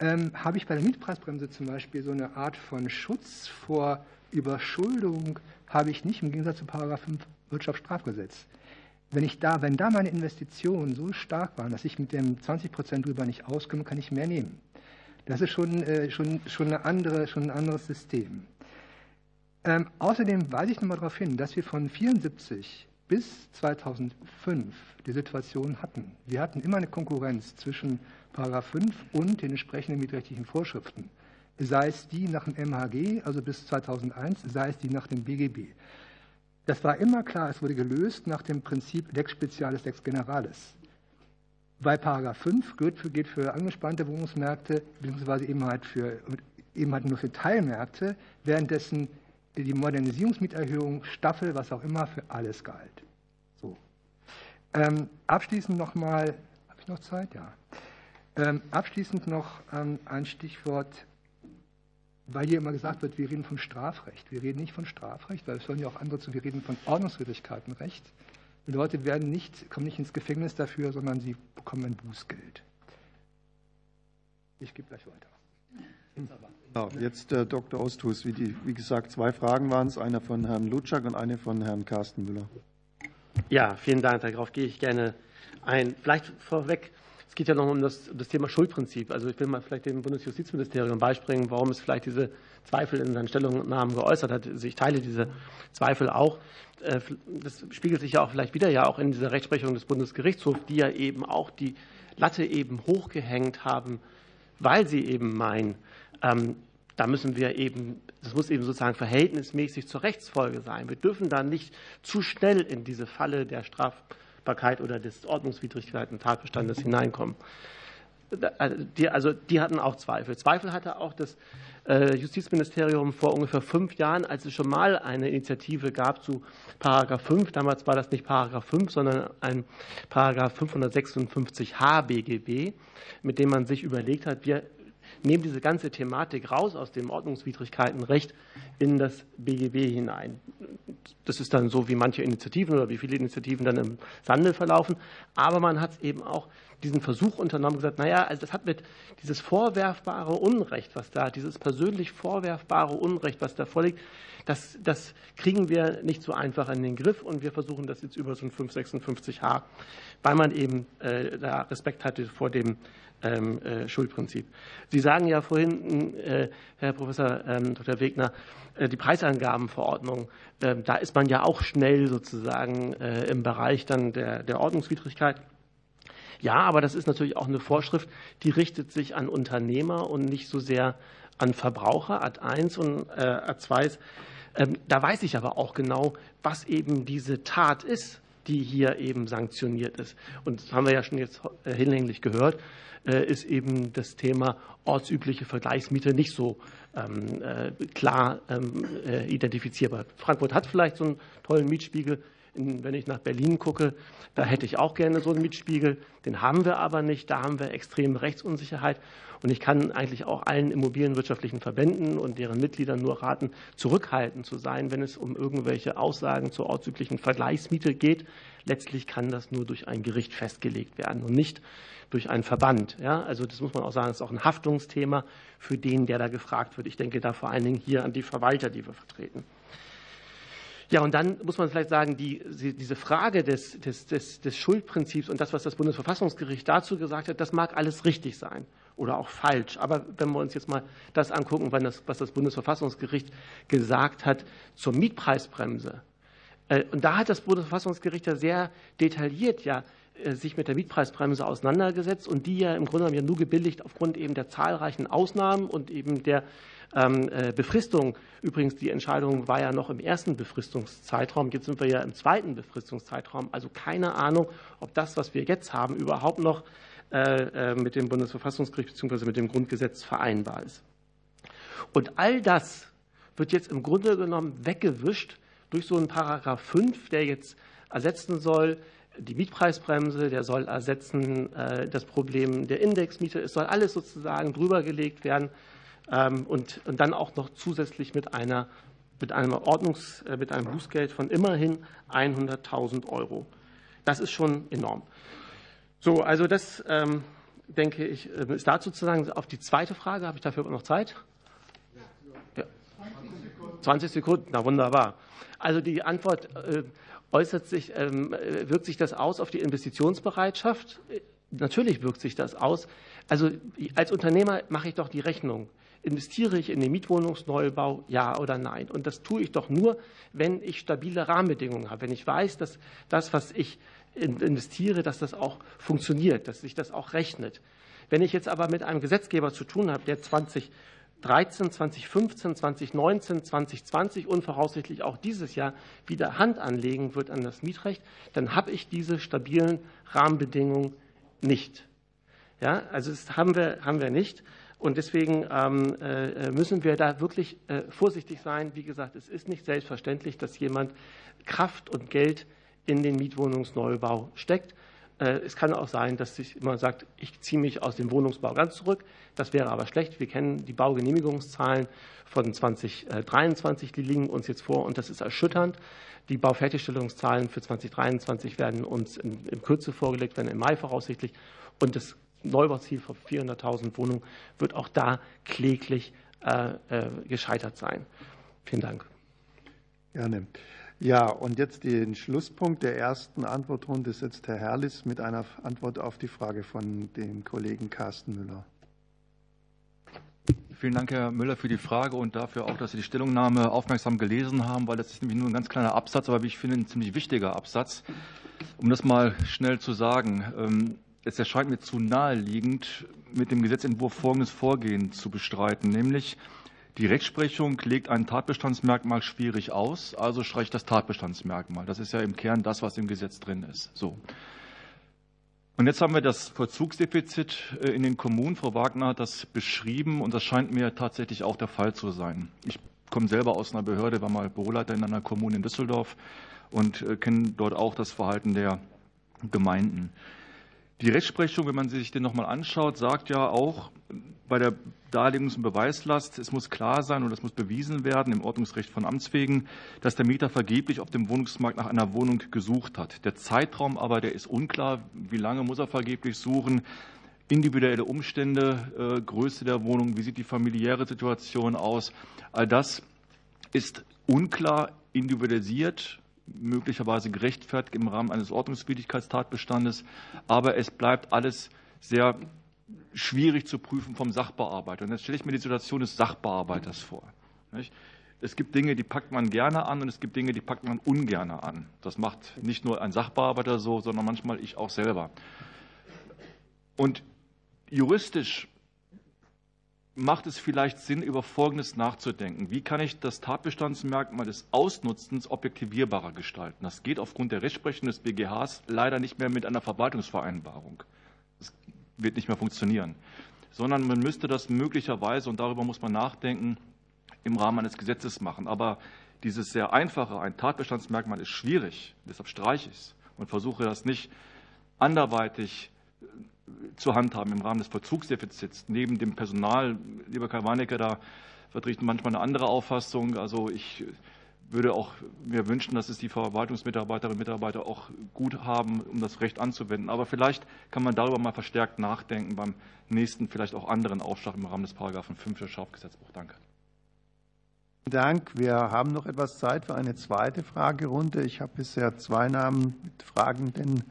ähm, habe ich bei der Mietpreisbremse zum Beispiel so eine Art von Schutz vor Überschuldung, habe ich nicht im Gegensatz zu Paragraph 5 Wirtschaftsstrafgesetz. Wenn, ich da, wenn da meine Investitionen so stark waren, dass ich mit dem 20 Prozent drüber nicht auskomme, kann ich mehr nehmen. Das ist schon, äh, schon, schon, eine andere, schon ein anderes System. Ähm, außerdem weise ich nochmal darauf hin, dass wir von 1974 bis 2005 die Situation hatten. Wir hatten immer eine Konkurrenz zwischen Paragraph 5 und den entsprechenden mietrechtlichen Vorschriften, sei es die nach dem MHG, also bis 2001, sei es die nach dem BGB. Das war immer klar, es wurde gelöst nach dem Prinzip Lex Specialis, Lex Generalis. Bei Paragraph 5 gilt für, geht für angespannte Wohnungsmärkte, beziehungsweise eben halt, für, eben halt nur für Teilmärkte, währenddessen die Modernisierungsmieterhöhung, Staffel, was auch immer, für alles galt. So. Ähm, abschließend nochmal, habe ich noch Zeit? Ja. Ähm, abschließend noch ähm, ein Stichwort, weil hier immer gesagt wird, wir reden von Strafrecht. Wir reden nicht von Strafrecht, weil es sollen ja auch andere zu, wir reden von Ordnungswidrigkeitenrecht. Die Leute werden nicht, kommen nicht ins Gefängnis dafür, sondern sie bekommen ein Bußgeld. Ich gebe gleich weiter. Ja, jetzt äh, Dr. Osthus. Wie, die, wie gesagt, zwei Fragen waren es, eine von Herrn Lutschak und eine von Herrn Carsten Müller. Ja, vielen Dank. Darauf gehe ich gerne ein. Vielleicht vorweg es geht ja noch um das, das, Thema Schuldprinzip. Also ich will mal vielleicht dem Bundesjustizministerium beispringen, warum es vielleicht diese Zweifel in seinen Stellungnahmen geäußert hat. Also ich teile diese Zweifel auch. Äh, das spiegelt sich ja auch vielleicht wieder ja auch in dieser Rechtsprechung des Bundesgerichtshofs, die ja eben auch die Latte eben hochgehängt haben, weil sie eben meinen, ähm, da müssen wir eben, das muss eben sozusagen verhältnismäßig zur Rechtsfolge sein. Wir dürfen da nicht zu schnell in diese Falle der Straf Strafbarkeit oder des Ordnungswidrigkeiten Tatbestandes hineinkommen. Also die, also die hatten auch Zweifel. Zweifel hatte auch das äh, Justizministerium vor ungefähr fünf Jahren, als es schon mal eine Initiative gab zu Paragraph 5. Damals war das nicht Paragraph 5, sondern ein Paragraph 556h BGB, mit dem man sich überlegt hat, wir nehmen diese ganze Thematik raus aus dem Ordnungswidrigkeitenrecht in das BGB hinein. Das ist dann so, wie manche Initiativen oder wie viele Initiativen dann im Sande verlaufen. Aber man hat eben auch diesen Versuch unternommen, gesagt, naja, also das hat mit dieses vorwerfbare Unrecht, was da, dieses persönlich vorwerfbare Unrecht, was da vorliegt, das, das kriegen wir nicht so einfach in den Griff und wir versuchen das jetzt über so ein 556h, weil man eben äh, da Respekt hatte vor dem Schuldprinzip. Sie sagen ja vorhin, äh, Herr Professor ähm, Dr. Wegner, äh, die Preisangabenverordnung, ähm, da ist man ja auch schnell sozusagen im Bereich dann der, der Ordnungswidrigkeit. Ja, aber das ist natürlich auch eine Vorschrift, die richtet sich an Unternehmer und nicht so sehr an Verbraucher, Ad 1 und Ad 2. Da weiß ich aber auch genau, was eben diese Tat ist, die hier eben sanktioniert ist. Und das haben wir ja schon jetzt hinlänglich gehört. Äh, ist eben das Thema ortsübliche Vergleichsmiete nicht so ähm, äh, klar ähm, äh, identifizierbar. Frankfurt hat vielleicht so einen tollen Mietspiegel. Wenn ich nach Berlin gucke, da hätte ich auch gerne so einen Mietspiegel. Den haben wir aber nicht. Da haben wir extreme Rechtsunsicherheit. Und ich kann eigentlich auch allen immobilienwirtschaftlichen Verbänden und deren Mitgliedern nur raten, zurückhaltend zu sein, wenn es um irgendwelche Aussagen zur ortsüblichen Vergleichsmiete geht. Letztlich kann das nur durch ein Gericht festgelegt werden und nicht durch einen Verband. Ja, also das muss man auch sagen, das ist auch ein Haftungsthema für den, der da gefragt wird. Ich denke da vor allen Dingen hier an die Verwalter, die wir vertreten. Ja, und dann muss man vielleicht sagen, die, diese Frage des, des, des, des Schuldprinzips und das, was das Bundesverfassungsgericht dazu gesagt hat, das mag alles richtig sein oder auch falsch. Aber wenn wir uns jetzt mal das angucken, was das Bundesverfassungsgericht gesagt hat zur Mietpreisbremse, äh, und da hat das Bundesverfassungsgericht ja sehr detailliert ja äh, sich mit der Mietpreisbremse auseinandergesetzt und die ja im Grunde genommen ja nur gebilligt aufgrund eben der zahlreichen Ausnahmen und eben der Befristung. Übrigens, die Entscheidung war ja noch im ersten Befristungszeitraum. Jetzt sind wir ja im zweiten Befristungszeitraum. Also keine Ahnung, ob das, was wir jetzt haben, überhaupt noch mit dem Bundesverfassungsgericht bzw. mit dem Grundgesetz vereinbar ist. Und all das wird jetzt im Grunde genommen weggewischt durch so einen Paragraph 5, der jetzt ersetzen soll die Mietpreisbremse, der soll ersetzen das Problem der Indexmiete. Es soll alles sozusagen drüber gelegt werden ähm, und, und dann auch noch zusätzlich mit einer mit einem Ordnungs, äh, mit einem Bußgeld von immerhin 100.000 Euro. Das ist schon enorm. So, also das ähm, denke ich, äh, ist dazu zu sagen. Auf die zweite Frage habe ich dafür noch Zeit. Ja. 20 Sekunden, na wunderbar. Also die Antwort äh, äußert sich, ähm, wirkt sich das aus auf die Investitionsbereitschaft? Natürlich wirkt sich das aus. Also als Unternehmer mache ich doch die Rechnung. Investiere ich in den Mietwohnungsneubau, ja oder nein? Und das tue ich doch nur, wenn ich stabile Rahmenbedingungen habe, wenn ich weiß, dass das, was ich investiere, dass das auch funktioniert, dass sich das auch rechnet. Wenn ich jetzt aber mit einem Gesetzgeber zu tun habe, der 2013, 2015, 2019, 2020 und voraussichtlich auch dieses Jahr wieder Hand anlegen wird an das Mietrecht, dann habe ich diese stabilen Rahmenbedingungen nicht. Ja, also das haben wir, haben wir nicht. Und deswegen ähm, äh, müssen wir da wirklich äh, vorsichtig sein. Wie gesagt, es ist nicht selbstverständlich, dass jemand Kraft und Geld in den Mietwohnungsneubau steckt. Äh, es kann auch sein, dass sich immer sagt, ich ziehe mich aus dem Wohnungsbau ganz zurück. Das wäre aber schlecht. Wir kennen die Baugenehmigungszahlen von 2023, die liegen uns jetzt vor und das ist erschütternd. Die Baufertigstellungszahlen für 2023 werden uns in, Kürze vorgelegt, werden im Mai voraussichtlich. Und das Neubauziel von 400.000 Wohnungen wird auch da kläglich äh, äh, gescheitert sein. Vielen Dank. Gerne. Ja, und jetzt den Schlusspunkt der ersten Antwortrunde setzt Herr Herrlis mit einer Antwort auf die Frage von dem Kollegen Carsten Müller. Vielen Dank, Herr Müller, für die Frage und dafür auch, dass Sie die Stellungnahme aufmerksam gelesen haben, weil das ist nämlich nur ein ganz kleiner Absatz, aber wie ich finde, ein ziemlich wichtiger Absatz. Um das mal schnell zu sagen. Es erscheint mir zu naheliegend, mit dem Gesetzentwurf folgendes Vorgehen zu bestreiten, nämlich die Rechtsprechung legt ein Tatbestandsmerkmal schwierig aus, also streicht das Tatbestandsmerkmal. Das ist ja im Kern das, was im Gesetz drin ist. So. Und jetzt haben wir das Vollzugsdefizit äh, in den Kommunen. Frau Wagner hat das beschrieben und das scheint mir tatsächlich auch der Fall zu sein. Ich komme selber aus einer Behörde, war mal Büroleiter in einer Kommune in Düsseldorf und äh, kenne dort auch das Verhalten der Gemeinden. Die Rechtsprechung, wenn man sich den nochmal anschaut, sagt ja auch bei der Darlegungs- und Beweislast, es muss klar sein und es muss bewiesen werden im Ordnungsrecht von Amts wegen, dass der Mieter vergeblich auf dem Wohnungsmarkt nach einer Wohnung gesucht hat. Der Zeitraum aber, der ist unklar. Wie lange muss er vergeblich suchen? Individuelle Umstände, äh, Größe der Wohnung, wie sieht die familiäre Situation aus? All das ist unklar, individualisiert möglicherweise gerechtfertigt im Rahmen eines Ordnungswidrigkeitstatbestandes. Aber es bleibt alles sehr schwierig zu prüfen vom Sachbearbeiter. Und jetzt stelle ich mir die Situation des Sachbearbeiters vor. Es gibt Dinge, die packt man gerne an und es gibt Dinge, die packt man ungern an. Das macht nicht nur ein Sachbearbeiter so, sondern manchmal ich auch selber. Und juristisch macht es vielleicht Sinn, über Folgendes nachzudenken. Wie kann ich das Tatbestandsmerkmal des Ausnutzens objektivierbarer gestalten? Das geht aufgrund der Rechtsprechung des BGHs leider nicht mehr mit einer Verwaltungsvereinbarung. Das wird nicht mehr funktionieren. Sondern man müsste das möglicherweise, und darüber muss man nachdenken, im Rahmen eines Gesetzes machen. Aber dieses sehr einfache, ein Tatbestandsmerkmal ist schwierig. Deshalb streiche ich es und versuche das nicht anderweitig zu handhaben im Rahmen des Vollzugsdefizits. Neben dem Personal, lieber Karl Warnecke, da vertreten manchmal eine andere Auffassung. Also ich würde auch mir wünschen, dass es die Verwaltungsmitarbeiterinnen und Mitarbeiter auch gut haben, um das Recht anzuwenden. Aber vielleicht kann man darüber mal verstärkt nachdenken beim nächsten, vielleicht auch anderen Aufschlag im Rahmen des Paragraphen 5 des Strafgesetzbuch. Danke. Dank. Wir haben noch etwas Zeit für eine zweite Fragerunde. Ich habe bisher zwei Namen mit Fragenden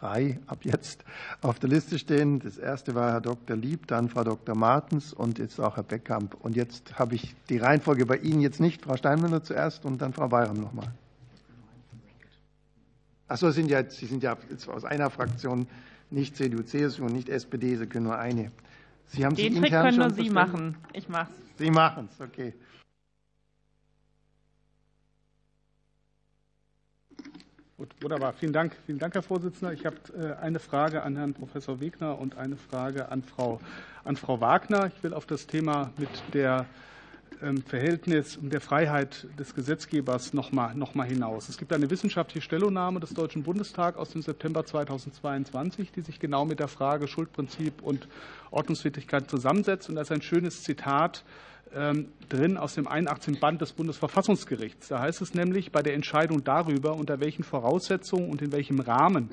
drei ab jetzt auf der Liste stehen. Das erste war Herr Dr. Lieb, dann Frau Dr. Martens und jetzt auch Herr Beckkamp. Und jetzt habe ich die Reihenfolge bei Ihnen jetzt nicht. Frau Steinmüller zuerst und dann Frau Bayram nochmal. Ach so, sind ja, Sie sind ja aus einer Fraktion, nicht CDU, CSU und nicht SPD, Sie können nur eine. Sie haben Den Trick können nur Sie machen. Ich mache es. Sie machen es, okay. Gut, wunderbar. Vielen Dank, vielen Dank, Herr Vorsitzender. Ich habe eine Frage an Herrn Professor Wegner und eine Frage an Frau, an Frau Wagner. Ich will auf das Thema mit der ähm, Verhältnis und der Freiheit des Gesetzgebers noch mal, noch mal hinaus. Es gibt eine wissenschaftliche Stellungnahme des Deutschen Bundestags aus dem September 2022, die sich genau mit der Frage Schuldprinzip und Ordnungswidrigkeit zusammensetzt. Und da ist ein schönes Zitat drin aus dem 81. Band des Bundesverfassungsgerichts. Da heißt es nämlich, bei der Entscheidung darüber, unter welchen Voraussetzungen und in welchem Rahmen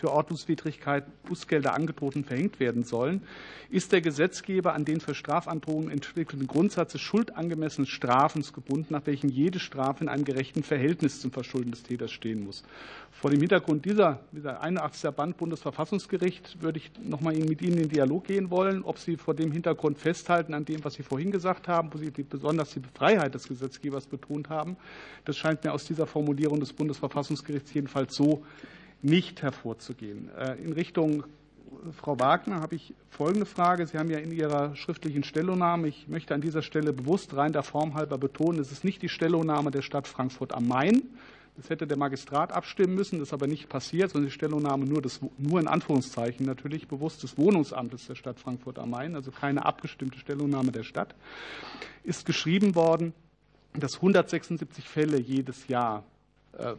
für Ordnungswidrigkeit Bußgelder angedroht und verhängt werden sollen, ist der Gesetzgeber an den für Strafandrohungen entwickelten Grundsatz des schuldangemessenen Strafens gebunden, nach welchem jede Strafe in einem gerechten Verhältnis zum Verschulden des Täters stehen muss. Vor dem Hintergrund dieser, dieser 81. Band Bundesverfassungsgericht würde ich noch mal mit Ihnen in den Dialog gehen wollen, ob Sie vor dem Hintergrund festhalten an dem, was Sie vorhin gesagt haben, wo Sie besonders die Freiheit des Gesetzgebers betont haben. Das scheint mir aus dieser Formulierung des Bundesverfassungsgerichts jedenfalls so nicht hervorzugehen. Äh, in Richtung Frau Wagner habe ich folgende Frage. Sie haben ja in Ihrer schriftlichen Stellungnahme, ich möchte an dieser Stelle bewusst rein der Form halber betonen, es ist nicht die Stellungnahme der Stadt Frankfurt am Main. Das hätte der Magistrat abstimmen müssen, das ist aber nicht passiert, sondern die Stellungnahme nur, des, nur in Anführungszeichen natürlich bewusst des Wohnungsamtes der Stadt Frankfurt am Main, also keine abgestimmte Stellungnahme der Stadt, ist geschrieben worden, dass 176 Fälle jedes Jahr äh,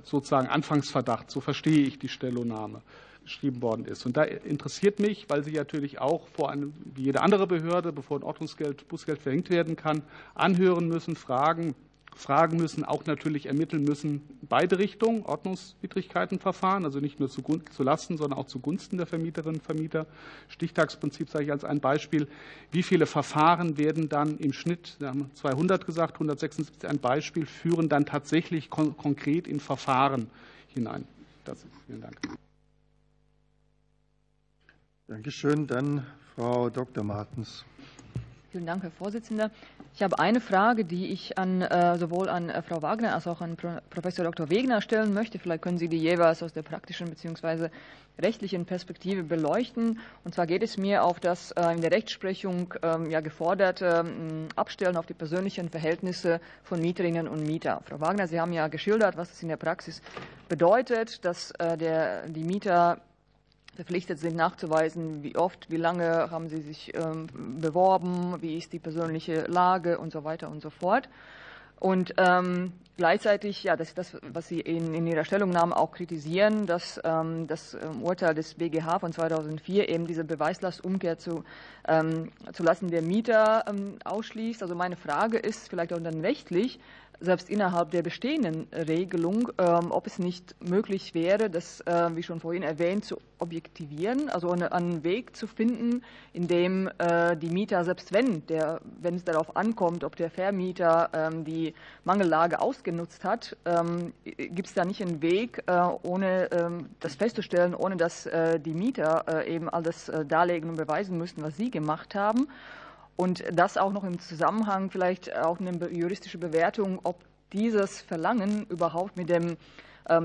sozusagen Anfangsverdacht, so verstehe ich die Stellungnahme, geschrieben worden ist. Und da interessiert mich, weil sie natürlich auch vor einem, wie jede andere Behörde, bevor ein Ordnungsgeld, Bußgeld verhängt werden kann, anhören müssen, fragen, fragen müssen, auch natürlich ermitteln müssen, beide Richtungen, Ordnungswidrigkeitenverfahren, also nicht nur zu, Lasten, sondern auch zugunsten der Vermieterinnen und Vermieter. Stichtagsprinzip sage ich als ein Beispiel. Wie viele Verfahren werden dann im Schnitt, wir haben 200 gesagt, 176 ein Beispiel, führen dann tatsächlich kon konkret in Verfahren hinein? Das ist, vielen Dank. Dankeschön. Dann Frau Dr. Martens. Vielen Dank, Herr Vorsitzender. Ich habe eine Frage, die ich an, äh, sowohl an äh, Frau Wagner als auch an Professor Dr. Wegner stellen möchte. Vielleicht können Sie die jeweils aus der praktischen bzw. rechtlichen Perspektive beleuchten. Und zwar geht es mir auf das äh, in der Rechtsprechung ähm, ja, geforderte ähm, Abstellen auf die persönlichen Verhältnisse von Mieterinnen und Mieter. Frau Wagner, Sie haben ja geschildert, was es in der Praxis bedeutet, dass der, die Mieter verpflichtet sind, nachzuweisen, wie oft, wie lange haben sie sich ähm, beworben, wie ist die persönliche Lage und so weiter und so fort. Und ähm, gleichzeitig, ja, das ist das, was Sie in, in Ihrer Stellungnahme auch kritisieren, dass ähm, das ähm, Urteil des BGH von 2004 eben diese Beweislastumkehr zu, ähm, zu lassen der Mieter ähm, ausschließt. Also meine Frage ist vielleicht auch dann rechtlich, selbst innerhalb der bestehenden Regelung, ähm, ob es nicht möglich wäre, das, äh, wie schon vorhin erwähnt, zu objektivieren, also einen Weg zu finden, in dem äh, die Mieter, selbst wenn, der, wenn es darauf ankommt, ob der Vermieter ähm, die Mangellage ausgenutzt hat, ähm, gibt es da nicht einen Weg, äh, ohne das festzustellen, ohne dass die Mieter eben alles darlegen und beweisen müssten, was sie gemacht haben. Und das auch noch im Zusammenhang, vielleicht auch eine juristische Bewertung, ob dieses Verlangen überhaupt mit dem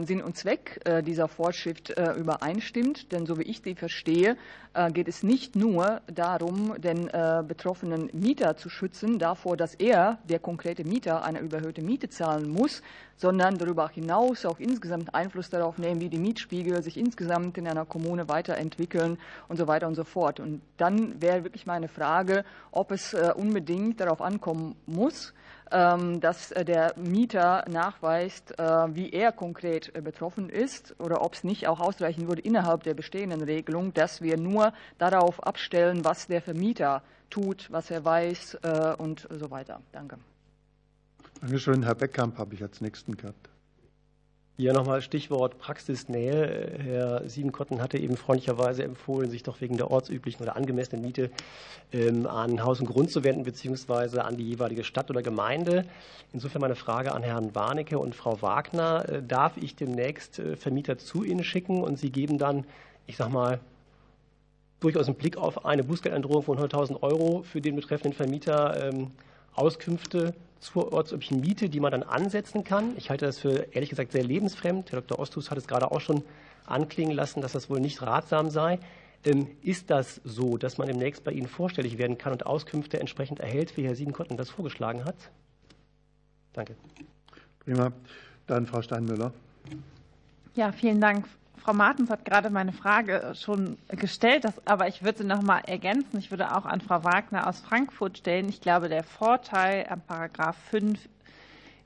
Sinn und Zweck äh, dieser Vorschrift äh, übereinstimmt. Denn so wie ich die verstehe, äh, geht es nicht nur darum, den betroffenen Mieter zu schützen davor, dass er, der konkrete Mieter, eine überhöhte Miete zahlen muss, sondern darüber hinaus auch insgesamt Einfluss darauf nehmen, wie die Mietspiegel sich insgesamt in einer Kommune weiterentwickeln und so weiter und so fort. Und dann wäre wirklich meine Frage, ob es unbedingt darauf ankommen muss, ähm, dass äh, der Mieter nachweist, äh, wie er konkret äh, betroffen ist oder ob es nicht auch ausreichen würde innerhalb der bestehenden Regelung, dass wir nur darauf abstellen, was der Vermieter tut, was er weiß und so weiter. Danke. Dankeschön. Herr Beckkamp habe ich als nächsten gehabt. Ja, nochmal Stichwort Praxisnähe. Herr Siebenkotten hatte eben freundlicherweise empfohlen, sich doch wegen der ortsüblichen oder angemessenen Miete ähm, an Haus und Grund zu wenden, beziehungsweise an die jeweilige Stadt oder Gemeinde. Insofern meine Frage an Herrn Warnecke und Frau Wagner. Äh, darf ich demnächst äh, Vermieter zu Ihnen schicken und Sie geben dann, ich sag mal, durchaus einen Blick auf eine Bußgeldandrohung von 100.000 Euro für den betreffenden Vermieter ähm, Auskünfte zur ortsüblichen Miete, die man dann ansetzen kann. Ich halte das für ehrlich gesagt sehr lebensfremd. Herr Dr. Ostus hat es gerade auch schon anklingen lassen, dass das wohl nicht ratsam sei. Ähm, ist das so, dass man demnächst bei Ihnen vorstellig werden kann und Auskünfte entsprechend erhält, wie Herr Siebenkotten das vorgeschlagen hat? Danke. Prima. Dann Frau Steinmüller. Ja, vielen Dank. Frau Martens hat gerade meine Frage schon gestellt, aber ich würde sie noch mal ergänzen. Ich würde auch an Frau Wagner aus Frankfurt stellen. Ich glaube, der Vorteil am Paragraph 5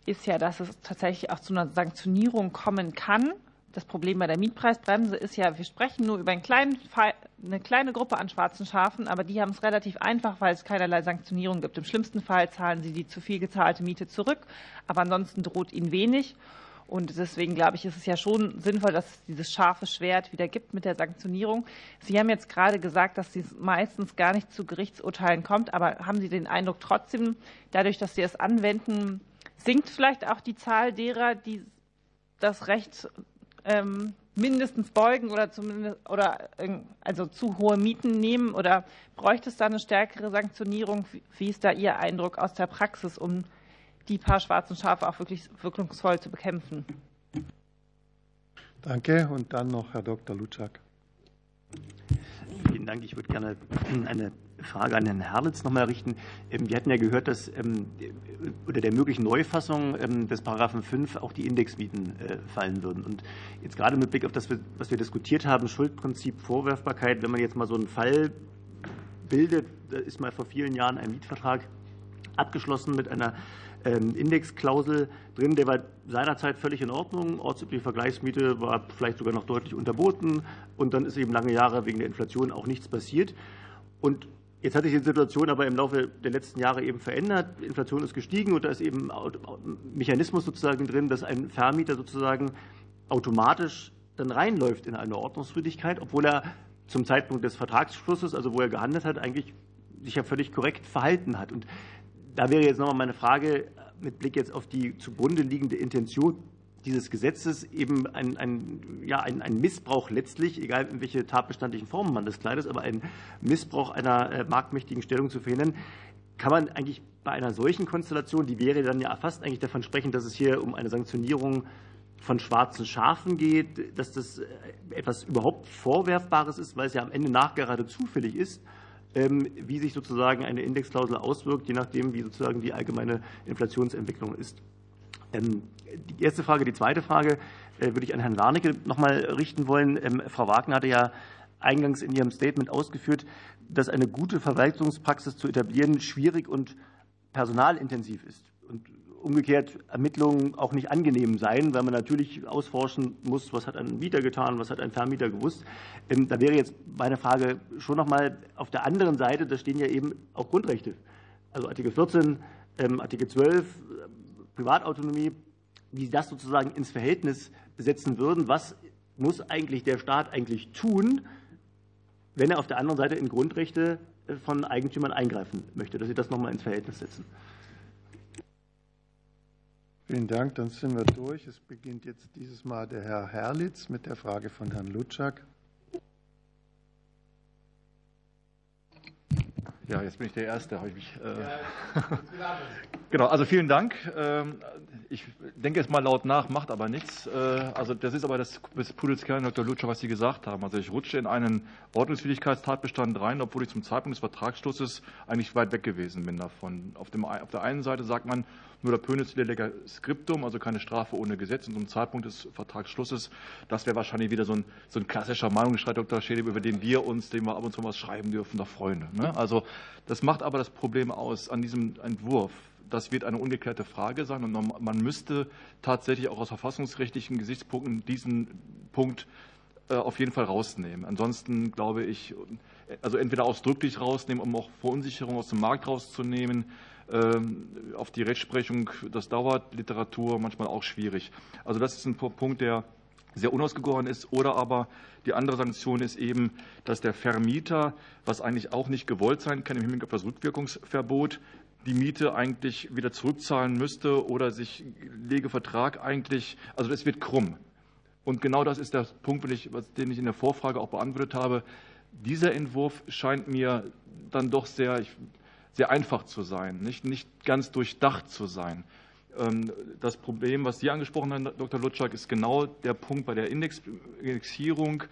ist ja, dass es tatsächlich auch zu einer Sanktionierung kommen kann. Das Problem bei der Mietpreisbremse ist ja, wir sprechen nur über einen kleinen Fall, eine kleine Gruppe an schwarzen Schafen, aber die haben es relativ einfach, weil es keinerlei Sanktionierung gibt. Im schlimmsten Fall zahlen sie die zu viel gezahlte Miete zurück, aber ansonsten droht ihnen wenig. Und deswegen glaube ich, ist es ja schon sinnvoll, dass es dieses scharfe Schwert wieder gibt mit der Sanktionierung. Sie haben jetzt gerade gesagt, dass es meistens gar nicht zu Gerichtsurteilen kommt, aber haben Sie den Eindruck trotzdem, dadurch, dass Sie es anwenden, sinkt vielleicht auch die Zahl derer, die das Recht ähm, mindestens beugen oder zumindest oder also zu hohe Mieten nehmen oder bräuchte es da eine stärkere Sanktionierung? Wie ist da Ihr Eindruck aus der Praxis, um die paar schwarzen Schafe auch wirklich wirkungsvoll zu bekämpfen? Danke. Und dann noch Herr Dr. Lutschak. Vielen Dank. Ich würde gerne eine Frage an Herrn Herlitz noch mal richten. Ähm, wir hatten ja gehört, dass ähm, unter der möglichen Neufassung ähm, des Paragraphen 5 auch die Indexmieten äh, fallen würden. Und jetzt gerade mit Blick auf das, was wir diskutiert haben, Schuldprinzip, Vorwerfbarkeit, wenn man jetzt mal so einen Fall bildet, da ist mal vor vielen Jahren ein Mietvertrag abgeschlossen mit einer Indexklausel drin. Der war seinerzeit völlig in Ordnung. Ortsübliche Vergleichsmiete war vielleicht sogar noch deutlich unterboten. Und dann ist eben lange Jahre wegen der Inflation auch nichts passiert. Und Jetzt hat sich die Situation aber im Laufe der letzten Jahre eben verändert. Die Inflation ist gestiegen und da ist eben ein Mechanismus sozusagen drin, dass ein Vermieter sozusagen automatisch dann reinläuft in eine Ordnungswidrigkeit, obwohl er zum Zeitpunkt des Vertragsschlusses, also wo er gehandelt hat, eigentlich sich ja völlig korrekt verhalten hat. Und da wäre jetzt nochmal meine Frage mit Blick jetzt auf die zugrunde liegende Intention dieses Gesetzes eben ein, ein, ja, ein, ein Missbrauch letztlich, egal in welche tatbestandlichen Formen man das kleidet, aber ein Missbrauch einer äh, marktmächtigen Stellung zu verhindern, kann man eigentlich bei einer solchen Konstellation, die wäre dann ja fast eigentlich davon sprechen, dass es hier um eine Sanktionierung von schwarzen Schafen geht, dass das äh, etwas überhaupt Vorwerfbares ist, weil es ja am Ende nachgerade zufällig ist, wie sich sozusagen eine Indexklausel auswirkt, je nachdem, wie sozusagen die allgemeine Inflationsentwicklung ist. Ähm, die erste Frage. Die zweite Frage äh, würde ich an Herrn Warnecke noch mal richten wollen. Ähm, Frau Wagner hatte ja eingangs in ihrem Statement ausgeführt, dass eine gute Verwaltungspraxis zu etablieren schwierig und personalintensiv ist. Umgekehrt Ermittlungen auch nicht angenehm seien, weil man natürlich ausforschen muss, was hat ein Mieter getan, was hat ein Vermieter gewusst. Ähm, da wäre jetzt meine Frage schon noch mal auf der anderen Seite, da stehen ja eben auch Grundrechte. Also Artikel 14, Artikel 12, Privatautonomie, wie Sie das sozusagen ins Verhältnis setzen würden. Was muss eigentlich der Staat eigentlich tun, wenn er auf der anderen Seite in Grundrechte von Eigentümern eingreifen möchte, dass Sie das noch mal ins Verhältnis setzen? Vielen Dank. Dann sind wir durch. Es beginnt jetzt dieses Mal der Herr Herlitz mit der Frage von Herrn Lutschak. Ja, jetzt bin ich der Erste. Habe ich mich, äh genau, also vielen Dank. Ähm, ich denke jetzt mal laut nach, macht aber nichts. Äh, also das ist aber das Pudels Kern, Dr. Lutscher, was Sie gesagt haben. Also ich rutsche in einen Ordnungswidrigkeitstatbestand rein, obwohl ich zum Zeitpunkt des Vertragsschlusses eigentlich weit weg gewesen bin davon. Auf, dem, auf der einen Seite sagt man, nur der Pönitz Leger Skriptum, also keine Strafe ohne Gesetz. Und zum Zeitpunkt des Vertragsschlusses, das wäre wahrscheinlich wieder so ein, so ein klassischer Meinungsstreit, Dr. Schäde, über den wir uns, den wir ab und zu was schreiben dürfen, doch Freunde. Ne? Also das macht aber das Problem aus an diesem Entwurf. Das wird eine ungeklärte Frage sein und man müsste tatsächlich auch aus verfassungsrechtlichen Gesichtspunkten diesen Punkt äh, auf jeden Fall rausnehmen. Ansonsten glaube ich, also entweder ausdrücklich rausnehmen, um auch Verunsicherung aus dem Markt rauszunehmen, auf die Rechtsprechung, das dauert, Literatur manchmal auch schwierig. Also das ist ein Punkt, der sehr unausgegoren ist. Oder aber die andere Sanktion ist eben, dass der Vermieter, was eigentlich auch nicht gewollt sein kann im Hinblick auf das Rückwirkungsverbot, die Miete eigentlich wieder zurückzahlen müsste oder sich Legevertrag eigentlich, also es wird krumm. Und genau das ist der Punkt, den ich in der Vorfrage auch beantwortet habe. Dieser Entwurf scheint mir dann doch sehr, sehr einfach zu sein, nicht, nicht ganz durchdacht zu sein. Ähm, das Problem, was Sie angesprochen haben, Dr. Lutschak, ist genau der Punkt bei der Indexierung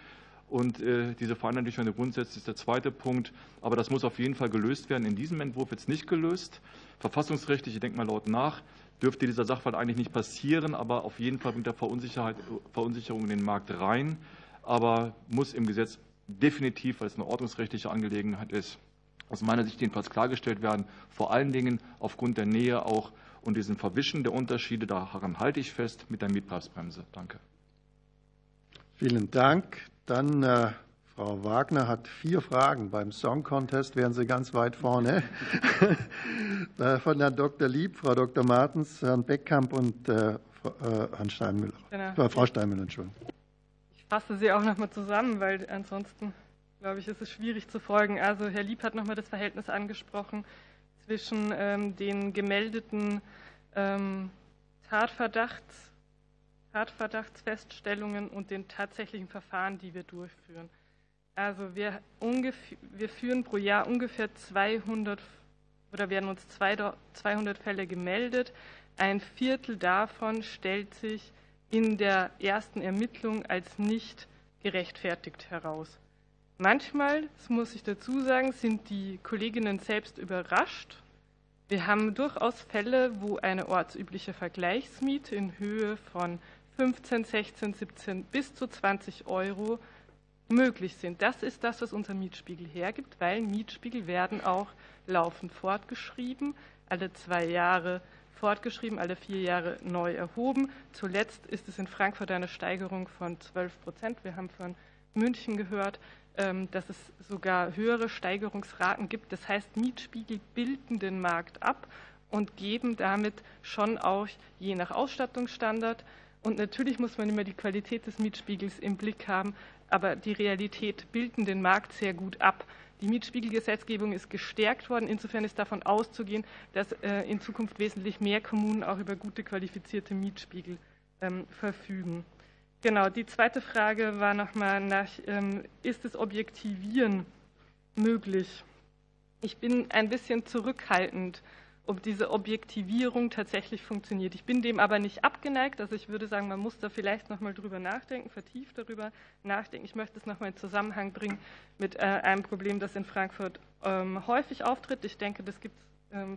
Und äh, diese Vereinheitlichung grundsätzlich ist der zweite Punkt. Aber das muss auf jeden Fall gelöst werden. In diesem Entwurf es nicht gelöst. Verfassungsrechtlich, ich denke mal laut nach, dürfte dieser Sachverhalt eigentlich nicht passieren. Aber auf jeden Fall bringt er Verunsicherung in den Markt rein. Aber muss im Gesetz definitiv, weil es eine ordnungsrechtliche Angelegenheit ist, aus meiner Sicht jedenfalls klargestellt werden. Vor allen Dingen aufgrund der Nähe auch und diesem Verwischen der Unterschiede. Daran halte ich fest mit der Mietpreisbremse. Danke. Vielen Dank. Dann äh, Frau Wagner hat vier Fragen. Beim Song Contest wären Sie ganz weit vorne. Äh, von Herrn Dr. Lieb, Frau Dr. Martens, Herrn Beckkamp und äh, äh Herrn Steinmüller. Genau. Frau Steinmüller, Entschuldigung. Ich fasse Sie auch noch mal zusammen, weil ansonsten, glaube ich, ist es schwierig zu folgen. Also Herr Lieb hat noch mal das Verhältnis angesprochen zwischen ähm, den gemeldeten ähm, Tatverdachts Tatverdachtsfeststellungen und den tatsächlichen Verfahren, die wir durchführen. Also wir, ungefähr, wir führen pro Jahr ungefähr 200 oder werden uns 200 Fälle gemeldet. Ein Viertel davon stellt sich in der ersten Ermittlung als nicht gerechtfertigt heraus. Manchmal, das muss ich dazu sagen, sind die Kolleginnen selbst überrascht. Wir haben durchaus Fälle, wo eine ortsübliche Vergleichsmiete in Höhe von 15, 16, 17 bis zu 20 Euro möglich sind. Das ist das, was unser Mietspiegel hergibt, weil Mietspiegel werden auch laufend fortgeschrieben, alle zwei Jahre fortgeschrieben, alle vier Jahre neu erhoben. Zuletzt ist es in Frankfurt eine Steigerung von 12 Prozent. Wir haben von München gehört, dass es sogar höhere Steigerungsraten gibt. Das heißt, Mietspiegel bilden den Markt ab und geben damit schon auch je nach Ausstattungsstandard und natürlich muss man immer die Qualität des Mietspiegels im Blick haben, aber die Realität bilden den Markt sehr gut ab. Die Mietspiegelgesetzgebung ist gestärkt worden. Insofern ist davon auszugehen, dass äh, in Zukunft wesentlich mehr Kommunen auch über gute qualifizierte Mietspiegel ähm, verfügen. Genau, die zweite Frage war nochmal nach, ähm, ist das Objektivieren möglich? Ich bin ein bisschen zurückhaltend ob diese Objektivierung tatsächlich funktioniert. Ich bin dem aber nicht abgeneigt. Also ich würde sagen, man muss da vielleicht noch mal drüber nachdenken, vertieft darüber nachdenken. Ich möchte es noch mal in Zusammenhang bringen mit äh, einem Problem, das in Frankfurt ähm, häufig auftritt. Ich denke, das gibt es,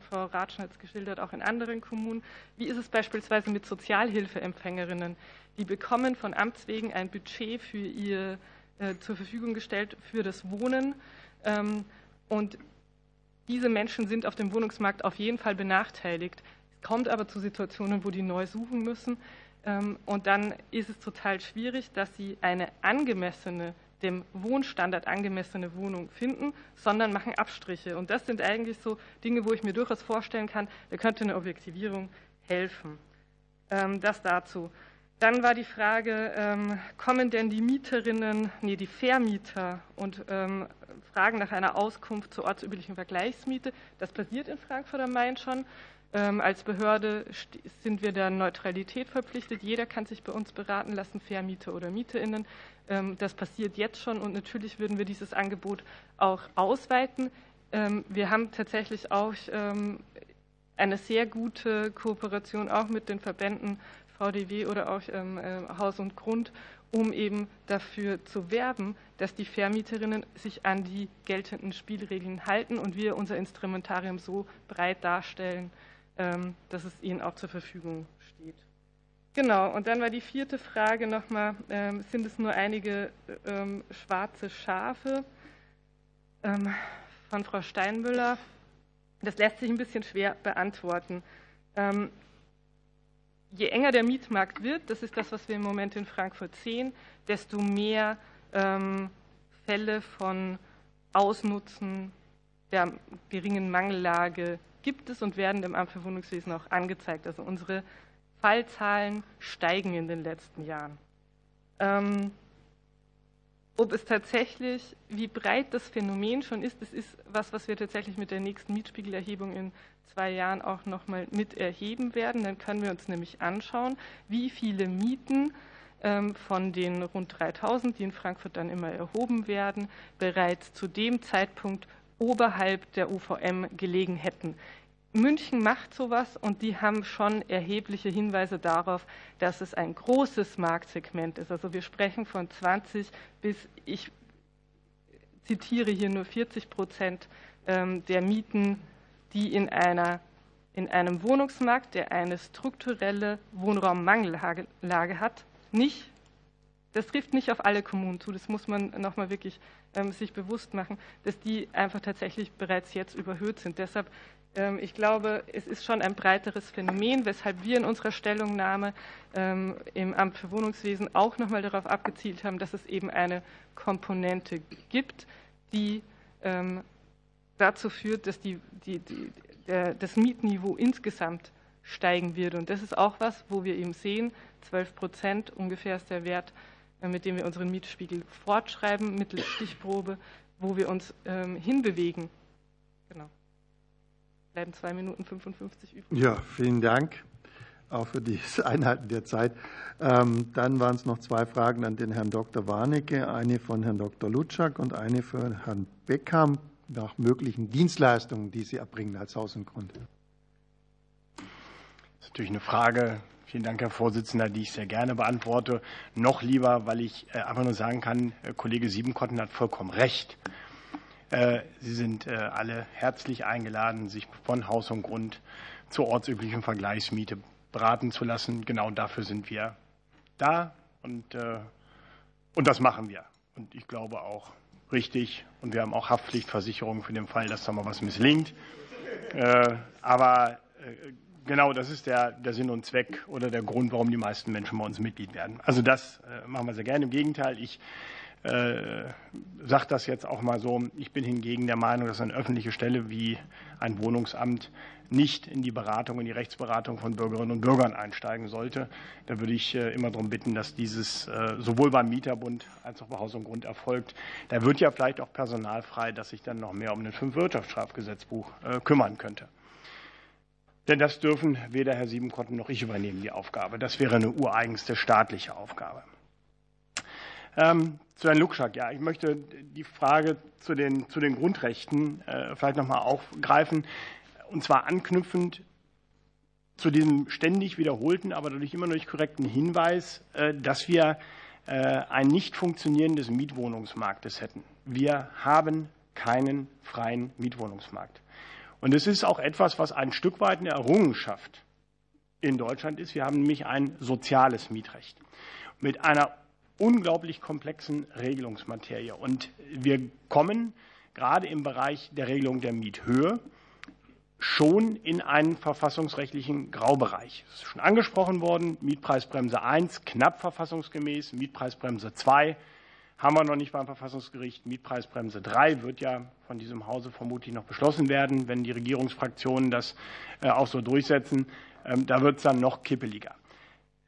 Frau Ratschen hat es geschildert, auch in anderen Kommunen. Wie ist es beispielsweise mit Sozialhilfeempfängerinnen? Die bekommen von Amts wegen ein Budget für ihr äh, zur Verfügung gestellt für das Wohnen. Ähm, und diese Menschen sind auf dem Wohnungsmarkt auf jeden Fall benachteiligt. Es kommt aber zu Situationen, wo die neu suchen müssen. Ähm, und dann ist es total schwierig, dass sie eine angemessene, dem Wohnstandard angemessene Wohnung finden, sondern machen Abstriche. Und das sind eigentlich so Dinge, wo ich mir durchaus vorstellen kann, da könnte eine Objektivierung helfen. Ähm, das dazu. Dann war die Frage, ähm, kommen denn die Mieterinnen, nee, die Vermieter und ähm, fragen nach einer Auskunft zur ortsüblichen Vergleichsmiete? Das passiert in Frankfurt am Main schon. Ähm, als Behörde sind wir der Neutralität verpflichtet. Jeder kann sich bei uns beraten lassen, Vermieter oder MieterInnen. Ähm, das passiert jetzt schon und natürlich würden wir dieses Angebot auch ausweiten. Ähm, wir haben tatsächlich auch eine sehr gute Kooperation auch mit den Verbänden VDW oder auch äh, Haus und Grund, um eben dafür zu werben, dass die Vermieterinnen sich an die geltenden Spielregeln halten und wir unser Instrumentarium so breit darstellen, dass es ihnen auch zur Verfügung steht. Genau, und dann war die vierte Frage nochmal, ähm, sind es nur einige schwarze Schafe von Frau Steinmüller? Das lässt sich ein bisschen schwer beantworten je enger der Mietmarkt wird, das ist das, was wir im Moment in Frankfurt sehen, desto mehr ähm, Fälle von Ausnutzen der geringen Mangellage gibt es und werden dem Amt für Wohnungswesen auch angezeigt. Also unsere Fallzahlen steigen in den letzten Jahren. Ähm, ob es tatsächlich, wie breit das Phänomen schon ist, das ist was, was wir tatsächlich mit der nächsten Mietspiegelerhebung in zwei Jahren auch nochmal mit erheben werden. Dann können wir uns nämlich anschauen, wie viele Mieten ähm, von den rund 3000, die in Frankfurt dann immer erhoben werden, bereits zu dem Zeitpunkt oberhalb der UVM gelegen hätten. München macht sowas und die haben schon erhebliche Hinweise darauf, dass es ein großes Marktsegment ist. Also wir sprechen von 20 bis, ich zitiere hier nur 40 Prozent ähm, der Mieten, die in, einer, in einem Wohnungsmarkt, der eine strukturelle Wohnraummangellage hat, nicht das trifft nicht auf alle Kommunen zu, das muss man nochmal wirklich sich bewusst machen, dass die einfach tatsächlich bereits jetzt überhöht sind. Deshalb, ähm, ich glaube, es ist schon ein breiteres Phänomen, weshalb wir in unserer Stellungnahme ähm, im Amt für Wohnungswesen auch nochmal darauf abgezielt haben, dass es eben eine Komponente gibt, die ähm, dazu führt, dass die, die, die, das Mietniveau insgesamt steigen wird. Und das ist auch was, wo wir eben sehen, 12 Prozent ungefähr ist der Wert, mit dem wir unseren Mietspiegel fortschreiben, mittels Stichprobe, wo wir uns ähm, hinbewegen. Genau. Bleiben zwei Minuten 55 übrig. Ja, vielen Dank auch für das Einhalten der Zeit. Ähm, dann waren es noch zwei Fragen an den Herrn Dr. Warnecke, eine von Herrn Dr. Lutschak und eine für Herrn Beckham nach möglichen Dienstleistungen, die Sie erbringen als Haus und Grund. Das ist natürlich eine Frage, Vielen Dank, Herr Vorsitzender, die ich sehr gerne beantworte. Noch lieber, weil ich äh, einfach nur sagen kann, äh, Kollege Siebenkotten hat vollkommen recht. Äh, Sie sind alle herzlich eingeladen, sich von Haus und Grund zur ortsüblichen Vergleichsmiete beraten zu lassen. Genau dafür sind wir da und, und das machen wir. Und ich glaube auch richtig. Und wir haben auch Haftpflichtversicherungen für den Fall, dass da mal was misslingt. Aber genau, das ist der, der Sinn und Zweck oder der Grund, warum die meisten Menschen bei uns Mitglied werden. Also das äh, machen wir sehr gerne. Im Gegenteil, ich äh, sage das jetzt auch mal so. Ich bin hingegen der Meinung, dass eine öffentliche Stelle wie ein Wohnungsamt nicht in die Beratung, in die Rechtsberatung von Bürgerinnen und Bürgern einsteigen sollte. Da würde ich äh, immer darum bitten, dass dieses äh, sowohl beim Mieterbund als auch bei Haus und Grund erfolgt. Da wird ja vielleicht auch Personal frei, dass sich dann noch mehr um das Fünf-Wirtschaftsstrafgesetzbuch kümmern könnte. Denn das dürfen weder Herr Siebenkotten noch ich übernehmen, die Aufgabe. Das wäre eine ureigenste staatliche Aufgabe. Ähm, zu Herrn Lukschak, ja, ich möchte die Frage zu den, zu den Grundrechten äh, vielleicht noch mal aufgreifen, und zwar anknüpfend zu diesem ständig wiederholten, aber dadurch immer noch nicht korrekten Hinweis, äh, dass wir äh, ein nicht funktionierendes Mietwohnungsmarktes hätten. Wir haben keinen freien Mietwohnungsmarkt. Und es ist auch etwas, was ein Stück weit eine Errungenschaft in Deutschland ist. Wir haben nämlich ein soziales Mietrecht mit einer unglaublich komplexen Regelungsmaterie. Und wir kommen gerade im Bereich der Regelung der Miethöhe schon in einen verfassungsrechtlichen Graubereich. Es ist schon angesprochen worden, Mietpreisbremse 1 knapp verfassungsgemäß, Mietpreisbremse 2 haben wir noch nicht beim Verfassungsgericht. Mietpreisbremse 3 wird ja von diesem Hause vermutlich noch beschlossen werden, wenn die Regierungsfraktionen das äh, auch so durchsetzen. Ähm, da wird es dann noch kippeliger.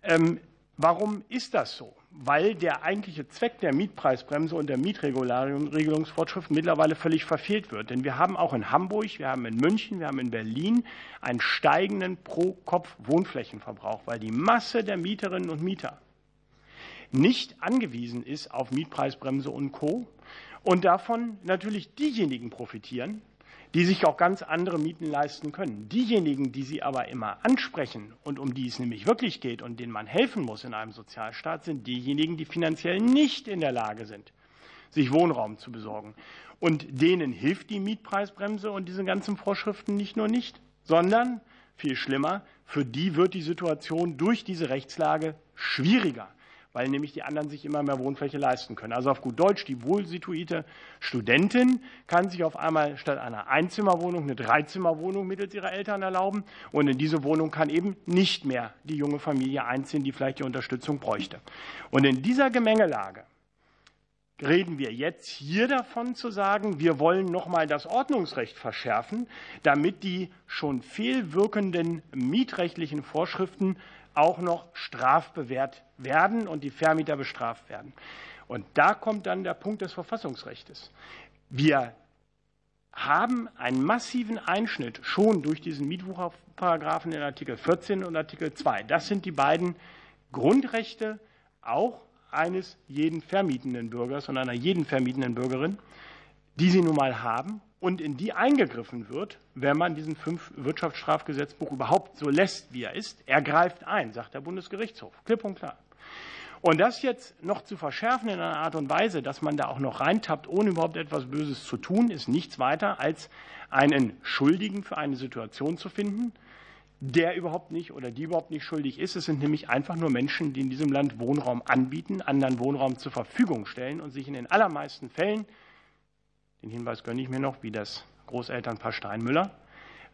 Ähm, warum ist das so? Weil der eigentliche Zweck der Mietpreisbremse und der Mietregulierungsvorschrift mittlerweile völlig verfehlt wird. Denn wir haben auch in Hamburg, wir haben in München, wir haben in Berlin einen steigenden Pro-Kopf-Wohnflächenverbrauch, weil die Masse der Mieterinnen und Mieter nicht angewiesen ist auf Mietpreisbremse und Co. Und davon natürlich diejenigen profitieren, die sich auch ganz andere Mieten leisten können. Diejenigen, die Sie aber immer ansprechen und um die es nämlich wirklich geht und denen man helfen muss in einem Sozialstaat, sind diejenigen, die finanziell nicht in der Lage sind, sich Wohnraum zu besorgen. Und denen hilft die Mietpreisbremse und diese ganzen Vorschriften nicht nur nicht, sondern viel schlimmer, für die wird die Situation durch diese Rechtslage schwieriger weil nämlich die anderen sich immer mehr Wohnfläche leisten können. Also auf gut Deutsch, die wohlsituierte Studentin kann sich auf einmal statt einer Einzimmerwohnung eine Dreizimmerwohnung mittels ihrer Eltern erlauben. Und in diese Wohnung kann eben nicht mehr die junge Familie einziehen, die vielleicht die Unterstützung bräuchte. Und in dieser Gemengelage reden wir jetzt hier davon zu sagen, wir wollen noch mal das Ordnungsrecht verschärfen, damit die schon fehlwirkenden mietrechtlichen Vorschriften auch noch strafbewehrt werden und die Vermieter bestraft werden. Und da kommt dann der Punkt des Verfassungsrechts. Wir haben einen massiven Einschnitt schon durch diesen Mietwucherparagraphen in Artikel 14 und Artikel 2. Das sind die beiden Grundrechte auch eines jeden vermietenden Bürgers und einer jeden vermietenden Bürgerin, die sie nun mal haben und in die eingegriffen wird, wenn man diesen fünf Wirtschaftsstrafgesetzbuch überhaupt so lässt, wie er ist. Er greift ein, sagt der Bundesgerichtshof, klipp und klar. Und das jetzt noch zu verschärfen in einer Art und Weise, dass man da auch noch reintappt, ohne überhaupt etwas Böses zu tun, ist nichts weiter als einen Schuldigen für eine Situation zu finden, der überhaupt nicht oder die überhaupt nicht schuldig ist. Es sind nämlich einfach nur Menschen, die in diesem Land Wohnraum anbieten, anderen Wohnraum zur Verfügung stellen und sich in den allermeisten Fällen, den Hinweis gönne ich mir noch, wie das Großelternpaar Steinmüller,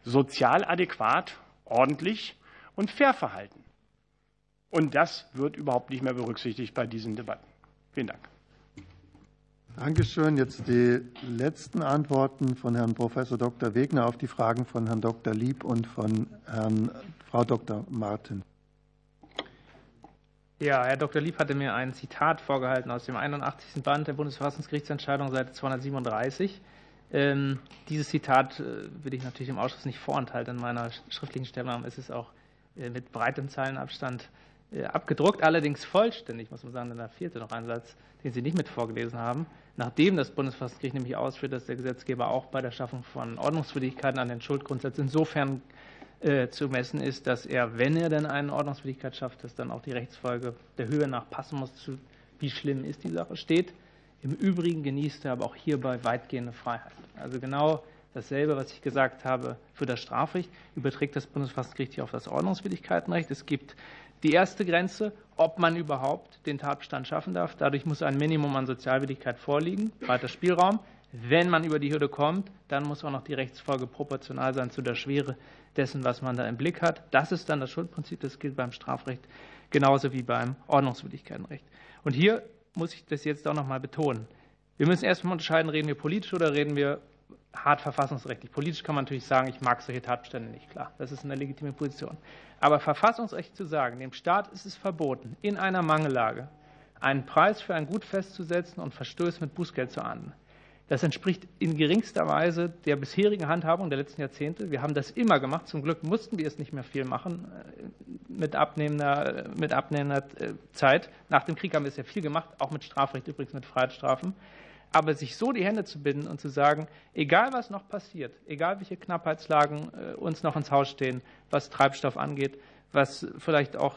sozial adäquat, ordentlich und fair verhalten. Und das wird überhaupt nicht mehr berücksichtigt bei diesen Debatten. Vielen Dank. Dankeschön. Jetzt die letzten Antworten von Herrn Professor Dr. Wegner auf die Fragen von Herrn Dr. Lieb und von Herrn, Frau Dr. Martin. Ja, Herr Dr. Lieb hatte mir ein Zitat vorgehalten aus dem 81. Band der Bundesverfassungsgerichtsentscheidung, Seite 237. Ähm, dieses Zitat äh, will ich natürlich im Ausschuss nicht vorenthalten. In meiner schriftlichen Stellungnahme ist es auch äh, mit breitem Zeilenabstand äh, abgedruckt, allerdings vollständig, muss man sagen, denn da fehlte noch ein Satz, den Sie nicht mit vorgelesen haben. Nachdem das Bundesverfassungsgericht nämlich ausführt, dass der Gesetzgeber auch bei der Schaffung von Ordnungswidrigkeiten an den Schuldgrundsatz insofern zu messen ist, dass er, wenn er denn eine Ordnungswidrigkeit schafft, dass dann auch die Rechtsfolge der Höhe nach passen muss, zu wie schlimm ist die Sache, steht. Im Übrigen genießt er aber auch hierbei weitgehende Freiheit. Also genau dasselbe, was ich gesagt habe für das Strafrecht, überträgt das Bundesverfassungsgericht hier auf das Ordnungswidrigkeitenrecht. Es gibt die erste Grenze, ob man überhaupt den Tatbestand schaffen darf. Dadurch muss ein Minimum an Sozialwidrigkeit vorliegen, weiter Spielraum. Wenn man über die Hürde kommt, dann muss auch noch die Rechtsfolge proportional sein zu der Schwere dessen, was man da im Blick hat. Das ist dann das Schuldprinzip, das gilt beim Strafrecht genauso wie beim Ordnungswidrigkeitenrecht. Und hier muss ich das jetzt auch noch mal betonen. Wir müssen erstmal unterscheiden, reden wir politisch oder reden wir hart verfassungsrechtlich. Politisch kann man natürlich sagen, ich mag solche Tatbestände nicht, klar. Das ist eine legitime Position. Aber verfassungsrechtlich zu sagen, dem Staat ist es verboten, in einer Mangellage einen Preis für ein Gut festzusetzen und Verstöße mit Bußgeld zu ahnden, das entspricht in geringster Weise der bisherigen Handhabung der letzten Jahrzehnte. Wir haben das immer gemacht. Zum Glück mussten wir es nicht mehr viel machen äh, mit abnehmender, mit abnehmender äh, Zeit. Nach dem Krieg haben wir es ja viel gemacht, auch mit Strafrecht übrigens, mit Freiheitsstrafen. Aber sich so die Hände zu binden und zu sagen, egal was noch passiert, egal welche Knappheitslagen äh, uns noch ins Haus stehen, was Treibstoff angeht, was vielleicht auch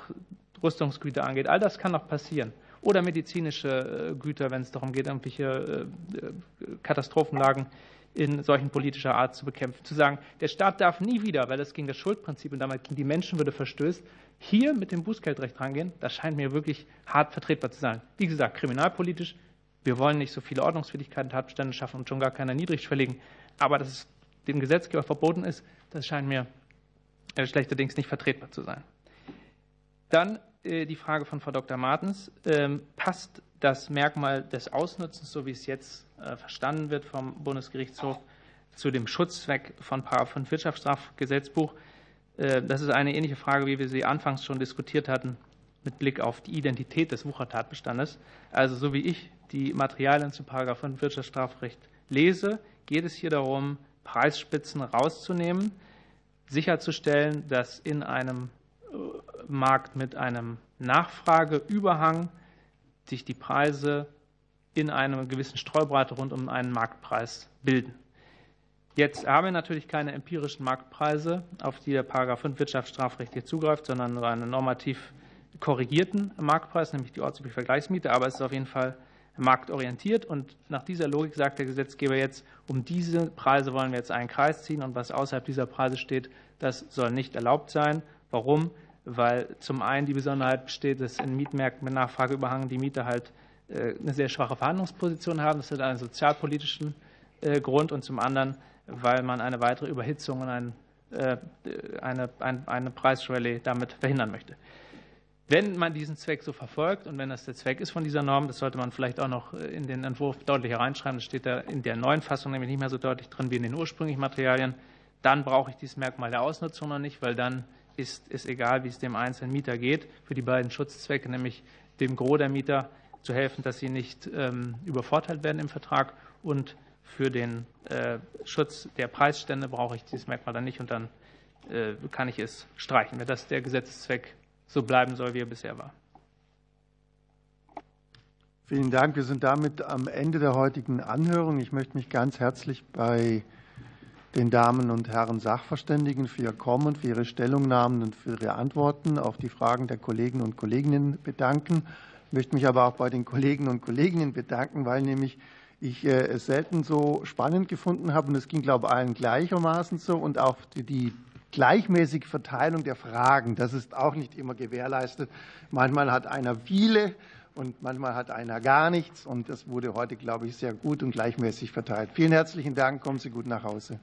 Rüstungsgüter angeht, all das kann noch passieren. Oder medizinische äh, Güter, wenn es darum geht, irgendwelche äh, Katastrophenlagen in solchen politischer Art zu bekämpfen. Zu sagen, der Staat darf nie wieder, weil das gegen das Schuldprinzip und damit gegen die Menschenwürde verstößt, hier mit dem Bußgeldrecht rangehen, das scheint mir wirklich hart vertretbar zu sein. Wie gesagt, kriminalpolitisch wir wollen nicht so viele Ordnungswidrigkeiten, Tatbestände schaffen und schon gar keine niedrigschwelligen. Aber dass es dem Gesetzgeber verboten ist, das scheint mir äh, schlechterdings nicht vertretbar zu sein. Dann äh, die Frage von Frau Dr. Martens. Ähm, passt das Merkmal des Ausnutzens, so wie es jetzt äh, verstanden wird vom Bundesgerichtshof, zu dem Schutzzweck von 5 Wirtschaftsstrafgesetzbuch? Das ist eine ähnliche Frage, wie wir sie anfangs schon diskutiert hatten mit Blick auf die Identität des Wuchertatbestandes. Also so wie ich die Materialien zu 5 Wirtschaftsstrafrecht lese, geht es hier darum, Preisspitzen rauszunehmen, sicherzustellen, dass in einem äh, Markt mit einem Nachfrageüberhang sich die Preise in einer gewissen Streubreite rund um einen Marktpreis bilden. Jetzt haben wir natürlich keine empirischen Marktpreise, auf die der 5 Wirtschaftsstrafrecht hier zugreift, sondern nur einen normativ korrigierten Marktpreis, nämlich die ortsübliche Vergleichsmiete. Aber es ist auf jeden Fall marktorientiert. Und nach dieser Logik sagt der Gesetzgeber jetzt, um diese Preise wollen wir jetzt einen Kreis ziehen und was außerhalb dieser Preise steht, das soll nicht erlaubt sein. Warum? Weil zum einen die Besonderheit besteht, dass in Mietmärkten mit Nachfrage überhangen die Mieter halt äh, eine sehr schwache Verhandlungsposition haben. Das hat einen sozialpolitischen äh, Grund und zum anderen, weil man eine weitere Überhitzung und ein, äh, eine, eine Preisrallye damit verhindern möchte. Wenn man diesen Zweck so verfolgt und wenn das der Zweck ist von dieser Norm, das sollte man vielleicht auch noch in den Entwurf deutlicher reinschreiben, das steht da in der neuen Fassung nämlich nicht mehr so deutlich drin wie in den ursprünglichen Materialien, dann brauche ich dieses Merkmal der Ausnutzung noch nicht, weil dann ist es egal, wie es dem einzelnen Mieter geht, für die beiden Schutzzwecke, nämlich dem Gros der Mieter zu helfen, dass sie nicht ähm, übervorteilt werden im Vertrag und für den äh, Schutz der Preisstände brauche ich dieses Merkmal dann nicht und dann äh, kann ich es streichen. Wenn das der Gesetzeszweck so bleiben soll, wie er bisher war. Vielen Dank. Wir sind damit am Ende der heutigen Anhörung. Ich möchte mich ganz herzlich bei den Damen und Herren Sachverständigen für ihr Kommen, für ihre Stellungnahmen und für ihre Antworten auf die Fragen der Kollegen und Kolleginnen bedanken. Ich möchte mich aber auch bei den Kollegen und Kolleginnen bedanken, weil nämlich ich äh, es selten so spannend gefunden habe und es ging, glaube ich, allen gleichermaßen so und auch die gleichmäßige Verteilung der Fragen, das ist auch nicht immer gewährleistet. Manchmal hat einer viele und manchmal hat einer gar nichts und das wurde heute, glaube ich, sehr gut und gleichmäßig verteilt. Vielen herzlichen Dank, kommen Sie gut nach Hause.